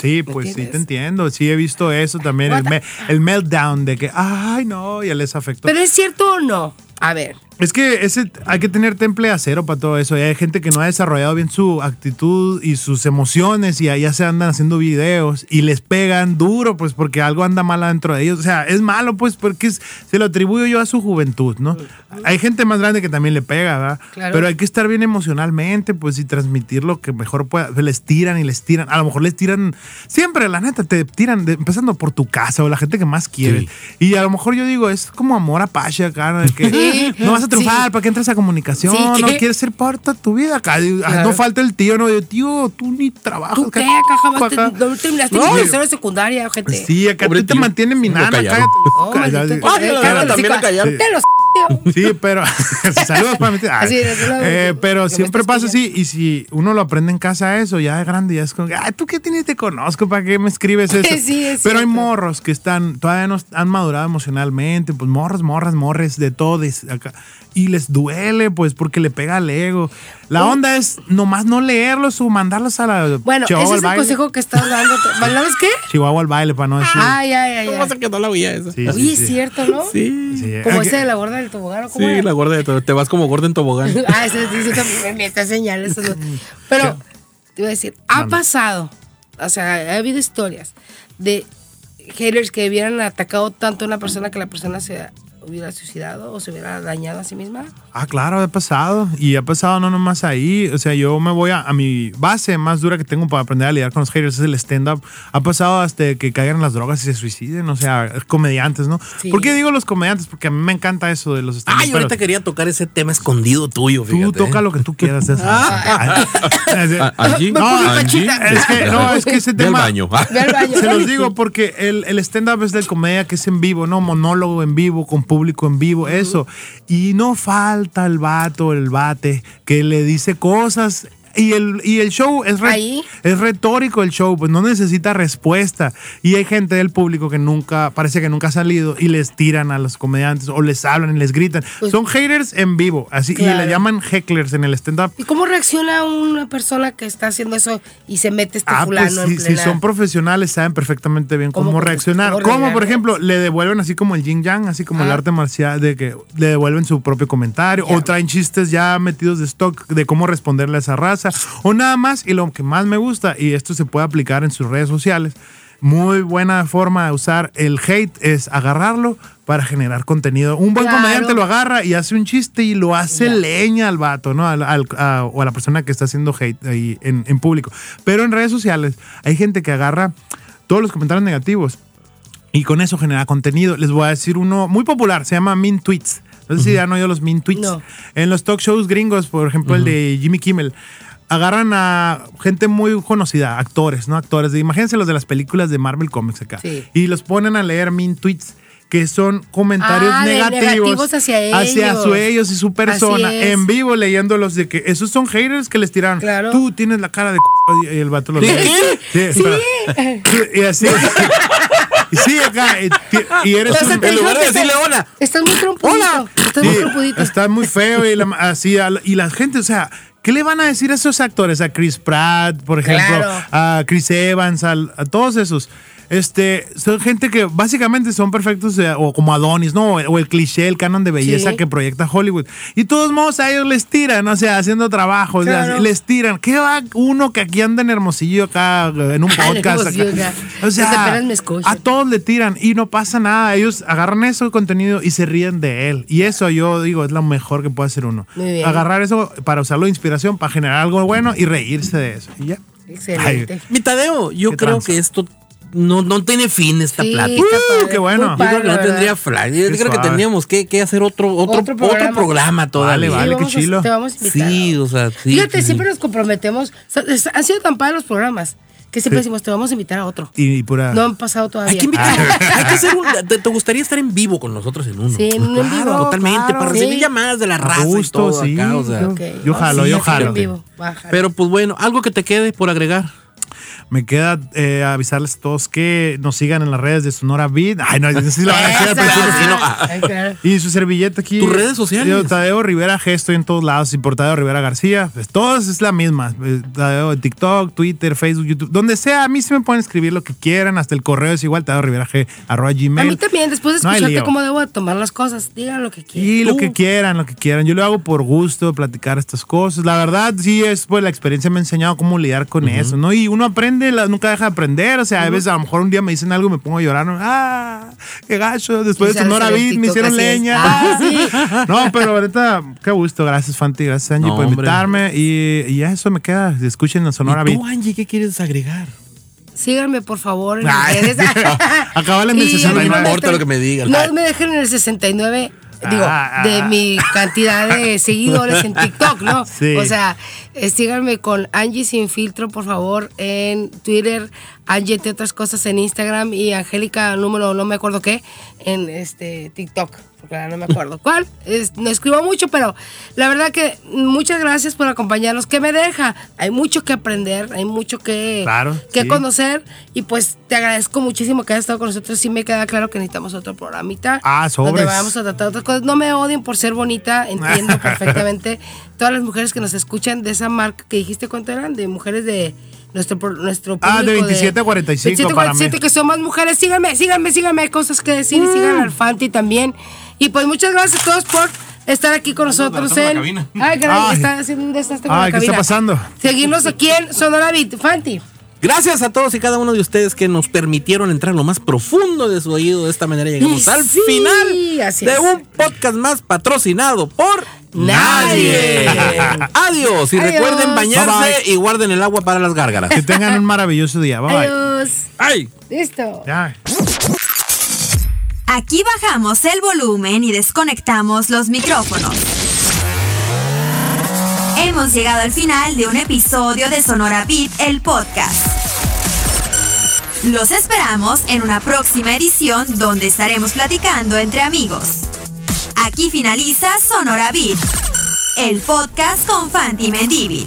Sí, pues sí, te entiendo. Sí, he visto eso también. El, me- el meltdown de que, ay, no, ya les afectó. ¿Pero es cierto o no? A ver. Es que ese, hay que tener temple acero para todo eso. Y hay gente que no ha desarrollado bien su actitud y sus emociones y allá se andan haciendo videos y les pegan duro, pues porque algo anda mal adentro de ellos. O sea, es malo, pues porque es- se lo atribuyo yo a su juventud, ¿no? Hay gente más grande que también le pega, ¿verdad? Claro. Pero hay que estar bien emocionalmente, pues y transmitir lo que mejor pueda. Les tiran y les tiran. A lo mejor les tiran, siempre, la neta, te tiran, de- empezando por tu casa o la gente que más quiere. Sí. Y a lo mejor yo digo, es como amor apache acá, ¿no? De que Sí. no vas a triunfar, Sí. ¿para qué entras a comunicación? Sí, no quieres ser parte de tu vida acá. Claro. No falta el tío, no, de tío, tú ni trabajas. ¿Tú qué? acá, Acá jamás te, acá". no terminaste No, ni yo- tercero de secundaria, gente. Pues sí, acá tú te tío. mantienes mi nana, cállate. Oh, Cállate. eh, Ah, la- cállate, Sí, pero saludos para mi tía. Así es. Eh, pero siempre pasa así y si uno lo aprende en casa eso, ya de grande, ya es como, tú qué tienes, te conozco, ¿para qué me escribes eso? Sí, es pero hay morros que están, todavía no han madurado emocionalmente, pues morros, morras, morres, de todo, de acá, y les duele, pues, porque le pega al ego. La onda es nomás no leerlos o mandarlos a la Bueno, Chihuahua ese es el baile. consejo que estás dando. ¿Sabes qué? Chihuahua al baile, para no decir. Ay, ay, ay. ¿Cómo ay. se quedó la vía esa? Sí, Oye, sí, es sí. cierto, ¿no? Sí. Sí. Como ese que- de la gorda del tobogán, ¿o ¿cómo Sí, era? la gorda de todo. Te vas como gorda en tobogán. Ah, ese sí, sí, también me está señalando. eso. Pero, te iba a decir, ha pasado, o sea, ha habido historias de haters que hubieran atacado tanto a una persona que la persona se hubiera suicidado o se hubiera dañado a sí misma. Ah, claro, ha pasado. Y ha pasado no nomás ahí. O sea, yo me voy a, a mi base más dura que tengo para aprender a lidiar con los haters, es el stand-up. Ha pasado hasta que caigan en las drogas y se suiciden. O sea, comediantes, ¿no? Sí. ¿Por qué digo los comediantes? Porque a mí me encanta eso de los stand-up. Ay, ahorita quería tocar ese tema escondido tuyo, Tú fíjate. toca lo que tú quieras. César. Ah, Angie, No, Angie. es que, no, es que ese Ve tema. baño. Ve baño. Se los digo porque el, el stand-up es de comedia que es en vivo, ¿no? Monólogo en vivo, con público en vivo, eso. Y no falta el vato, el bate, que le dice cosas. Y el, y el show es, re- es retórico el show, pues no necesita respuesta. Y hay gente del público que nunca, parece que nunca ha salido y les tiran a los comediantes o les hablan y les gritan. Pues- Son haters en vivo, así, y Claro. le llaman hecklers en el stand-up. ¿Y cómo reacciona una persona que está haciendo eso y se mete este Ah, fulano pues si, en si plena... son profesionales saben perfectamente bien cómo, ¿Cómo- reaccionar. cómo Como por ejemplo, le devuelven así como el yin yang, así como el Ah. arte marcial, de que le devuelven su propio comentario, Ya. o traen chistes ya metidos de stock de cómo responderle a esa raza, o nada más, y lo que más me gusta, y esto se puede aplicar en sus redes sociales, muy buena forma de usar el hate es agarrarlo para generar contenido. Un buen Claro. comediante lo agarra y hace un chiste y lo hace leña al vato, ¿no? Al- al- a- o a la persona que está haciendo hate ahí en, en público. Pero en redes sociales hay gente que agarra todos los comentarios negativos y con eso genera contenido. Les voy a decir uno muy popular, se llama Mean Tweets. No sé si ya han oído los Mean Tweets. No. En los talk shows gringos, por ejemplo, el de Jimmy Kimmel, agarran a gente muy conocida, actores, ¿no? Actores. de- Imagínense los de las películas de Marvel Comics acá. Sí. Y los ponen a leer Mean Tweets que son comentarios Ah, negativos, negativos hacia hacia ellos. su ellos y su persona en vivo leyéndolos de que esos son haters que les tiraron Claro. tú tienes la cara de c y el vato lo lee. Sí, espera. y así Y sí, acá. Y, eres un- en lugar de decirle hola. Estás muy trompudito. Hola. Estás Sí, muy trompudito. está muy feo y la, así y la gente, o sea, ¿qué le van a decir a esos actores? A Chris Pratt, por ejemplo, Claro. a Chris Evans, a, todos esos. Este, son gente que básicamente son perfectos, eh, o como Adonis, ¿no? O el cliché, el canon de belleza Sí. que proyecta Hollywood. Y todos modos a ellos les tiran, o sea, haciendo trabajo, o sea, Claro. les tiran. ¿Qué va uno que aquí anda en Hermosillo acá, en un podcast? Acá? O sea, a todos le tiran y no pasa nada. Ellos agarran eso contenido y se ríen de él. Y eso yo digo es lo mejor que puede hacer uno. Muy bien. Agarrar eso para usarlo de inspiración, para generar algo bueno y reírse de eso. Y ya. Excelente. Mi Tadeo, yo ¿Qué creo que esto no, no tiene fin esta Sí, plática. Uh, qué bueno. Yo creo que no tendría flag. Yo Qué creo que tendríamos que, que hacer otro, otro, Otro otro, programa. programa todavía. Vale, Sí, qué a- chilo. te vamos a invitar. Sí, o sea, sí. Fíjate, sí, siempre sí. nos comprometemos. O sea, es- han sido tan padres los programas que siempre decimos, te vamos a invitar a otro. Y, y pura. No han pasado todavía. Hay que invitar. hay que hacer un. Te, te gustaría estar en vivo con nosotros en uno? Sí, en vivo. Totalmente, claro. para recibir Sí. llamadas de la raza gusto, y todo sí. acá, o sea. Yo jalo, sí, yo jalo. en vivo. Baja. Pero pues bueno, algo que te quede por agregar. Me queda eh, avisarles a todos que nos sigan en las redes de Sonora Beat. Ay, no, sí lo van a decir al Esa. principio. sí, no. Y su servilleta aquí. Tus redes sociales. Yo, Tadeo Rivera G, estoy en todos lados. Y por Tadeo Rivera García. Pues todas es la misma. Eh, Tadeo TikTok, Twitter, Facebook, YouTube. Donde sea, a mí se me pueden escribir lo que quieran. Hasta el correo es igual, Tadeo Rivera G, arroba A gmail. mí también, después de No escucharte cómo debo de tomar las cosas, digan lo que quieran. Y lo que quieran, lo que quieran. Yo lo hago por gusto, platicar estas cosas. La verdad, sí, es pues la experiencia me ha enseñado cómo lidiar con eso, ¿no? Y uno aprende, la- nunca deja de aprender. O sea, a veces a lo mejor un día me dicen algo y me pongo a llorar. ¿no? ¡Ah! ¡Qué gacho! Después de Sonora Beat me hicieron leña. Ah, sí. No, pero ahorita, qué gusto. Gracias, Fanti. Gracias, Angie, No, por hombre. invitarme. Y, y ya eso me queda. Escuchen a Sonora ¿Y Beat. tú, Angie, qué quieres agregar? Síganme, por favor, en Ay. redes. En el Y a mí 69. me No importa lo que me digan. No me dejen en el 69, digo, Ah, de ah. mi cantidad de seguidores en TikTok, ¿no? Sí. O sea, eh, síganme con Angie Sin Filtro, por favor, en Twitter, Angie, entre otras cosas, en Instagram y Angélica, número, no me acuerdo qué, en este TikTok. Porque no me acuerdo cuál. Es- no escribo mucho, pero la verdad que muchas gracias por acompañarnos. ¿Qué me deja? Hay mucho que aprender, hay mucho que, Claro, que sí. conocer. Y pues te agradezco muchísimo que hayas estado con nosotros. Sí me queda claro que necesitamos otro programita. Ah, Donde sobres. vamos a tratar otras cosas. No me odien por ser bonita, entiendo perfectamente. Todas las mujeres que nos escuchan de esa marca que dijiste cuánto eran, de mujeres de nuestro, nuestro público. Ah, de 27 a 45 27 a para 47, mí. que son más mujeres. Síganme, síganme, síganme. Hay cosas que decir y Mm. sigan al Fanti también. Y pues muchas gracias a todos por estar aquí con nosotros la en. cabina. Ay, caray, Ay. está haciendo un desastre con Ay, la ¿qué está cabina. pasando? Seguirnos aquí en Sonora Beat. Fanti. Gracias a todos y cada uno de ustedes que nos permitieron entrar lo más profundo de su oído. De esta manera llegamos Y al sí, final de es. un podcast más patrocinado por Nadie. Adiós y Adiós. recuerden bañarse Bye, y guarden el agua para las gárgaras. Que tengan un maravilloso día. Bye, bye. Adiós. ¡Ay! Listo. Ya. Aquí bajamos el volumen y desconectamos los micrófonos. Hemos llegado al final de un episodio de Sonora Beat, el podcast. Los esperamos en una próxima edición donde estaremos platicando entre amigos. Aquí finaliza Sonora Beat, el podcast con Fanti Mendívil.